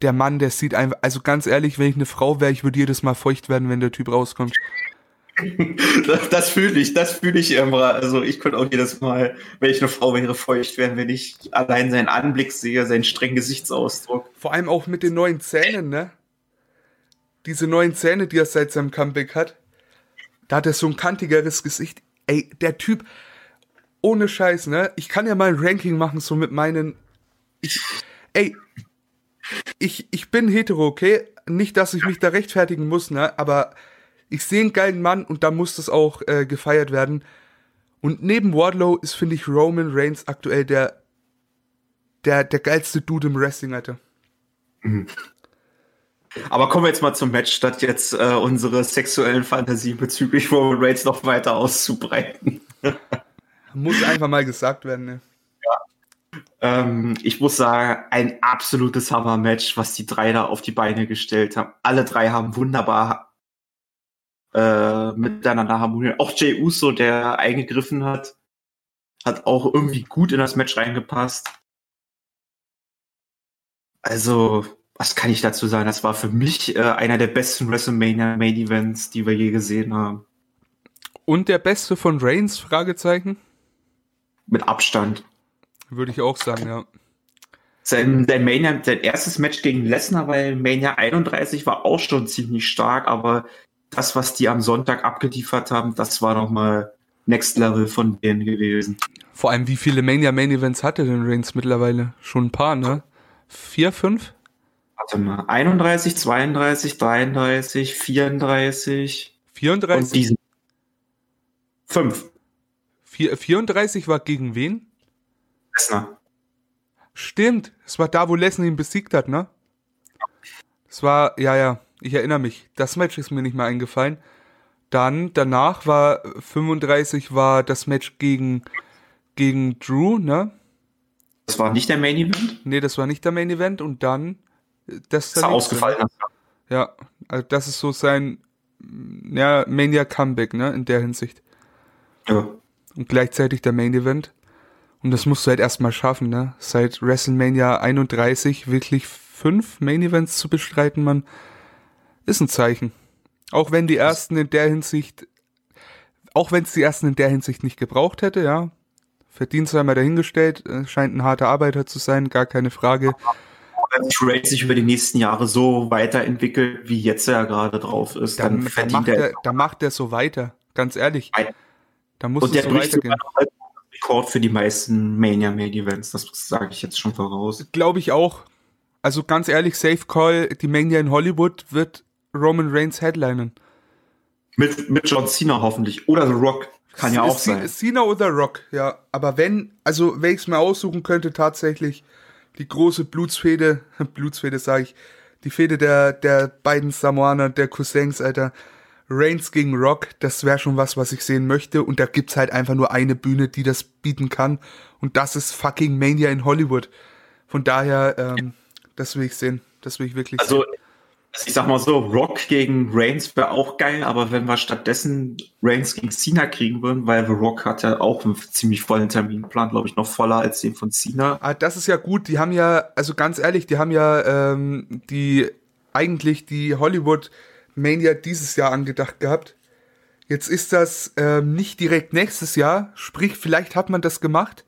der Mann, der sieht einfach, also ganz ehrlich, wenn ich eine Frau wäre, ich würde jedes Mal feucht werden, wenn der Typ rauskommt. Das, das fühle ich, das fühle ich immer. Also ich könnte auch jedes Mal, wenn ich eine Frau wäre, feucht werden, wenn ich allein seinen Anblick sehe, seinen strengen Gesichtsausdruck. Vor allem auch mit den neuen Zähnen, ne? Diese neuen Zähne, die er seit seinem Comeback hat. Da hat er so ein kantigeres Gesicht. Ey, der Typ, ohne Scheiß, ne? Ich kann ja mal ein Ranking machen, so mit meinen. Ich, ey, ich, ich bin hetero, okay? Nicht, dass ich mich da rechtfertigen muss, ne? Aber ich sehe einen geilen Mann und da muss das auch äh, gefeiert werden. Und neben Wardlow ist, finde ich, Roman Reigns aktuell der, der, der geilste Dude im Wrestling, Alter. Mhm. Aber kommen wir jetzt mal zum Match, statt jetzt äh, unsere sexuellen Fantasien bezüglich Roman Reigns noch weiter auszubreiten. Muss einfach mal gesagt werden, ne? Ja. Ähm, ich muss sagen, ein absolutes Hammer-Match, was die drei da auf die Beine gestellt haben. Alle drei haben wunderbar äh, miteinander harmoniert. Auch Jay Uso, der eingegriffen hat, hat auch irgendwie gut in das Match reingepasst. Also, was kann ich dazu sagen? Das war für mich äh, einer der besten WrestleMania Main Events, die wir je gesehen haben. Und der beste von Reigns? Fragezeichen mit Abstand. Würde ich auch sagen, ja. Sein, sein, Mania, sein erstes Match gegen Lesnar bei Mania 31 war auch schon ziemlich stark, aber das, was die am Sonntag abgeliefert haben, das war nochmal Next Level von denen gewesen. Vor allem, wie viele Mania Main Events hatte denn Reigns mittlerweile? Schon ein paar, ne? Vier, fünf? Warte mal, 31, 32, 33, 34. 34? Und diesen. Fünf. 34 war gegen wen? Lesnar. Stimmt, es war da, wo Lesnar ihn besiegt hat, ne? Es war, ja, ja, Ich erinnere mich. Das Match ist mir nicht mehr eingefallen. Dann, danach war 35 war das Match gegen, gegen Drew, ne? Das war nicht der Main Event? Nee, das war nicht der Main Event und dann das ist ausgefallen. Ja, also das ist so sein ja, Mania Comeback, ne, in der Hinsicht. Ja. Und gleichzeitig der Main Event. Und das musst du halt erstmal schaffen, ne? Seit WrestleMania 31 wirklich fünf Main Events zu bestreiten, man, ist ein Zeichen. Auch wenn die ersten in der Hinsicht, auch wenn es die ersten in der Hinsicht nicht gebraucht hätte, ja. Verdienst einmal dahingestellt, äh, scheint ein harter Arbeiter zu sein, gar keine Frage. Sich Ray sich über die nächsten Jahre so weiterentwickelt, wie jetzt er gerade drauf ist, dann, dann verdient er. er da macht er so weiter, ganz ehrlich. Da muss Und es so weitergehen. Rekord für die meisten Mania Main Events, das sage ich jetzt schon voraus. Glaube ich auch. Also ganz ehrlich, Safe Call, die Mania in Hollywood wird Roman Reigns headlinen. Mit, mit John Cena hoffentlich. Oder The Rock. Kann ja auch sein. Cena oder Rock, ja. Aber wenn, also wenn ich es mir aussuchen könnte, tatsächlich die große Blutsfede, Blutsfede sage ich, die Fede der, der beiden Samoaner, der Cousins, Alter. Reigns gegen Rock, das wäre schon was, was ich sehen möchte. Und da gibt's halt einfach nur eine Bühne, die das bieten kann. Und das ist fucking Mania in Hollywood. Von daher, ähm, das will ich sehen. Das will ich wirklich also, sehen. Ich sag mal so, Rock gegen Reigns wäre auch geil, aber wenn wir stattdessen Reigns gegen Cena kriegen würden, weil The Rock hat ja auch einen ziemlich vollen Terminplan, glaube ich, noch voller als den von Cena. Ah, das ist ja gut. Die haben ja, also ganz ehrlich, die haben ja ähm, die eigentlich die Hollywood Mania dieses Jahr angedacht gehabt. Jetzt ist das ähm, nicht direkt nächstes Jahr, sprich, vielleicht hat man das gemacht,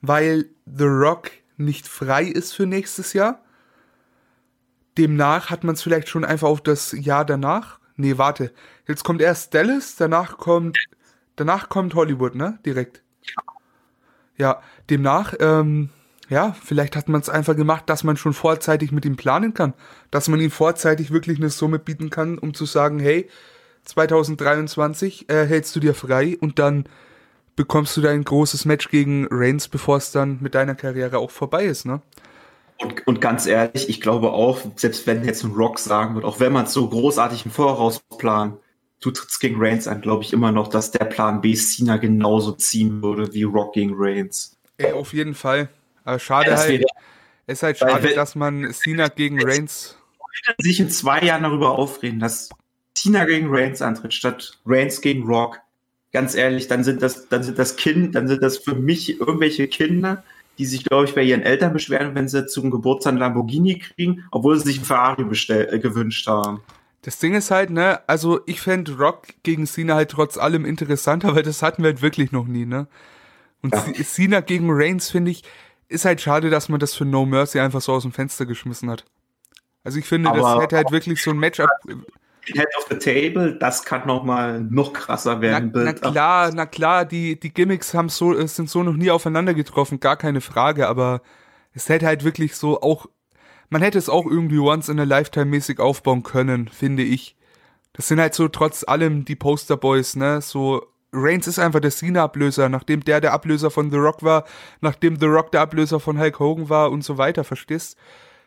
weil The Rock nicht frei ist für nächstes Jahr. Demnach hat man es vielleicht schon einfach auf das Jahr danach. Nee, warte. Jetzt kommt erst Dallas, danach kommt, danach kommt Hollywood, ne? Direkt. Ja, demnach, ähm, ja, vielleicht hat man es einfach gemacht, dass man schon vorzeitig mit ihm planen kann. Dass man ihm vorzeitig wirklich eine Summe bieten kann, um zu sagen, hey, 2023 äh, hältst du dir frei und dann bekommst du dein großes Match gegen Reigns, bevor es dann mit deiner Karriere auch vorbei ist, ne? Und, und ganz ehrlich, ich glaube auch, selbst wenn jetzt ein Rock sagen wird, auch wenn man es so großartig im Voraus plant, du trittst gegen Reigns an, glaube ich immer noch, dass der Plan B Cena genauso ziehen würde wie Rock gegen Reigns. Ey, auf jeden Fall. Aber schade ja, halt, es ist halt schade, wenn, dass man Cena gegen Reigns sich in zwei Jahren darüber aufreden, dass Cena gegen Reigns antritt, statt Reigns gegen Rock. Ganz ehrlich, dann sind das, dann sind das Kind, dann sind das für mich irgendwelche Kinder, die sich, glaube ich, bei ihren Eltern beschweren, wenn sie zum Geburtstag einen Lamborghini kriegen, obwohl sie sich einen Ferrari bestell, äh, gewünscht haben. Das Ding ist halt, ne, also ich fände Rock gegen Cena halt trotz allem interessanter, weil das hatten wir halt wirklich noch nie, ne? Und ja. Cena gegen Reigns, finde ich, ist halt schade, dass man das für No Mercy einfach so aus dem Fenster geschmissen hat. Also ich finde, aber, das hätte halt wirklich so ein Matchup. Head of the Table, das kann noch mal noch krasser werden. Na, na klar, na klar, die, die Gimmicks haben so, sind so noch nie aufeinander getroffen, gar keine Frage, aber es hätte halt wirklich so auch, man hätte es auch irgendwie once in a lifetime mäßig aufbauen können, finde ich. Das sind halt so trotz allem die Posterboys, ne, so Reigns ist einfach der Cena-Ablöser, nachdem der der Ablöser von The Rock war, nachdem The Rock der Ablöser von Hulk Hogan war und so weiter, verstehst?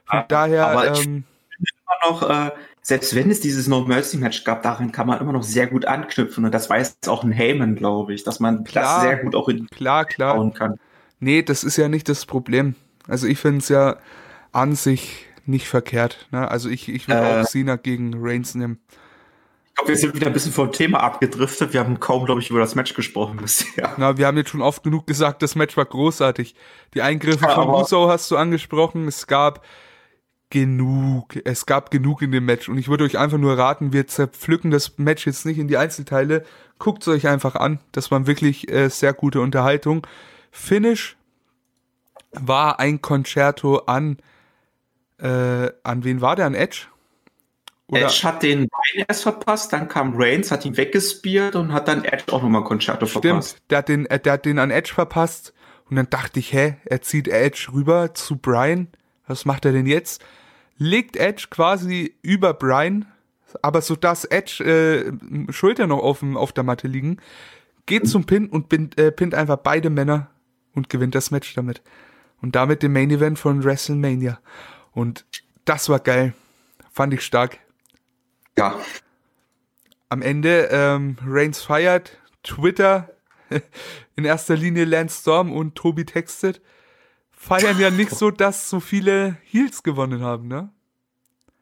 Von ja, daher. Aber ähm, immer noch, äh, selbst wenn es dieses No Mercy Match gab, darin kann man immer noch sehr gut anknüpfen und das weiß auch ein Heyman, glaube ich, dass man klar, das sehr gut auch in klar, klar. bauen kann. Nee, das ist ja nicht das Problem. Also ich finde es ja an sich nicht verkehrt. Ne? Also ich, ich will äh, auch Cena gegen Reigns nehmen glaube, wir sind wieder ein bisschen vom Thema abgedriftet. Wir haben kaum, glaube ich, über das Match gesprochen bisher. Na, wir haben jetzt schon oft genug gesagt, das Match war großartig. Die Eingriffe ja, von Uso hast du angesprochen. Es gab genug. Es gab genug in dem Match. Und ich würde euch einfach nur raten, wir zerpflücken das Match jetzt nicht in die Einzelteile. Guckt es euch einfach an. Das war wirklich äh, sehr gute Unterhaltung. Finish war ein Concerto an, äh, an wen war der? An Edge? Oder? Edge hat den Brian erst verpasst, dann kam Reigns, hat ihn weggespiert und hat dann Edge auch nochmal Concerto Stimmt, verpasst. Stimmt, der hat, den, der hat den an Edge verpasst und dann dachte ich, hä, er zieht Edge rüber zu Brian. Was macht er denn jetzt? Legt Edge quasi über Brian, aber so dass Edge äh, Schulter noch auf, auf der Matte liegen, geht zum Pin und pinnt, äh, pinnt einfach beide Männer und gewinnt das Match damit. Und damit den Main Event von WrestleMania. Und das war geil. Fand ich stark. Ja. Am Ende ähm, Reigns feiert, Twitter, in erster Linie Lance Storm und Tobi textet, feiern ja nicht so, dass so viele Heels gewonnen haben, ne?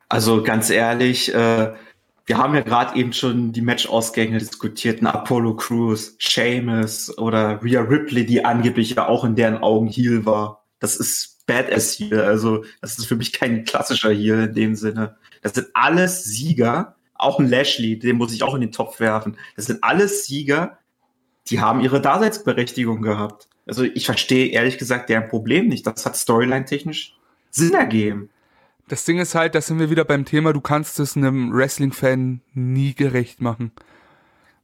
Also ganz ehrlich, äh, wir haben ja gerade eben schon die Match-Ausgänge diskutiert, ein Apollo Crews, Seamus oder Rhea Ripley, die angeblich ja auch in deren Augen Heel war. Das ist Badass Heel, also das ist für mich kein klassischer Heel in dem Sinne. Das sind alles Sieger, auch ein Lashley, den muss ich auch in den Topf werfen. Das sind alles Sieger, die haben ihre Daseinsberechtigung gehabt. Also ich verstehe ehrlich gesagt deren Problem nicht. Das hat storyline-technisch Sinn ergeben. Das Ding ist halt, da sind wir wieder beim Thema, du kannst es einem Wrestling-Fan nie gerecht machen.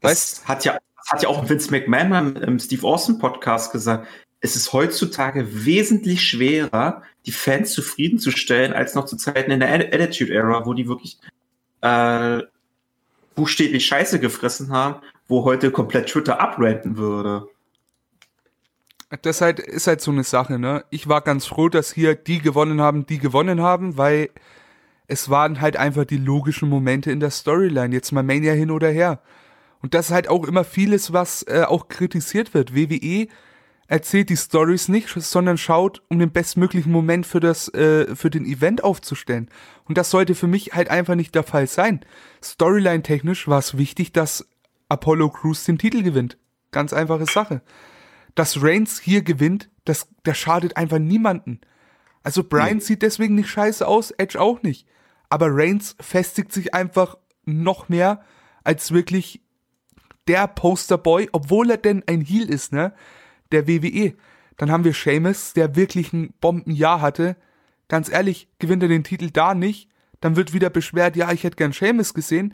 Weißt? Das hat ja, hat ja auch Vince McMahon im Steve Austin Podcast gesagt. Es ist heutzutage wesentlich schwerer, die Fans zufriedenzustellen, als noch zu Zeiten in der Attitude Era, wo die wirklich äh, buchstäblich Scheiße gefressen haben, wo heute komplett Twitter abrenten würde. Das halt, ist halt so eine Sache, ne? Ich war ganz froh, dass hier die gewonnen haben, die gewonnen haben, weil es waren halt einfach die logischen Momente in der Storyline. Jetzt mal Mania hin oder her. Und das ist halt auch immer vieles, was äh, auch kritisiert wird. WWE erzählt die Stories nicht, sondern schaut, um den bestmöglichen Moment für das, äh, für den Event aufzustellen. Und das sollte für mich halt einfach nicht der Fall sein. Storyline-technisch war es wichtig, dass Apollo Crews den Titel gewinnt. Ganz einfache Sache. Dass Reigns hier gewinnt, das, das schadet einfach niemanden. Also Brian nee. sieht deswegen nicht scheiße aus, Edge auch nicht. Aber Reigns festigt sich einfach noch mehr als wirklich der Posterboy, obwohl er denn ein Heel ist, ne? der WWE. Dann haben wir Seamus, der wirklich ein Bombenjahr hatte. Ganz ehrlich, gewinnt er den Titel da nicht, dann wird wieder beschwert, ja, ich hätte gern Seamus gesehen.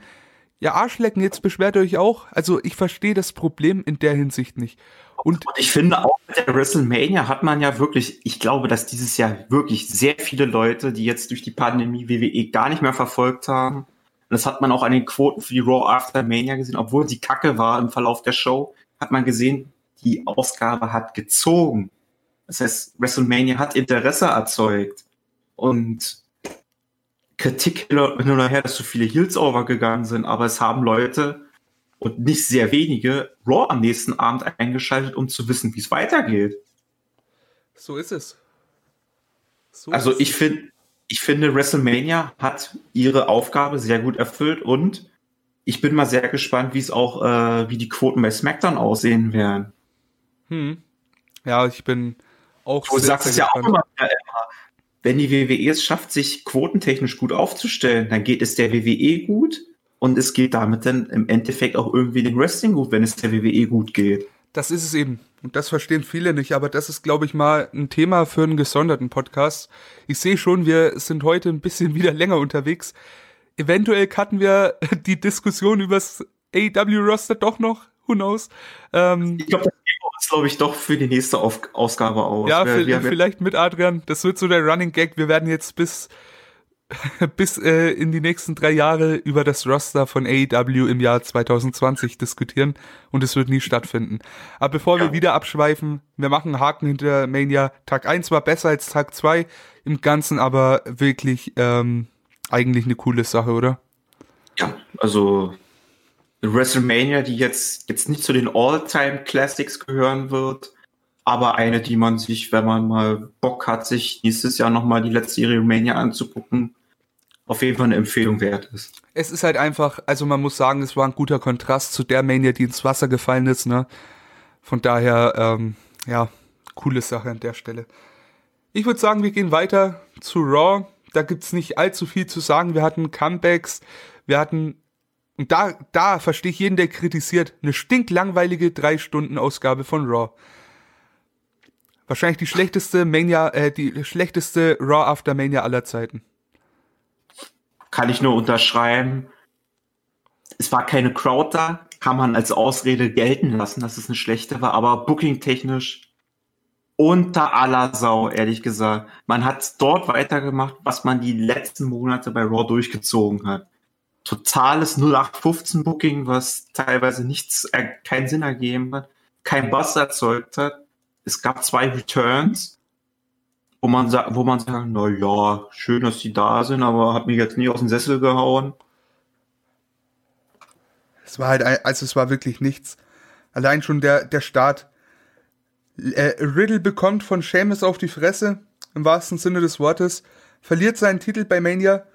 Ja, Arschlecken, jetzt beschwert ihr euch auch. Also ich verstehe das Problem in der Hinsicht nicht. Und, und, ich finde auch mit der WrestleMania hat man ja wirklich, ich glaube, dass dieses Jahr wirklich sehr viele Leute, die jetzt durch die Pandemie WWE gar nicht mehr verfolgt haben, das hat man auch an den Quoten für die Raw After Mania gesehen, obwohl sie kacke war im Verlauf der Show, hat man gesehen, die Ausgabe hat gezogen. Das heißt, WrestleMania hat Interesse erzeugt. Und Kritik hin oder her, dass so viele Heels overgegangen sind, aber es haben Leute und nicht sehr wenige Raw am nächsten Abend eingeschaltet, um zu wissen, wie es weitergeht. So ist es. So also ist ich finde, ich finde, WrestleMania hat ihre Aufgabe sehr gut erfüllt und ich bin mal sehr gespannt, wie es auch, äh, wie die Quoten bei SmackDown aussehen werden. Hm. Ja, ich bin auch. Du sehr, sagst es ja auch immer, wenn die WWE es schafft, sich quotentechnisch gut aufzustellen, dann geht es der WWE gut und es geht damit dann im Endeffekt auch irgendwie dem Wrestling gut, wenn es der WWE gut geht. Das ist es eben. Und das verstehen viele nicht, aber das ist, glaube ich, mal ein Thema für einen gesonderten Podcast. Ich sehe schon, wir sind heute ein bisschen wieder länger unterwegs. Eventuell cutten wir die Diskussion übers AEW-Roster doch noch. Who knows? Ähm, ich glaube, das uns, glaube ich, doch für die nächste Auf Ausgabe aus. Ja, wir, wir vielleicht mit Adrian. Das wird so der Running Gag. Wir werden jetzt bis, bis äh, in die nächsten drei Jahre über das Roster von AEW im Jahr 2020 diskutieren und es wird nie stattfinden. Aber bevor wir wieder abschweifen, wir machen einen Haken hinter Mania. Tag 1 war besser als Tag 2, im Ganzen aber wirklich ähm, eigentlich eine coole Sache, oder? Ja, also WrestleMania, die jetzt, jetzt nicht zu den All-Time Classics gehören wird, aber eine, die man sich, wenn man mal Bock hat, sich nächstes Jahr nochmal die letzte Serie Mania anzugucken, auf jeden Fall eine Empfehlung wert ist. Es ist halt einfach, also man muss sagen, es war ein guter Kontrast zu der Mania, die ins Wasser gefallen ist, ne? Von daher, ähm, ja, coole Sache an der Stelle. Ich würde sagen, wir gehen weiter zu Raw. Da gibt's nicht allzu viel zu sagen. Wir hatten Comebacks, wir hatten und da, da verstehe ich jeden, der kritisiert, eine stinklangweilige drei Stunden Ausgabe von Raw. Wahrscheinlich die schlechteste Mania, äh, die schlechteste Raw After Mania aller Zeiten. Kann ich nur unterschreiben. Es war keine Crowd da, kann man als Ausrede gelten lassen, dass es eine schlechte war, aber booking-technisch unter aller Sau, ehrlich gesagt. Man hat dort weitergemacht, was man die letzten Monate bei Raw durchgezogen hat totales 0815 Booking, was teilweise nichts, äh, keinen Sinn ergeben hat, kein Bass erzeugt hat. Es gab zwei Returns, wo man sagt, wo man sagt, na ja, schön, dass die da sind, aber hat mich jetzt nie aus dem Sessel gehauen. Es war halt, also es war wirklich nichts. Allein schon der, der Start. Äh, Riddle bekommt von Seamus auf die Fresse, im wahrsten Sinne des Wortes, verliert seinen Titel bei Mania.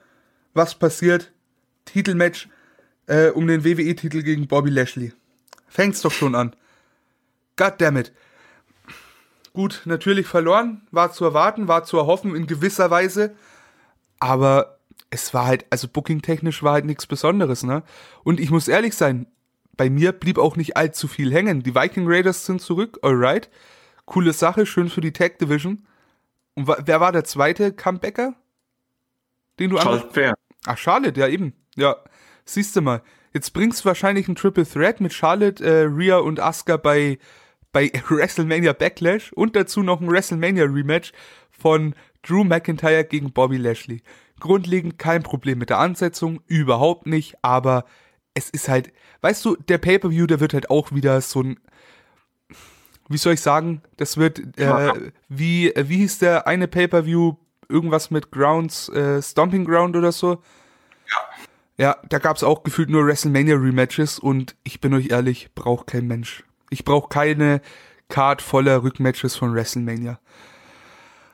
Was passiert? Titelmatch äh, um den WWE-Titel gegen Bobby Lashley. Fängt's doch schon an. Goddammit. Gut, natürlich verloren, war zu erwarten, war zu erhoffen in gewisser Weise, aber es war halt, also booking-technisch war halt nichts Besonderes, ne? Und ich muss ehrlich sein, bei mir blieb auch nicht allzu viel hängen. Die Viking Raiders sind zurück, alright. Coole Sache, schön für die Tag Division. Und wer war der zweite Comebacker? Den du Charlotte Fair. Ach, Charlotte, ja eben. Ja, siehst du mal. Jetzt bringst du wahrscheinlich ein Triple Threat mit Charlotte, äh, Rhea und Asuka bei, bei WrestleMania Backlash und dazu noch ein WrestleMania Rematch von Drew McIntyre gegen Bobby Lashley. Grundlegend kein Problem mit der Ansetzung, überhaupt nicht, aber es ist halt, weißt du, der Pay-Per-View, der wird halt auch wieder so ein, wie soll ich sagen, das wird, äh, wie, wie hieß der eine Pay-Per-View, irgendwas mit Grounds, äh, Stomping Ground oder so? Ja. Ja, da gab's auch gefühlt nur WrestleMania Rematches und ich bin euch ehrlich, braucht kein Mensch. Ich brauche keine Card voller Rückmatches von WrestleMania.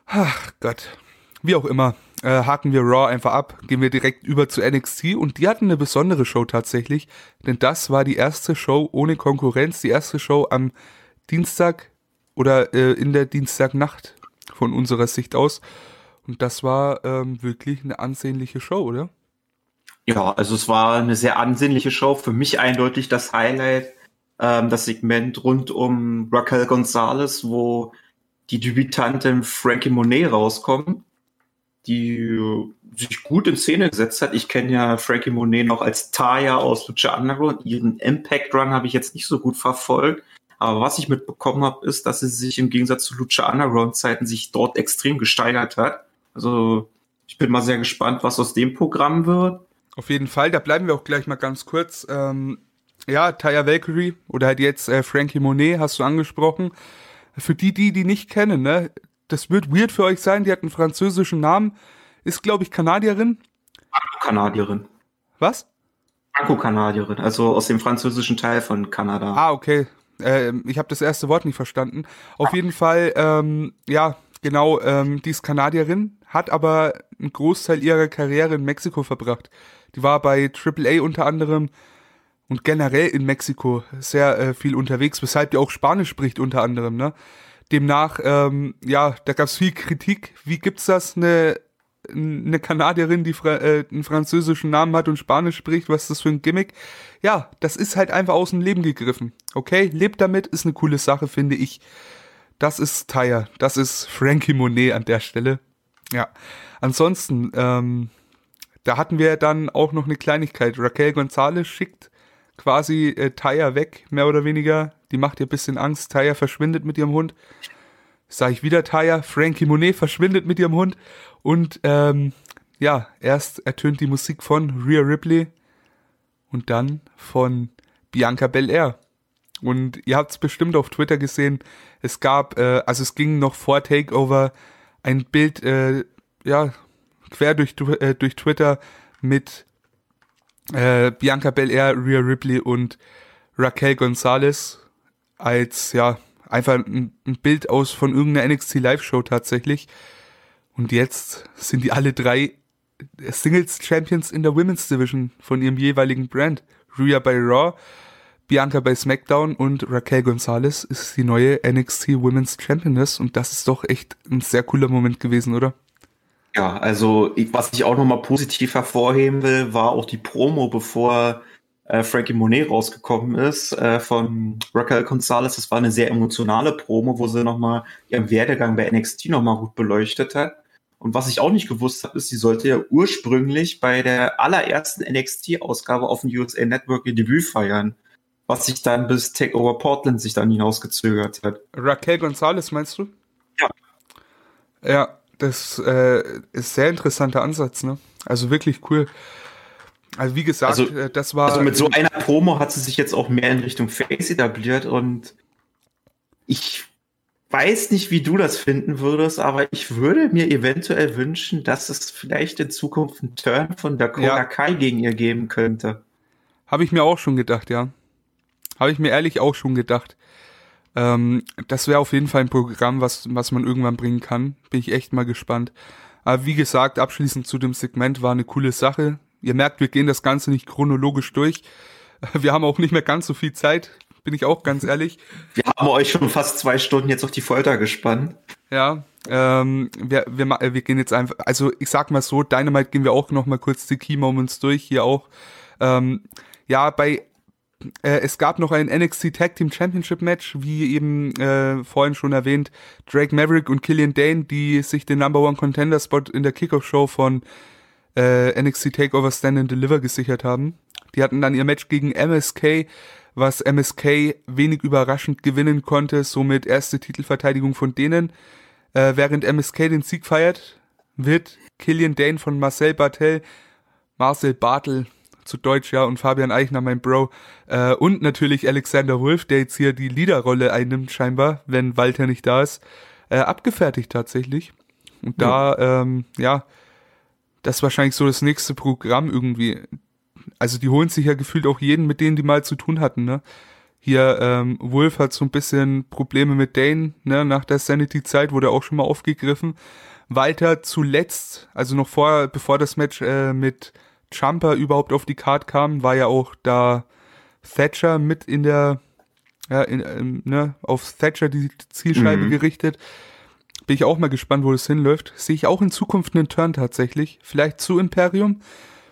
Ach Gott. Wie auch immer, äh, haken wir Raw einfach ab, gehen wir direkt über zu NXT und die hatten eine besondere Show tatsächlich, denn das war die erste Show ohne Konkurrenz, die erste Show am Dienstag oder äh, in der Dienstagnacht von unserer Sicht aus. Und das war ähm, wirklich eine ansehnliche Show, oder? Ja, also es war eine sehr ansehnliche Show. Für mich eindeutig das Highlight, ähm, das Segment rund um Raquel Gonzalez, wo die Debütantin Frankie Monet rauskommt, die sich gut in Szene gesetzt hat. Ich kenne ja Frankie Monet noch als Taya aus Lucha Underground. Ihren Impact Run habe ich jetzt nicht so gut verfolgt. Aber was ich mitbekommen habe, ist, dass sie sich im Gegensatz zu Lucha Underground Zeiten sich dort extrem gesteigert hat. Also ich bin mal sehr gespannt, was aus dem Programm wird. Auf jeden Fall, da bleiben wir auch gleich mal ganz kurz. Ähm, ja, Taya Valkyrie oder halt jetzt äh, Frankie Monet hast du angesprochen. Für die, die die nicht kennen, ne, das wird weird für euch sein. Die hat einen französischen Namen, ist glaube ich Kanadierin. Kanadierin. Was? Franco-Kanadierin, also aus dem französischen Teil von Kanada. Ah, okay. Äh, ich habe das erste Wort nicht verstanden. Auf jeden Fall, ähm, ja, genau, ähm, die ist Kanadierin, hat aber einen Großteil ihrer Karriere in Mexiko verbracht. Die war bei AAA unter anderem und generell in Mexiko sehr äh, viel unterwegs, weshalb die auch Spanisch spricht unter anderem. Ne? Demnach, ähm, ja, da gab es viel Kritik. Wie gibt's das, eine eine Kanadierin, die Fra äh, einen französischen Namen hat und Spanisch spricht, was ist das für ein Gimmick? Ja, das ist halt einfach aus dem Leben gegriffen. Okay, lebt damit, ist eine coole Sache, finde ich. Das ist Taya, das ist Frankie Monet an der Stelle. Ja, ansonsten, ähm, da hatten wir dann auch noch eine Kleinigkeit. Raquel Gonzalez schickt quasi äh, Taya weg, mehr oder weniger. Die macht ihr ein bisschen Angst. Taya verschwindet mit ihrem Hund. Sag ich wieder Taya. Frankie Monet verschwindet mit ihrem Hund. Und ähm, ja, erst ertönt die Musik von Rhea Ripley und dann von Bianca Belair. Und ihr habt es bestimmt auf Twitter gesehen. Es gab, äh, also es ging noch vor Takeover ein Bild, äh, ja, quer durch, äh, durch Twitter mit äh, Bianca Belair, Rhea Ripley und Raquel Gonzalez als, ja, einfach ein, ein Bild aus von irgendeiner NXT Live Show tatsächlich. Und jetzt sind die alle drei Singles Champions in der Women's Division von ihrem jeweiligen Brand. Rhea bei Raw, Bianca bei SmackDown und Raquel Gonzalez ist die neue NXT Women's Championess und das ist doch echt ein sehr cooler Moment gewesen, oder? Ja, also was ich auch nochmal positiv hervorheben will, war auch die Promo, bevor äh, Frankie Monet rausgekommen ist äh, von Raquel Gonzalez. Das war eine sehr emotionale Promo, wo sie nochmal ihren Werdegang bei NXT nochmal gut beleuchtet hat. Und was ich auch nicht gewusst habe, ist, sie sollte ja ursprünglich bei der allerersten NXT-Ausgabe auf dem USA Network ihr Debüt feiern. Was sich dann bis Takeover Portland sich dann hinausgezögert hat. Raquel Gonzalez meinst du? Ja. Ja, das äh, ist sehr interessanter Ansatz, ne? Also wirklich cool. Also wie gesagt, also, äh, das war. Also mit so einer Promo hat sie sich jetzt auch mehr in Richtung Face etabliert und ich weiß nicht, wie du das finden würdest, aber ich würde mir eventuell wünschen, dass es vielleicht in Zukunft einen Turn von Dakota ja. Kai gegen ihr geben könnte. Habe ich mir auch schon gedacht, ja. Habe ich mir ehrlich auch schon gedacht. Ähm, das wäre auf jeden Fall ein Programm, was, was man irgendwann bringen kann. Bin ich echt mal gespannt. Aber wie gesagt, abschließend zu dem Segment war eine coole Sache. Ihr merkt, wir gehen das Ganze nicht chronologisch durch. Wir haben auch nicht mehr ganz so viel Zeit, bin ich auch ganz ehrlich. Wir haben euch schon fast zwei Stunden jetzt auf die Folter gespannt. Ja, ähm, wir, wir, wir gehen jetzt einfach, also ich sag mal so, Dynamite gehen wir auch noch mal kurz die Key Moments durch, hier auch. Ähm, ja, bei äh, es gab noch ein NXT Tag Team Championship Match, wie eben äh, vorhin schon erwähnt, Drake Maverick und Killian Dane, die sich den Number One Contender Spot in der Kickoff Show von äh, NXT Takeover Stand and Deliver gesichert haben. Die hatten dann ihr Match gegen MSK, was MSK wenig überraschend gewinnen konnte, somit erste Titelverteidigung von denen. Äh, während MSK den Sieg feiert, wird Killian Dane von Marcel Bartel, Marcel Bartel zu Deutsch, ja, und Fabian Eichner, mein Bro, äh, und natürlich Alexander Wolf, der jetzt hier die Leaderrolle einnimmt, scheinbar, wenn Walter nicht da ist, äh, abgefertigt tatsächlich. Und da, ja. ähm, ja, das ist wahrscheinlich so das nächste Programm irgendwie. Also die holen sich ja gefühlt auch jeden, mit denen die mal zu tun hatten, ne? Hier, ähm, Wolf hat so ein bisschen Probleme mit Dane, ne? Nach der Sanity-Zeit wurde er auch schon mal aufgegriffen. Walter zuletzt, also noch vor, bevor das Match äh, mit Jumper überhaupt auf die Card kam, war ja auch da Thatcher mit in der, ja, in, ähm, ne, auf Thatcher die Zielscheibe mhm. gerichtet. Bin ich auch mal gespannt, wo das hinläuft. Sehe ich auch in Zukunft einen Turn tatsächlich. Vielleicht zu Imperium.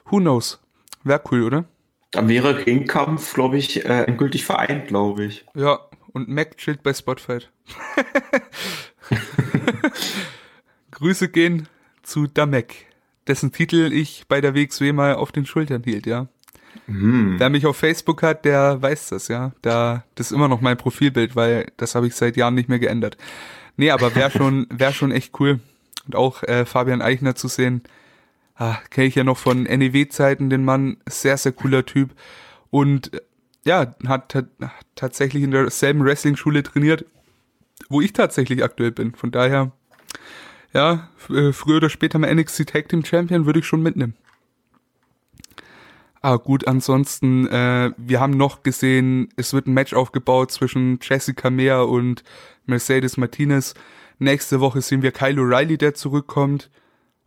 Who knows? Wäre cool, oder? Dann wäre Ringkampf, glaube ich, äh, endgültig vereint, glaube ich. Ja, und Mac chillt bei Spotfight. Grüße gehen zu Damek dessen Titel ich bei der WXW mal auf den Schultern hielt, ja. Mhm. Wer mich auf Facebook hat, der weiß das, ja. Da, das ist immer noch mein Profilbild, weil das habe ich seit Jahren nicht mehr geändert. Nee, aber wäre schon, wäre schon echt cool. Und auch äh, Fabian Eichner zu sehen, ah, kenne ich ja noch von NEW-Zeiten, den Mann, sehr, sehr cooler Typ. Und äh, ja, hat, hat tatsächlich in derselben Wrestling-Schule trainiert, wo ich tatsächlich aktuell bin. Von daher ja, äh, früher oder später mal NXT Tag Team Champion würde ich schon mitnehmen. Ah, gut, ansonsten, äh, wir haben noch gesehen, es wird ein Match aufgebaut zwischen Jessica Mea und Mercedes Martinez. Nächste Woche sehen wir Kyle O'Reilly, der zurückkommt.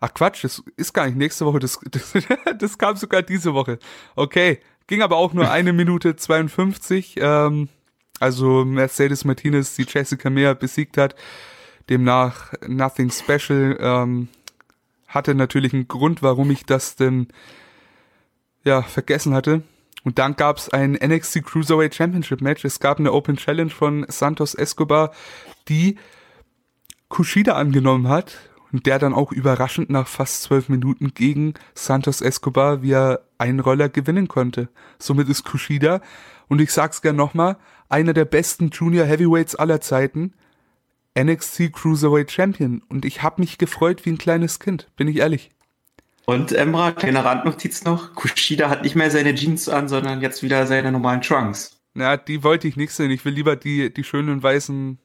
Ach Quatsch, das ist gar nicht nächste Woche, das, das, das kam sogar diese Woche. Okay, ging aber auch nur eine Minute 52. Ähm, also Mercedes Martinez, die Jessica Mea besiegt hat. Demnach nothing special. Ähm, hatte natürlich einen Grund, warum ich das denn ja vergessen hatte. Und dann gab es ein NXT Cruiserweight Championship Match. Es gab eine Open Challenge von Santos Escobar, die Kushida angenommen hat und der dann auch überraschend nach fast zwölf Minuten gegen Santos Escobar via Einroller gewinnen konnte. Somit ist Kushida, und ich sag's gern nochmal, einer der besten Junior Heavyweights aller Zeiten. NXT Cruiserweight Champion und ich habe mich gefreut wie ein kleines Kind, bin ich ehrlich. Und Emra, kleine Randnotiz noch, Kushida hat nicht mehr seine Jeans an, sondern jetzt wieder seine normalen Trunks. Ja, die wollte ich nicht sehen. Ich will lieber die, die schönen weißen.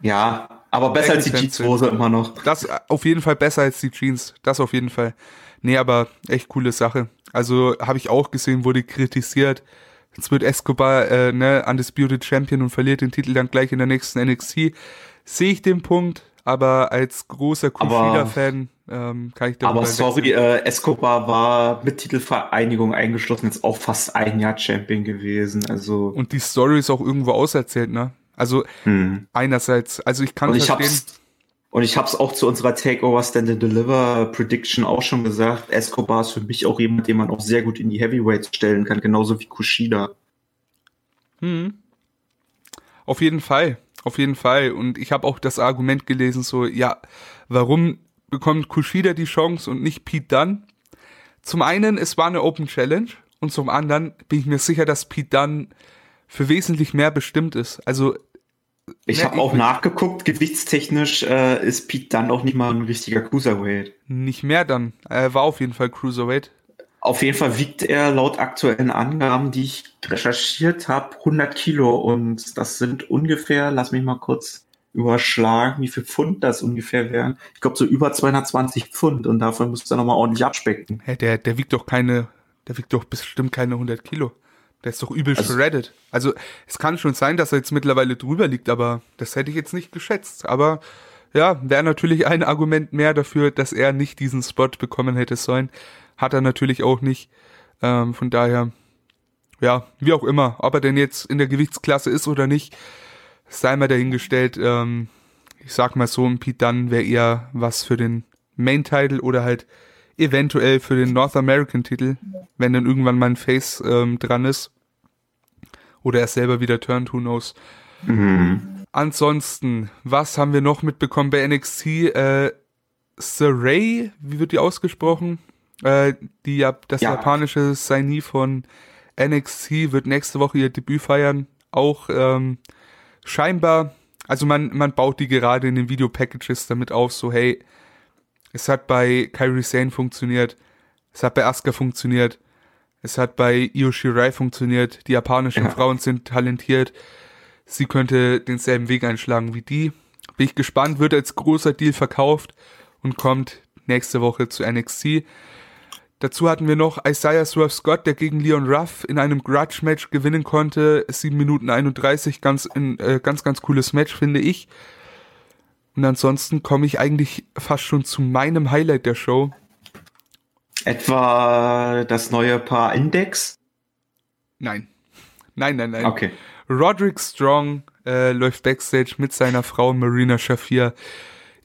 Ja, aber besser als die Jeanshose immer noch. Das auf jeden Fall besser als die Jeans. Das auf jeden Fall. Nee, aber echt coole Sache. Also habe ich auch gesehen, wurde kritisiert. Jetzt wird Escobar äh, ne, Undisputed Champion und verliert den Titel dann gleich in der nächsten NXT sehe ich den Punkt, aber als großer Kushida-Fan ähm, kann ich da Aber sorry, äh, Escobar war mit Titelvereinigung eingeschlossen jetzt auch fast ein Jahr Champion gewesen. Also und die Story ist auch irgendwo auserzählt, ne? Also hm. einerseits, also ich kann und verstehen. Ich und ich habe es auch zu unserer Takeover Stand and Deliver Prediction auch schon gesagt. Escobar ist für mich auch jemand, den man auch sehr gut in die Heavyweights stellen kann, genauso wie Kushida. Hm. Auf jeden Fall. Auf jeden Fall. Und ich habe auch das Argument gelesen, so, ja, warum bekommt Kushida die Chance und nicht Pete Dunn? Zum einen, es war eine Open Challenge und zum anderen bin ich mir sicher, dass Pete Dunn für wesentlich mehr bestimmt ist. Also ich habe auch nachgeguckt, gewichtstechnisch äh, ist Pete Dunn auch nicht mal ein richtiger Cruiserweight. Nicht mehr dann. Er war auf jeden Fall Cruiserweight. Auf jeden Fall wiegt er laut aktuellen Angaben, die ich recherchiert habe, 100 Kilo und das sind ungefähr, lass mich mal kurz überschlagen, wie viel Pfund das ungefähr wären. Ich glaube so über 220 Pfund und davon muss er nochmal ordentlich abspecken. Hä, der, der wiegt doch keine, der wiegt doch bestimmt keine 100 Kilo. Der ist doch übel also, shredded. Also es kann schon sein, dass er jetzt mittlerweile drüber liegt, aber das hätte ich jetzt nicht geschätzt. Aber ja, wäre natürlich ein Argument mehr dafür, dass er nicht diesen Spot bekommen hätte sollen. Hat er natürlich auch nicht. Ähm, von daher, ja, wie auch immer, ob er denn jetzt in der Gewichtsklasse ist oder nicht, sei mal dahingestellt. Ähm, ich sag mal so, ein Pete Dunn wäre eher was für den Main-Title oder halt eventuell für den North American-Titel, wenn dann irgendwann mal ein Face ähm, dran ist. Oder er selber wieder turnt, who knows. Mhm. Ansonsten, was haben wir noch mitbekommen bei NXT? Äh, Saray, wie wird die ausgesprochen? Äh, die, das ja. japanische Saini von NXT wird nächste Woche ihr Debüt feiern. Auch ähm, scheinbar, also man, man baut die gerade in den Video-Packages damit auf, so hey, es hat bei Kairi Sane funktioniert, es hat bei Asuka funktioniert, es hat bei Io Shirai funktioniert, die japanischen ja. Frauen sind talentiert, sie könnte denselben Weg einschlagen wie die. Bin ich gespannt, wird als großer Deal verkauft und kommt nächste Woche zu NXT. Dazu hatten wir noch Isaiah Swerve Scott, der gegen Leon Ruff in einem Grudge-Match gewinnen konnte. 7 Minuten 31, ganz, in, äh, ganz, ganz cooles Match, finde ich. Und ansonsten komme ich eigentlich fast schon zu meinem Highlight der Show. Etwa das neue Paar Index? Nein. Nein, nein, nein. Okay. Roderick Strong äh, läuft backstage mit seiner Frau Marina Shafir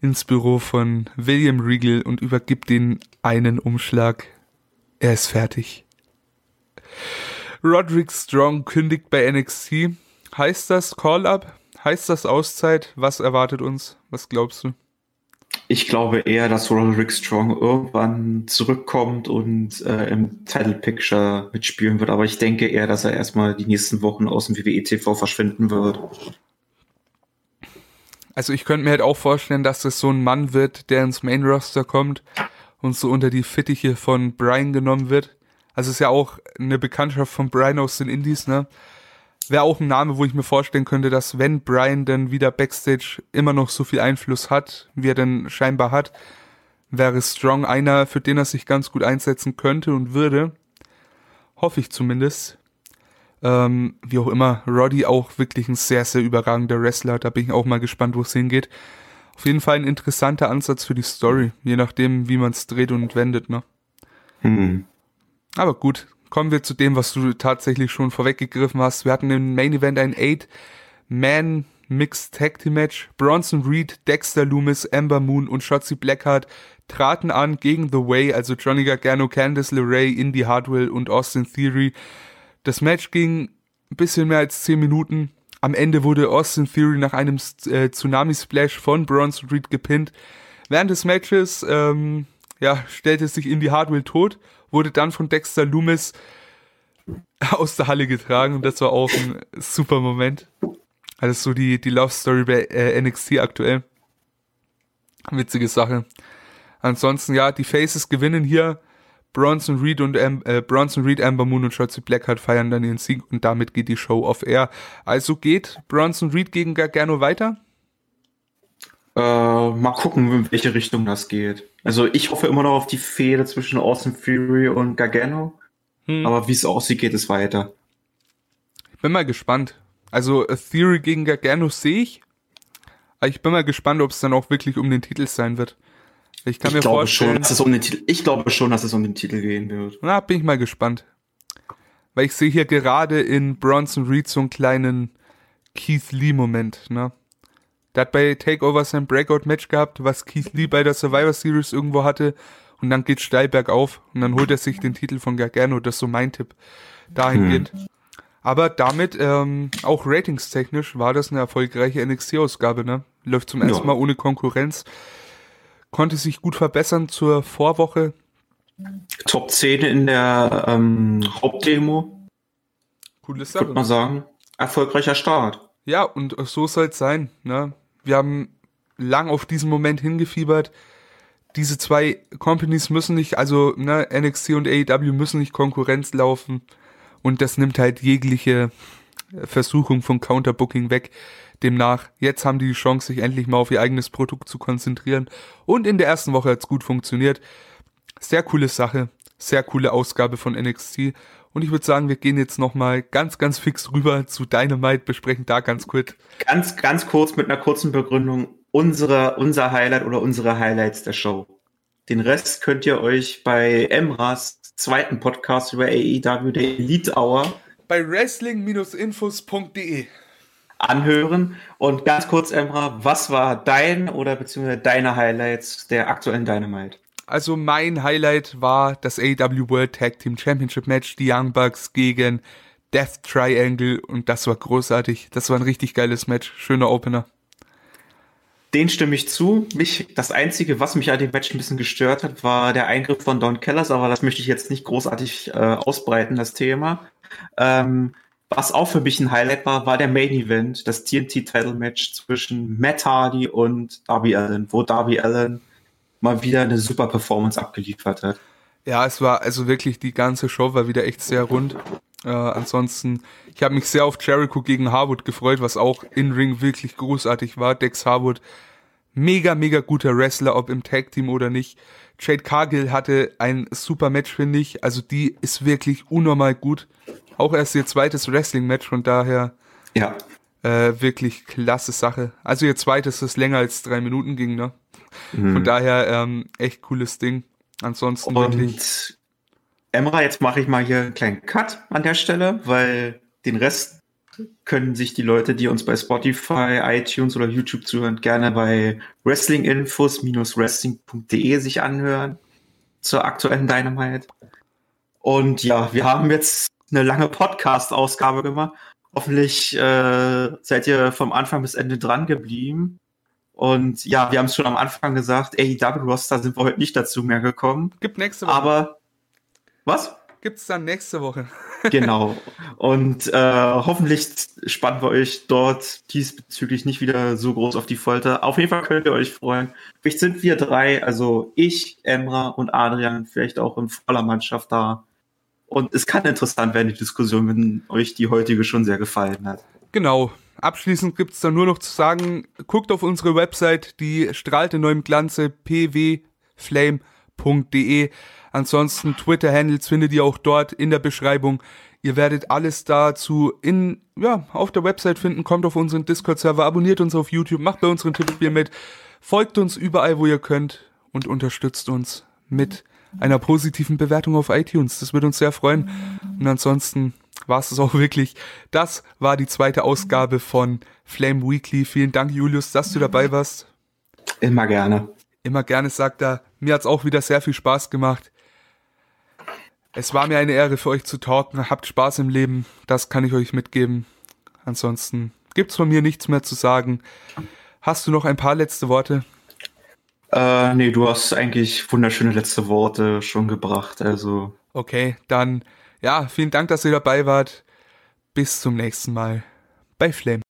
ins Büro von William Regal und übergibt den einen Umschlag er ist fertig. Roderick Strong kündigt bei NXT. Heißt das Call-up? Heißt das Auszeit? Was erwartet uns? Was glaubst du? Ich glaube eher, dass Roderick Strong irgendwann zurückkommt und äh, im Title Picture mitspielen wird. Aber ich denke eher, dass er erstmal die nächsten Wochen aus dem WWE TV verschwinden wird. Also ich könnte mir halt auch vorstellen, dass das so ein Mann wird, der ins Main Roster kommt und so unter die Fittiche von Brian genommen wird. Also ist ja auch eine Bekanntschaft von Brian aus den Indies, ne? Wäre auch ein Name, wo ich mir vorstellen könnte, dass wenn Brian dann wieder Backstage immer noch so viel Einfluss hat, wie er denn scheinbar hat, wäre Strong einer, für den er sich ganz gut einsetzen könnte und würde. Hoffe ich zumindest. Ähm, wie auch immer, Roddy auch wirklich ein sehr, sehr überragender Wrestler. Da bin ich auch mal gespannt, wo es hingeht. Auf jeden Fall ein interessanter Ansatz für die Story, je nachdem, wie man es dreht und wendet, ne? Mhm. Aber gut, kommen wir zu dem, was du tatsächlich schon vorweggegriffen hast. Wir hatten im Main Event ein Eight-Man Mixed Tag Team Match. Bronson Reed, Dexter Loomis, Amber Moon und Shotzi Blackheart traten an gegen The Way, also Johnny Gargano, Candice LeRae, Indy Hardwell und Austin Theory. Das Match ging ein bisschen mehr als 10 Minuten. Am Ende wurde Austin Theory nach einem äh, Tsunami-Splash von Bronson Reed gepinnt. Während des Matches ähm, ja, stellte sich Indy Hardwell tot, wurde dann von Dexter Loomis aus der Halle getragen und das war auch ein super Moment. Also so die, die Love Story bei äh, NXT aktuell. Witzige Sache. Ansonsten, ja, die Faces gewinnen hier Bronson Reed und Am äh, Bronson Reed, Amber Moon und Shotzi Blackheart feiern dann ihren Sieg und damit geht die Show off air. Also geht Bronson Reed gegen Gargano weiter? Äh, mal gucken, in welche Richtung das geht. Also ich hoffe immer noch auf die Fehde zwischen Austin Fury und Gargano. Hm. Aber wie es aussieht, geht es weiter. Ich bin mal gespannt. Also Theory gegen Gargano sehe ich. Aber ich bin mal gespannt, ob es dann auch wirklich um den Titel sein wird. Ich kann ich mir vorstellen. Schon, dass es um den Titel, ich glaube schon, dass es um den Titel gehen wird. Na, bin ich mal gespannt. Weil ich sehe hier gerade in Bronson Reed so einen kleinen Keith Lee-Moment, ne? Der hat bei Takeover sein Breakout-Match gehabt, was Keith Lee bei der Survivor Series irgendwo hatte. Und dann geht steil bergauf. Und dann holt er sich den Titel von Gargano. Das ist so mein Tipp. Dahingehend. Hm. Aber damit, ähm, auch ratingstechnisch, war das eine erfolgreiche NXT-Ausgabe, ne? Läuft zum ersten Mal ohne Konkurrenz konnte sich gut verbessern zur Vorwoche. Top 10 in der ähm, Hauptdemo. Coole Sache. Würde man sagen. Erfolgreicher Start. Ja, und so soll es sein. Ne? Wir haben lang auf diesen Moment hingefiebert. Diese zwei Companies müssen nicht, also ne, NXT und AEW müssen nicht Konkurrenz laufen. Und das nimmt halt jegliche Versuchung von Counterbooking weg. Demnach, jetzt haben die die Chance, sich endlich mal auf ihr eigenes Produkt zu konzentrieren. Und in der ersten Woche hat es gut funktioniert. Sehr coole Sache, sehr coole Ausgabe von NXT. Und ich würde sagen, wir gehen jetzt nochmal ganz, ganz fix rüber zu Dynamite, besprechen da ganz kurz. Ganz, ganz kurz mit einer kurzen Begründung. Unsere, unser Highlight oder unsere Highlights der Show. Den Rest könnt ihr euch bei Emras zweiten Podcast über AEW, der Elite Hour, bei wrestling-infos.de anhören. Und ganz kurz, Emra, was war dein oder beziehungsweise deine Highlights der aktuellen Dynamite? Also mein Highlight war das AEW World Tag Team Championship Match, die Young Bucks gegen Death Triangle und das war großartig. Das war ein richtig geiles Match, schöner Opener. Den stimme ich zu. Mich, das Einzige, was mich an dem Match ein bisschen gestört hat, war der Eingriff von Don Kellers, aber das möchte ich jetzt nicht großartig äh, ausbreiten, das Thema. Ähm, was auch für mich ein Highlight war, war der Main Event, das TNT Title Match zwischen Matt Hardy und Darby Allen, wo Darby Allen mal wieder eine super Performance abgeliefert hat. Ja, es war also wirklich die ganze Show war wieder echt sehr rund. Äh, ansonsten, ich habe mich sehr auf Jericho gegen Harwood gefreut, was auch in Ring wirklich großartig war. Dex Harwood, mega, mega guter Wrestler, ob im Tag Team oder nicht. Jade Cargill hatte ein super Match, finde ich. Also die ist wirklich unnormal gut. Auch erst ihr zweites Wrestling-Match, von daher ja. Äh, wirklich klasse Sache. Also ihr zweites, das länger als drei Minuten ging, ne? Mhm. Von daher ähm, echt cooles Ding. Ansonsten Und wirklich. Emra, jetzt mache ich mal hier einen kleinen Cut an der Stelle, weil den Rest können sich die Leute, die uns bei Spotify, iTunes oder YouTube zuhören, gerne bei wrestlinginfos-wrestling.de sich anhören zur aktuellen Dynamite. Und ja, wir haben jetzt eine lange Podcast-Ausgabe gemacht. Hoffentlich äh, seid ihr vom Anfang bis Ende dran geblieben. Und ja, wir haben es schon am Anfang gesagt, AEW-Roster sind wir heute nicht dazu mehr gekommen. Gibt nächste Woche. Aber was? Gibt's dann nächste Woche. genau. Und äh, hoffentlich spannen wir euch dort diesbezüglich nicht wieder so groß auf die Folter. Auf jeden Fall könnt ihr euch freuen. Vielleicht sind wir drei, also ich, Emra und Adrian, vielleicht auch in voller Mannschaft da. Und es kann interessant werden, die Diskussion, wenn euch die heutige schon sehr gefallen hat. Genau. Abschließend gibt es da nur noch zu sagen, guckt auf unsere Website, die strahlt in neuem Glanze pwflame.de. Ansonsten Twitter-Handles findet ihr auch dort in der Beschreibung. Ihr werdet alles dazu in, ja, auf der Website finden. Kommt auf unseren Discord-Server, abonniert uns auf YouTube, macht bei unseren Tippspielen mit, folgt uns überall, wo ihr könnt und unterstützt uns mit einer positiven Bewertung auf iTunes. Das würde uns sehr freuen. Und ansonsten war es auch wirklich. Das war die zweite Ausgabe von Flame Weekly. Vielen Dank, Julius, dass du dabei warst. Immer gerne. Immer gerne, sagt er. Mir hat es auch wieder sehr viel Spaß gemacht. Es war mir eine Ehre für euch zu talken. Habt Spaß im Leben. Das kann ich euch mitgeben. Ansonsten gibt's von mir nichts mehr zu sagen. Hast du noch ein paar letzte Worte? Äh, nee, du hast eigentlich wunderschöne letzte Worte schon gebracht, also. Okay, dann, ja, vielen Dank, dass ihr dabei wart. Bis zum nächsten Mal bei Flame.